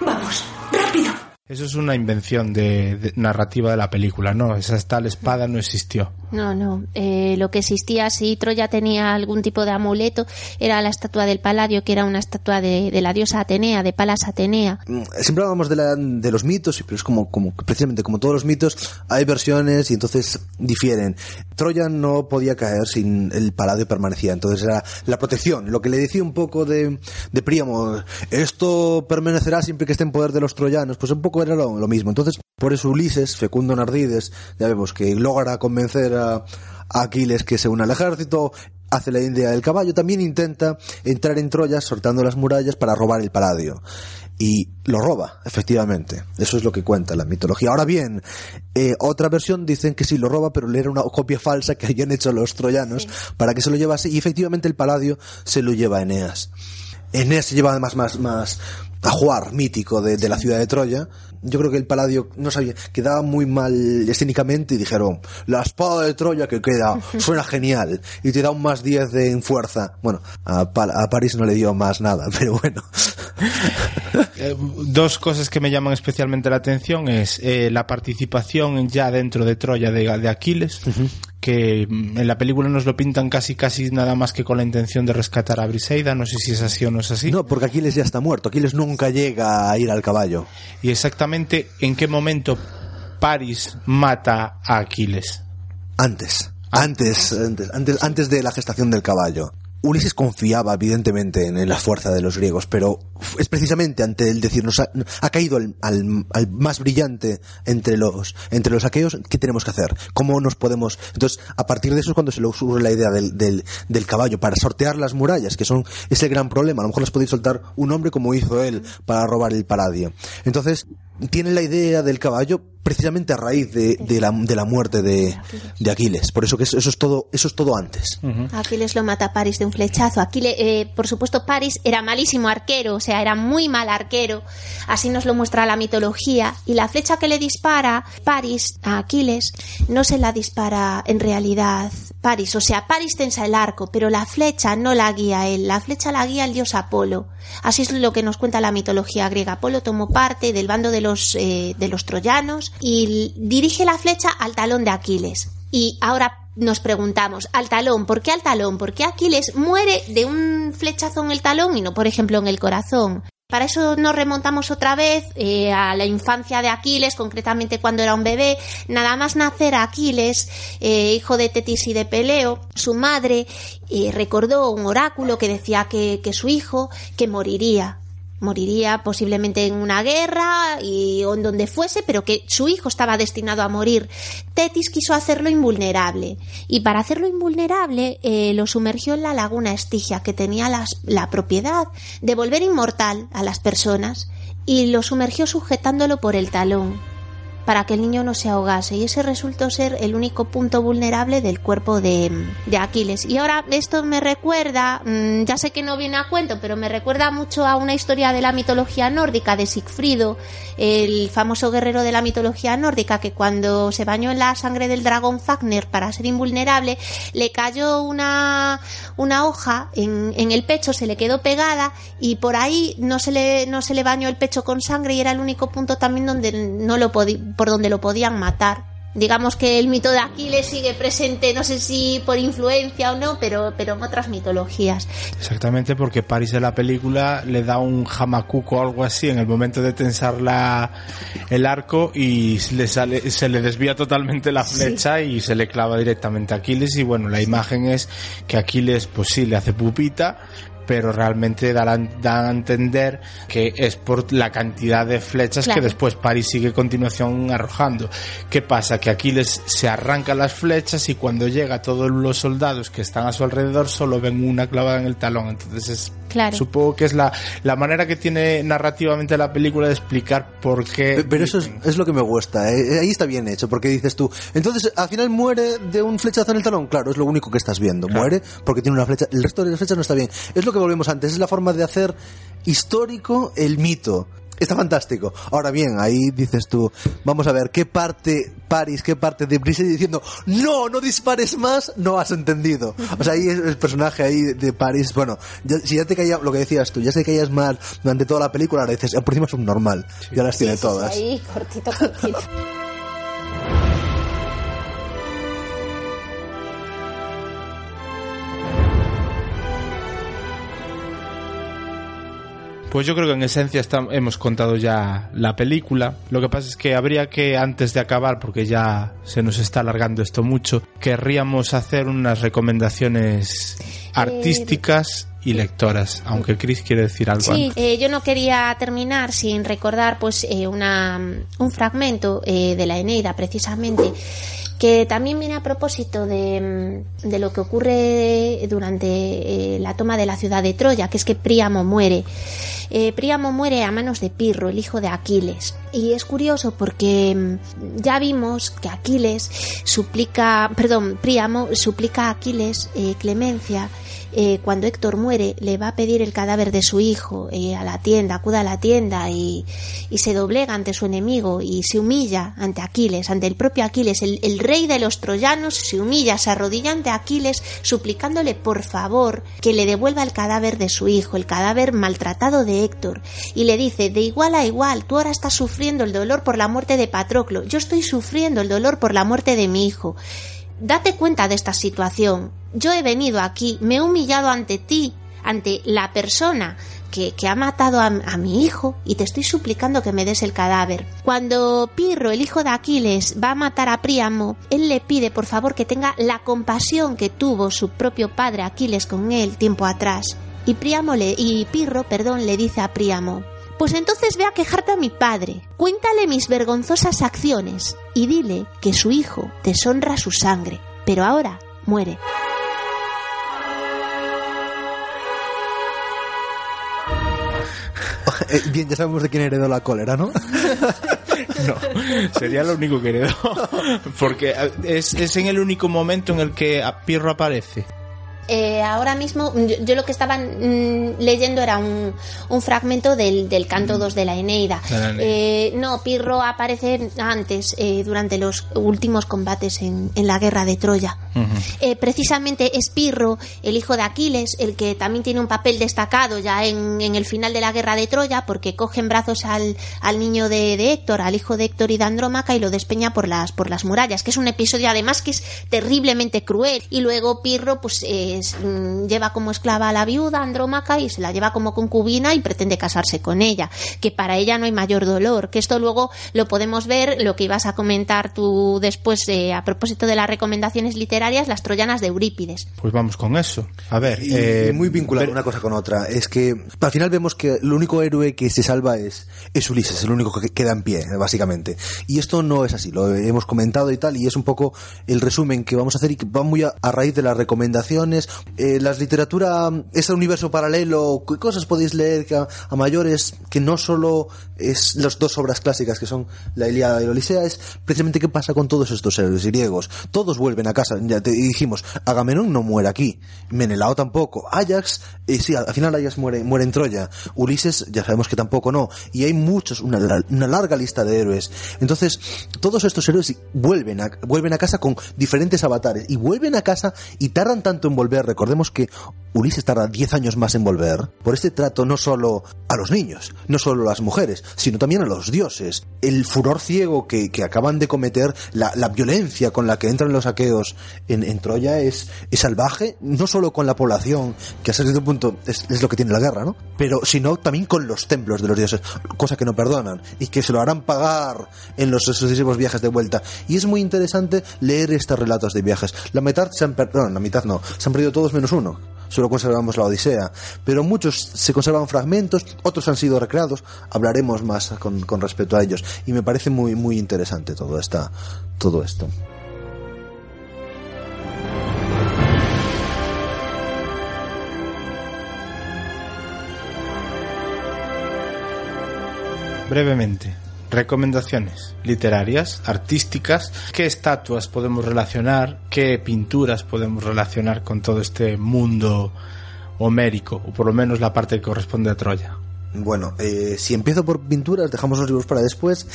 Vamos, rápido. Eso es una invención de, de narrativa de la película, no, esa tal espada no existió. No, no. Eh, lo que existía, si Troya tenía algún tipo de amuleto, era la estatua del Paladio, que era una estatua de, la diosa Atenea, de Palas Atenea. Mm, siempre hablamos de, la- de los mitos, pero es como, como precisamente como todos los mitos, hay versiones y entonces difieren. Troya no podía caer sin el paladio permanecía, entonces era la protección. Lo que le decía un poco de, de Príamo, esto permanecerá siempre que esté en poder de los troyanos, pues un poco era lo, mismo. Entonces, por eso Ulises, Fecundo Nardides, ya vemos que logra convencer a Aquiles que se una al ejército, hace la idea del caballo, también intenta entrar en Troya sortando las murallas para robar el paladio. Y lo roba, efectivamente. Eso es lo que cuenta la mitología. Ahora bien, eh, otra versión dicen que sí lo roba, pero le era una copia falsa que habían hecho los troyanos para que se lo llevase. Y efectivamente el paladio se lo lleva a Eneas. Eneas se lleva además más, más ajuar mítico de, de la ciudad de Troya. Yo creo que el Paladio no sabía, quedaba muy mal escénicamente y dijeron, la espada de Troya que queda, suena genial y te da un más 10 de, en fuerza. Bueno, a, Pa- a París no le dio más nada, pero bueno. Eh, dos cosas que me llaman especialmente la atención es eh, la participación ya dentro de Troya de, de Aquiles, que mm, en la película nos lo pintan casi casi nada más que con la intención de rescatar a Briseida, no sé si es así o no es así. No, porque Aquiles ya está muerto, Aquiles nunca llega a ir al caballo. Y exactamente en qué momento Paris mata a Aquiles. Antes, antes, antes, antes, antes de la gestación del caballo. Ulises confiaba evidentemente en, la fuerza de los griegos, pero es precisamente ante el decir nos ha, caído al, al- al más brillante entre los entre los aqueos, ¿qué tenemos que hacer? ¿Cómo nos podemos? Entonces, a partir de eso es cuando se le ocurre la idea del, del, caballo para sortear las murallas, que son es el gran problema. A lo mejor las podéis soltar un hombre como hizo él para robar el paladio. Entonces, tiene la idea del caballo precisamente a raíz de, de la, de la muerte de, de Aquiles. Por eso que eso, eso es todo eso es todo antes. Aquiles lo mata a Paris de un flechazo. Aquiles, eh, por supuesto, Paris era malísimo arquero, o sea, era muy mal arquero. Así nos lo muestra la mitología. Y la flecha que le dispara Paris a Aquiles no se la dispara en realidad Paris. O sea, Paris tensa el arco, pero la flecha no la guía él. La flecha la guía el dios Apolo. Así es lo que nos cuenta la mitología griega. Apolo tomó parte del bando de los, eh, de los troyanos y dirige la flecha al talón de Aquiles. Y ahora nos preguntamos, al talón, ¿por qué al talón? ¿Por qué Aquiles muere de un flechazo en el talón y no, por ejemplo, en el corazón? Para eso nos remontamos otra vez eh, a la infancia de Aquiles, concretamente cuando era un bebé. Nada más nacer Aquiles, eh, hijo de Tetis y de Peleo, su madre recordó un oráculo que decía que, que su hijo que moriría moriría posiblemente en una guerra y o en donde fuese, pero que su hijo estaba destinado a morir. Tetis quiso hacerlo invulnerable y para hacerlo invulnerable eh, lo sumergió en la laguna Estigia, que tenía la propiedad de volver inmortal a las personas y lo sumergió sujetándolo por el talón para que el niño no se ahogase y ese resultó ser el único punto vulnerable del cuerpo de, de Aquiles. Y ahora esto me recuerda, mm, ya sé que no viene a cuento, pero me recuerda mucho a una historia de la mitología nórdica de Sigfrido, el famoso guerrero de la mitología nórdica que cuando se bañó en la sangre del dragón Fafnir para ser invulnerable, le cayó una, una hoja en, en el pecho, se le quedó pegada y por ahí no se le, no se le bañó el pecho con sangre y era el único punto también donde no lo podi- por donde lo podían matar. Digamos que el mito de Aquiles sigue presente, no sé si por influencia o no, pero, pero en otras mitologías. Exactamente, porque Paris en la película le da un jamacuco o algo así en el momento de tensar la, el arco y le sale, se le desvía totalmente la flecha y se le clava directamente a Aquiles. Y bueno, la imagen es que Aquiles, pues sí, le hace pupita, pero realmente darán, dan a entender que es por la cantidad de flechas Claro. que después Paris sigue a continuación arrojando. ¿Qué pasa? Que Aquiles se arranca las flechas y cuando llega todos los soldados que están a su alrededor solo ven una clavada en el talón. Entonces es, Claro. supongo que es la, la manera que tiene narrativamente la película de explicar por qué... Pe- Pero eso es, es lo que me gusta, ¿eh? ahí está bien hecho, porque dices tú, entonces al final muere de un flechazo en el talón, claro, es lo único que estás viendo, muere porque tiene una flecha, el resto de las flechas no está bien. Es lo que volvemos antes, es la forma de hacer histórico el mito. Está fantástico. Ahora bien, ahí dices tú, vamos a ver, ¿qué parte Paris, qué parte de Brice diciendo, no, no dispares más, no has entendido? O sea, ahí es el personaje ahí de Paris, bueno, ya- si ya te caía, lo que decías tú, ya se caías mal durante toda la película, ahora dices, "Ah, por encima es un normal, ya las tiene todas. Ahí, cortito, cortito. Pues yo creo que en esencia está- hemos contado ya la película. Lo que pasa es que habría que, antes de acabar, porque ya se nos está alargando esto mucho, querríamos hacer unas recomendaciones artísticas y lectoras. Aunque Chris quiere decir algo Sí, eh, yo no quería terminar sin recordar pues eh, una, un fragmento eh, de la Eneida precisamente que también viene a propósito de, mm, de lo que ocurre durante eh, la toma de la ciudad de Troya, que es que Príamo muere. Eh, Príamo muere a manos de Pirro, el hijo de Aquiles. Y es curioso porque mm, ya vimos que Aquiles suplica, perdón, Príamo suplica a Aquiles eh, clemencia eh, cuando Héctor muere, le va a pedir el cadáver de su hijo eh, a la tienda, acude a la tienda y, y se doblega ante su enemigo y se humilla ante Aquiles, ante el propio Aquiles, el, el rey de los troyanos se humilla, se arrodilla ante Aquiles suplicándole por favor que le devuelva el cadáver de su hijo, el cadáver maltratado de Héctor, y le dice, de igual a igual, tú ahora estás sufriendo el dolor por la muerte de Patroclo, yo estoy sufriendo el dolor por la muerte de mi hijo. Date cuenta de esta situación. Yo he venido aquí, me he humillado ante ti, ante la persona que, que ha matado a, a mi hijo y te estoy suplicando que me des el cadáver. Cuando Pirro, el hijo de Aquiles, va a matar a Príamo, él le pide por favor que tenga la compasión que tuvo su propio padre Aquiles con él tiempo atrás. Y Príamo le, y Pirro, perdón, le dice a Príamo, pues entonces ve a quejarte a mi padre, cuéntale mis vergonzosas acciones y dile que su hijo deshonra su sangre, pero ahora muere. Eh, bien, ya sabemos de quién heredó la cólera, ¿no? No, sería lo único que heredó. Porque es, es en el único momento en el que Pirro aparece. Eh, ahora mismo yo, yo lo que estaba mm, leyendo era un, un fragmento del, del canto 2 de la Eneida. Eh, no, Pirro aparece antes, eh, durante los últimos combates en, en la guerra de Troya. Eh, precisamente es Pirro, el hijo de Aquiles, el que también tiene un papel destacado ya en, en el final de la guerra de Troya, porque coge en brazos al, al niño de, de Héctor, al hijo de Héctor y de Andrómaca, y lo despeña por las, por las murallas, que es un episodio además que es terriblemente cruel. Y luego Pirro, pues, es, mm, lleva como esclava a la viuda Andrómaca y se la lleva como concubina y pretende casarse con ella, que para ella no hay mayor dolor, que esto luego lo podemos ver, lo que ibas a comentar tú después eh, a propósito de las recomendaciones literarias, las troyanas de Eurípides. Pues vamos con eso. A ver, Y eh, muy vinculado una cosa con otra. Es que al final vemos que el único héroe que se salva es, es Ulises, el único que queda en pie, básicamente. Y esto no es así, lo hemos comentado y tal, y es un poco el resumen que vamos a hacer y que va muy a, a raíz de las recomendaciones. Eh, la literatura, ese universo paralelo, ¿qué cosas podéis leer que a, a mayores que no solo es las dos obras clásicas que son la Ilíada y la Odisea, es precisamente qué pasa con todos estos héroes griegos. Todos vuelven a casa, ya te dijimos, Agamenón no muere aquí, Menelao tampoco, Ajax, eh, sí, al final Ajax muere, muere en Troya, Ulises ya sabemos que tampoco no, y hay muchos, una, una larga lista de héroes. Entonces, todos estos héroes vuelven a, vuelven a casa con diferentes avatares, y vuelven a casa y tardan tanto en volver, recordemos que Ulises tarda 10 años más en volver, por este trato no solo a los niños, no solo a las mujeres, sino también a los dioses. El furor ciego que, que acaban de cometer, la, la violencia con la que entran los aqueos en, en Troya es, es salvaje, no solo con la población, que hasta cierto punto es, lo que tiene la guerra, ¿no? Pero sino también con los templos de los dioses, cosa que no perdonan, y que se lo harán pagar en los sucesivos viajes de vuelta. Y es muy interesante leer estos relatos de viajes. La mitad se han la mitad no, se han perdido todos menos uno solo conservamos la Odisea, pero muchos se conservan fragmentos, otros han sido recreados, hablaremos más con, respecto a ellos, y me parece muy, muy interesante todo, esta, todo esto. brevemente, recomendaciones literarias, artísticas, qué estatuas podemos relacionar, qué pinturas podemos relacionar con todo este mundo homérico, o por lo menos la parte que corresponde a Troya. Bueno, eh, si empiezo por pinturas, dejamos los libros para después.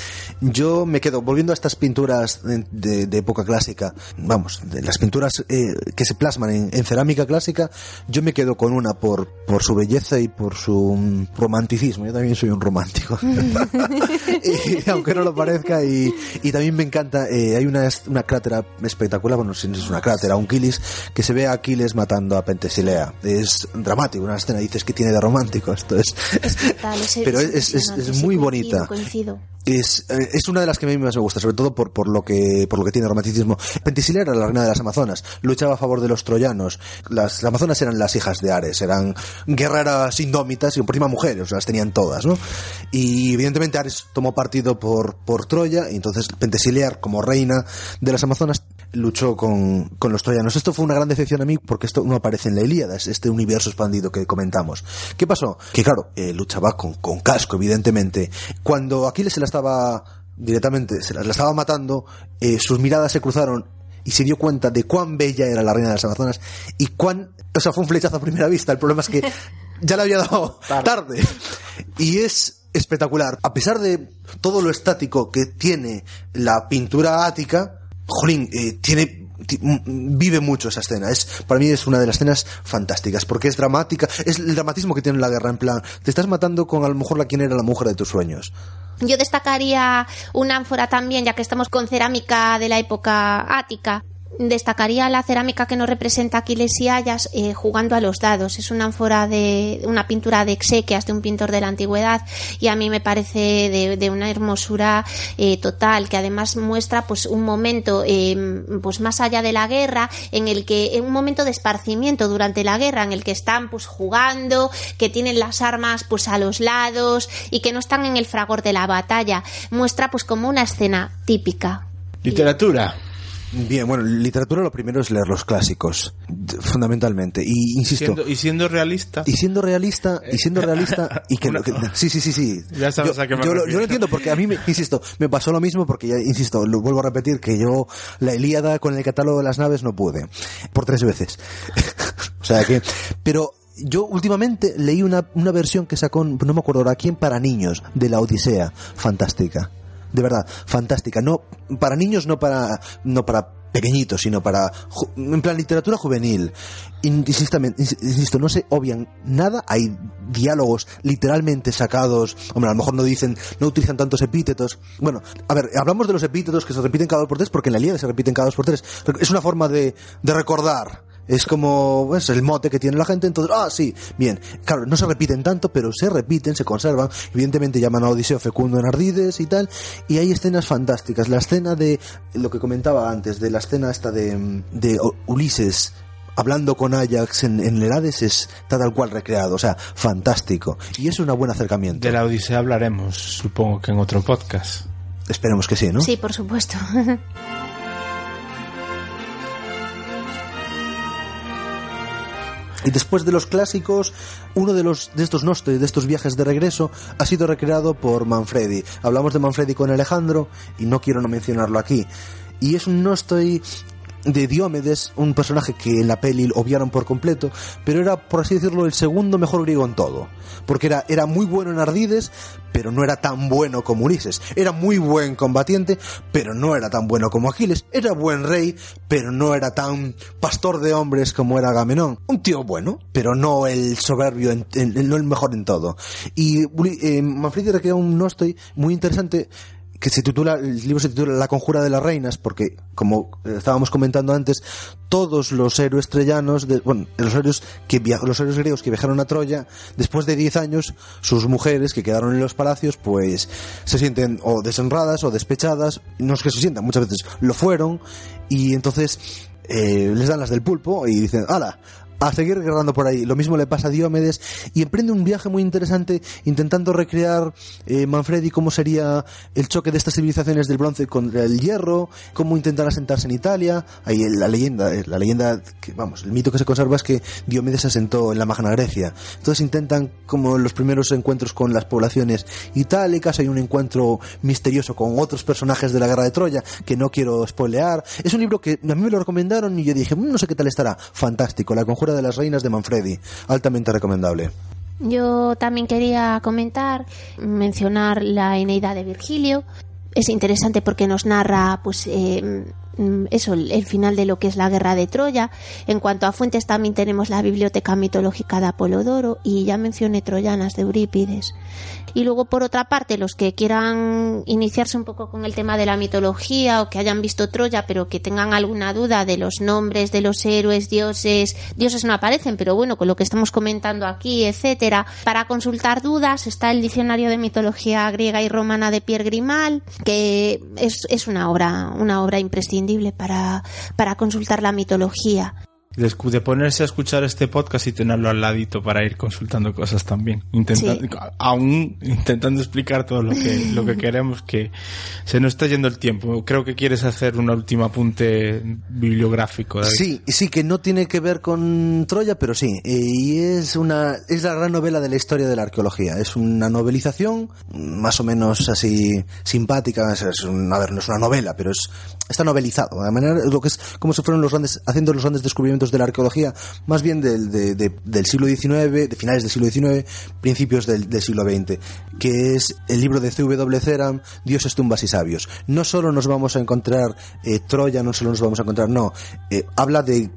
Yo me quedo volviendo a estas pinturas de, de- época clásica, vamos, de las pinturas eh, que se plasman en, en cerámica clásica, yo me quedo con una por, por su belleza y por su mm, romanticismo. Yo también soy un romántico. Y, aunque no lo parezca, y, y también me encanta, eh, hay una, una crátera espectacular, bueno, si no es una crátera, un Kilis, que se ve a Aquiles matando a Pentesilea. Es dramático, una escena, dices que tiene de romántico, esto es... Total, es- Pero es es, es- muy bonita. coincido. Es, eh, es una de las que a mí más me gusta, sobre todo por, por lo que por lo que tiene romanticismo. Pentesilea era la reina de las Amazonas, luchaba a favor de los troyanos. Las, las Amazonas eran las hijas de Ares, eran guerreras indómitas y por encima mujeres, las tenían todas, ¿no? Y evidentemente Ares tomó partido por, por Troya, y entonces Pentesilea, como reina de las Amazonas, luchó con, con los troyanos. Esto fue una gran decepción a mí porque esto no aparece en la Ilíada, es este universo expandido que comentamos. ¿Qué pasó? Que claro, eh, luchaba con, con casco, evidentemente. Cuando Aquiles se la estaba directamente, se la, la estaba matando, eh, sus miradas se cruzaron y se dio cuenta de cuán bella era la reina de las Amazonas y cuán, o sea, fue un flechazo a primera vista. El problema es que ya le había dado tarde. Y es espectacular. A pesar de todo lo estático que tiene la pintura ática, Jolín, eh, tiene vive mucho esa escena. Es, para mí es una de las escenas fantásticas, porque es dramática, es el dramatismo que tiene la guerra, en plan, te estás matando con a lo mejor la quien era la mujer de tus sueños. Yo destacaría una ánfora también, ya que estamos con cerámica de la época ática. Destacaría la cerámica que nos representa Aquiles y Ayas eh, jugando a los dados. Es una ánfora de una pintura de exequias de un pintor de la antigüedad y a mí me parece de, una hermosura eh, total que además muestra pues un momento eh, pues más allá de la guerra en el que un momento de esparcimiento durante la guerra en el que están pues jugando, que tienen las armas pues a los lados y que no están en el fragor de la batalla. Muestra pues como una escena típica. Literatura. Bien, bueno, literatura lo primero es leer los clásicos, fundamentalmente. Y insisto, Siendo- y siendo realista. y siendo realista, y siendo realista, y que, que- sí, sí, sí, sí. Ya sabes yo, a qué me yo lo, yo lo entiendo porque a mí, me, insisto, me pasó lo mismo porque ya, insisto, lo vuelvo a repetir que yo la Ilíada con el catálogo de las naves no pude, por tres veces. o sea que, pero yo últimamente leí una, una versión que sacó, no me acuerdo ahora quién, para niños, de la Odisea, fantástica. De verdad, fantástica. No, para niños, no para, no para pequeñitos, sino para, en plan literatura juvenil. Insisto, no se obvian nada, hay diálogos literalmente sacados, hombre, a lo mejor no dicen, no utilizan tantos epítetos. Bueno, a ver, hablamos de los epítetos que se repiten cada dos por tres, porque en la Ilíada se repiten cada dos por tres. Es una forma de, de recordar. Es como pues, el mote que tiene la gente, entonces, ah, sí, bien. Claro, no se repiten tanto, pero se repiten, se conservan. Evidentemente llaman a Odiseo fecundo en Ardides y tal. Y hay escenas fantásticas. La escena de lo que comentaba antes, de la escena esta de, de Ulises hablando con Ajax en, en el Hades es tal cual recreado, o sea, fantástico. Y es un buen acercamiento. De la Odisea hablaremos, supongo que en otro podcast. Esperemos que sí, ¿no? Sí, por supuesto. Y después de los clásicos, uno de los de estos nostos, de estos viajes de regreso, ha sido recreado por Manfredi. Hablamos de Manfredi con Alejandro y no quiero no mencionarlo aquí. Y es un nostoi de Diomedes, un personaje que en la peli obviaron por completo, pero era, por así decirlo, el segundo mejor griego en todo. Porque era, era muy bueno en Ardides, pero no era tan bueno como Ulises. Era muy buen combatiente, pero no era tan bueno como Aquiles. Era buen rey, pero no era tan pastor de hombres como era Agamenón. Un tío bueno, pero no el soberbio, en- no el mejor en todo. Y eh, Manfredi recrea un nostoi muy interesante que se titula, el libro se titula La conjura de las reinas, porque, como estábamos comentando antes, todos los héroes troyanos, de- bueno, los héroes, que los héroes griegos que viajaron a Troya, después de 10 años, sus mujeres que quedaron en los palacios, pues se sienten o deshonradas o despechadas, no es que se sientan, muchas veces lo fueron, y entonces eh, les dan las del pulpo y dicen, ¡hala! A seguir guerrando por ahí. Lo mismo le pasa a Diomedes y emprende un viaje muy interesante intentando recrear eh, Manfredi cómo sería el choque de estas civilizaciones del bronce contra el hierro, cómo intentar asentarse en Italia. Ahí la leyenda, eh, la leyenda, que, vamos, el mito que se conserva es que Diomedes se asentó en la Magna Grecia. Entonces intentan como los primeros encuentros con las poblaciones itálicas, hay un encuentro misterioso con otros personajes de la guerra de Troya que no quiero spoilear. Es un libro que a mí me lo recomendaron y yo dije, "Mm, no sé qué tal estará. Fantástico, La conjura de las reinas de Manfredi, altamente recomendable. Yo también quería comentar, mencionar la Eneida de Virgilio. Es interesante porque nos narra, pues, eh, eso, el el final de lo que es la guerra de Troya. En cuanto a fuentes, también tenemos la biblioteca mitológica de Apolodoro y ya mencioné Troyanas de Eurípides. Y luego, por otra parte, los que quieran iniciarse un poco con el tema de la mitología o que hayan visto Troya, pero que tengan alguna duda de los nombres de los héroes, dioses, dioses no aparecen, pero bueno, con lo que estamos comentando aquí, etcétera, para consultar dudas está el diccionario de mitología griega y romana de Pierre Grimal, que es, es una obra, una obra imprescindible para, para consultar la mitología. De ponerse a escuchar este podcast y tenerlo al ladito para ir consultando cosas también. Intentando, Sí. Aún intentando explicar todo lo que, lo que queremos, que se nos está yendo el tiempo. Creo que quieres hacer un último apunte bibliográfico. David. Sí, sí, que no tiene que ver con Troya, pero sí. Y es una es la gran novela de la historia de la arqueología. Es una novelización más o menos así simpática. Es, es un- a ver, no es una novela, pero es está novelizado. De manera lo que es como si fueron los grandes haciendo los grandes descubrimientos de la arqueología, más bien del, de- de- del siglo XIX, de finales del siglo XIX, principios del, siglo XX, que es el libro de C.W. Ceram, Dioses, tumbas y sabios. No solo nos vamos a encontrar eh, Troya, no solo nos vamos a encontrar, no, eh, habla de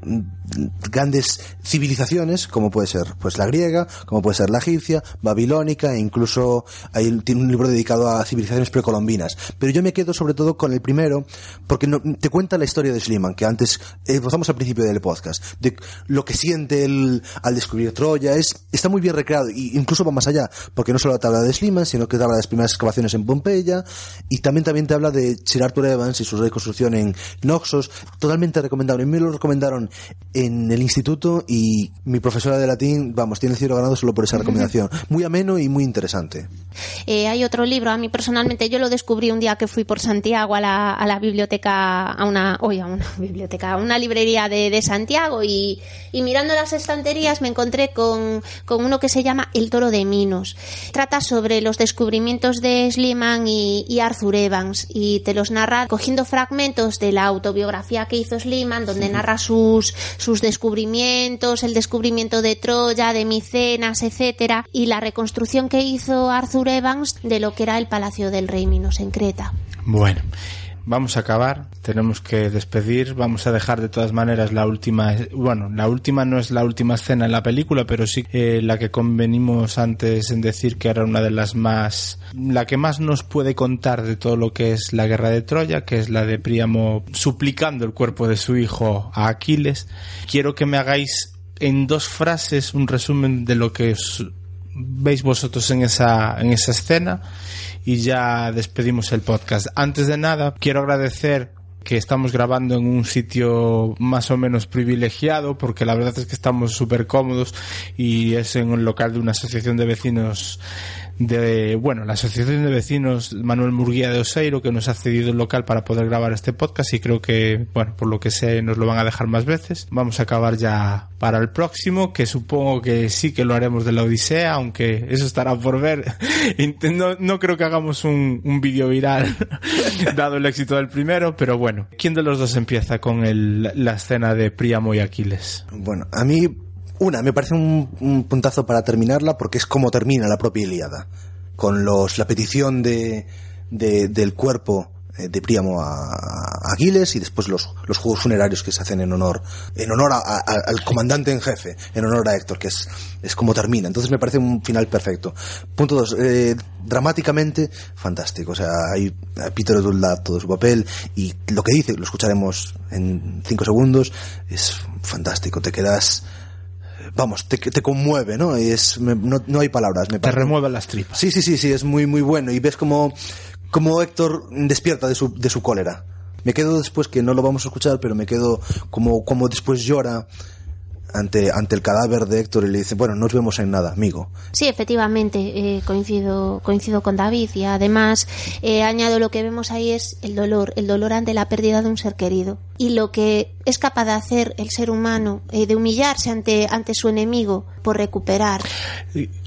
grandes civilizaciones, como puede ser pues la griega, como puede ser la egipcia, babilónica, e incluso hay, tiene un libro dedicado a civilizaciones precolombinas. Pero yo me quedo sobre todo con el primero, porque no- te cuenta la historia de Schliemann, que antes esbozamos al principio del podcast, de lo que siente él al descubrir Troya, es, está muy bien recreado, y incluso va más allá, porque no solo te habla de Schliemann, sino que te habla de las primeras excavaciones en Pompeya, y también, también te habla de Sir Arthur Evans y su reconstrucción en Noxos, totalmente recomendable. Me lo recomendaron en el instituto y mi profesora de latín, vamos, tiene el cielo ganado solo por esa recomendación. Muy ameno y muy interesante. Eh, hay otro libro, a mí personalmente, yo lo descubrí un día que fui por Santiago a la, a la biblioteca, a una, oye, a una biblioteca, a una librería de, de Santiago y, y mirando las estanterías me encontré con, con uno que se llama El Toro de Minos. Trata sobre los descubrimientos de Schliemann y, y Arthur Evans y te los narra cogiendo fragmentos de la autobiografía que hizo Schliemann donde narra sus, sus descubrimientos, el descubrimiento de Troya, de Micenas, etcétera, y la reconstrucción que hizo Arthur Evans de lo que era el Palacio del Rey Minos en Creta. Bueno, vamos a acabar, tenemos que despedir, vamos a dejar de todas maneras la última, bueno, la última no es la última escena en la película, pero sí eh, la que convenimos antes en decir que era una de las más, la que más nos puede contar de todo lo que es la guerra de Troya, que es la de Príamo suplicando el cuerpo de su hijo a Aquiles. Quiero que me hagáis en dos frases un resumen de lo que veis vosotros en esa, en esa escena y ya despedimos el podcast. Antes de nada, quiero agradecer que estamos grabando en un sitio más o menos privilegiado porque la verdad es que estamos súper cómodos y es en un local de una asociación de vecinos de, bueno, la asociación de vecinos Manuel Murguía de Oseiro que nos ha cedido el local para poder grabar este podcast y creo que, bueno, por lo que sé nos lo van a dejar más veces. Vamos a acabar ya para el próximo, que supongo que sí que lo haremos de la Odisea, aunque eso estará por ver. No, no creo que hagamos un, un vídeo viral dado el éxito del primero, pero bueno. ¿Quién de los dos empieza con el- la escena de Príamo y Aquiles? Bueno, a mí, una, me parece un, un puntazo para terminarla porque es como termina la propia Ilíada. Con los, la petición de, de- del cuerpo eh, de Príamo a, a Aquiles y después los, los juegos funerarios que se hacen en honor, en honor a- al comandante en jefe, en honor a Héctor, que es, es como termina. Entonces me parece un final perfecto. Punto dos, eh, dramáticamente fantástico. O sea, hay a Peter O'Toole da todo su papel y lo que dice, lo escucharemos en cinco segundos, es fantástico. Te quedas, vamos, te, te conmueve, ¿no? Y es, me- no, no hay palabras. Me Te parece- remueven las tripas. Sí, sí, sí, sí, es muy, muy bueno. Y ves como, como Héctor despierta de su, de su cólera. Me quedo después, que no lo vamos a escuchar, pero me quedo como, como después llora ante, ante el cadáver de Héctor y le dice, bueno, no nos vemos en nada, amigo. Sí, efectivamente, eh, coincido, coincido con David y además eh, añado lo que vemos ahí es el dolor, el dolor ante la pérdida de un ser querido y lo que es capaz de hacer el ser humano, eh, de humillarse ante, ante su enemigo por recuperar,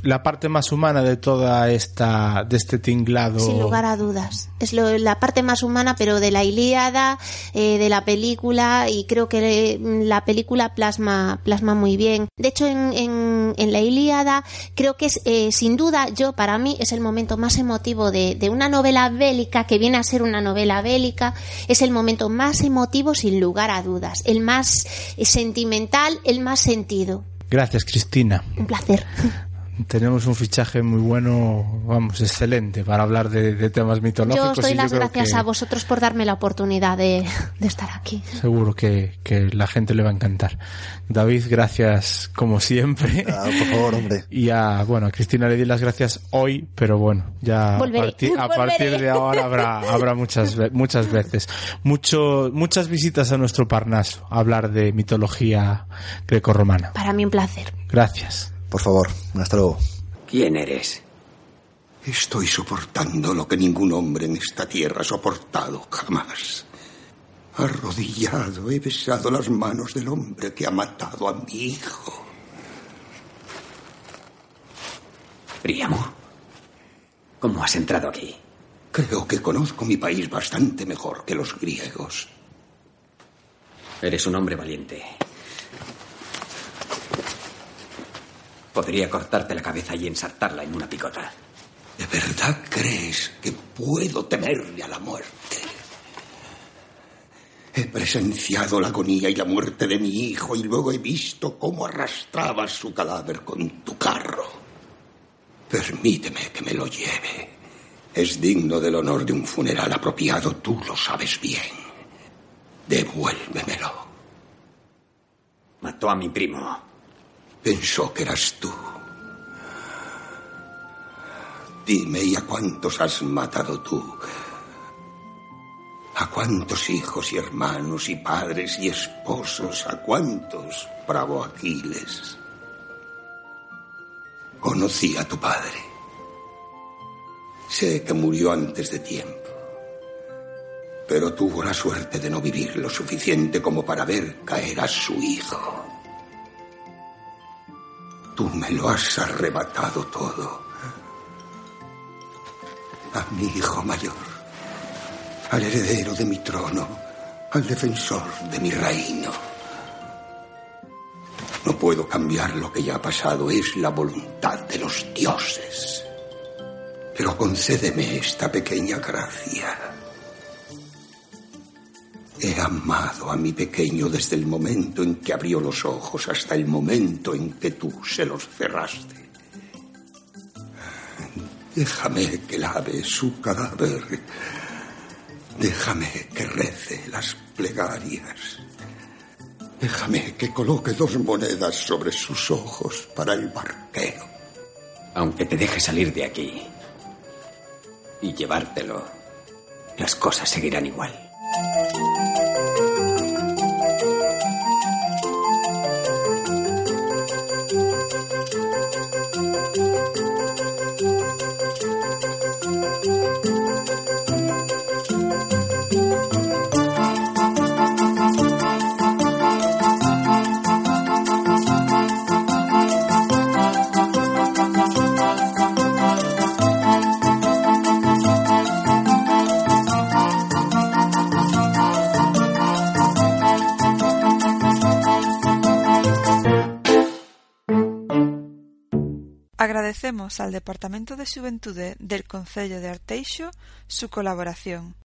La parte más humana de toda esta, de este tinglado. sin lugar a dudas. Es lo- la parte más humana, pero de la Ilíada, eh, de la película, y creo que eh, la película plasma, plasma muy bien. De hecho, en, en, en la Ilíada, creo que es, eh, sin duda, yo, para mí, es el momento más emotivo de, de una novela bélica, que viene a ser una novela bélica, es el momento más emotivo, sin lugar a dudas. El más sentimental, el más sentido. Gracias, Cristina. Un placer. Tenemos un fichaje muy bueno, vamos, excelente para hablar de, de temas mitológicos. Yo os doy y las gracias que a vosotros por darme la oportunidad de, de estar aquí. Seguro que, que la gente le va a encantar. David, gracias como siempre. Ah, por favor, hombre. Y a, bueno, a Cristina le di las gracias hoy, pero bueno, ya a, partir de ahora habrá, habrá muchas, muchas veces. Mucho, muchas visitas a nuestro Parnaso a hablar de mitología grecorromana. Para mí un placer. Gracias. Por favor, hasta luego. ¿Quién eres? Estoy soportando lo que ningún hombre en esta tierra ha soportado jamás. Arrodillado he besado las manos del hombre que ha matado a mi hijo. Príamo. ¿Cómo has entrado aquí? Creo que conozco mi país bastante mejor que los griegos. Eres un hombre valiente. Podría cortarte la cabeza y ensartarla en una picota. ¿De verdad crees que puedo temerle a la muerte? He presenciado la agonía y la muerte de mi hijo y luego he visto cómo arrastrabas su cadáver con tu carro. Permíteme que me lo lleve. Es digno del honor de un funeral apropiado, tú lo sabes bien. Devuélvemelo. Mató a mi primo. Pensó que eras tú. Dime, ¿y a cuántos has matado tú? ¿A cuántos hijos y hermanos y padres y esposos? ¿A cuántos, bravo Aquiles? Conocí a tu padre. Sé que murió antes de tiempo. Pero tuvo la suerte de no vivir lo suficiente como para ver caer a su hijo. Tú me lo has arrebatado todo. A mi hijo mayor, al heredero de mi trono, al defensor de mi reino. No puedo cambiar lo que ya ha pasado, es la voluntad de los dioses. Pero concédeme esta pequeña gracia. He amado a mi pequeño desde el momento en que abrió los ojos hasta el momento en que tú se los cerraste. Déjame que lave su cadáver. Déjame que rece las plegarias. Déjame que coloque dos monedas sobre sus ojos para el barquero. Aunque te deje salir de aquí y llevártelo, las cosas seguirán igual. Agradecemos al Departamento de Xuventude del Concello de Arteixo su colaboración.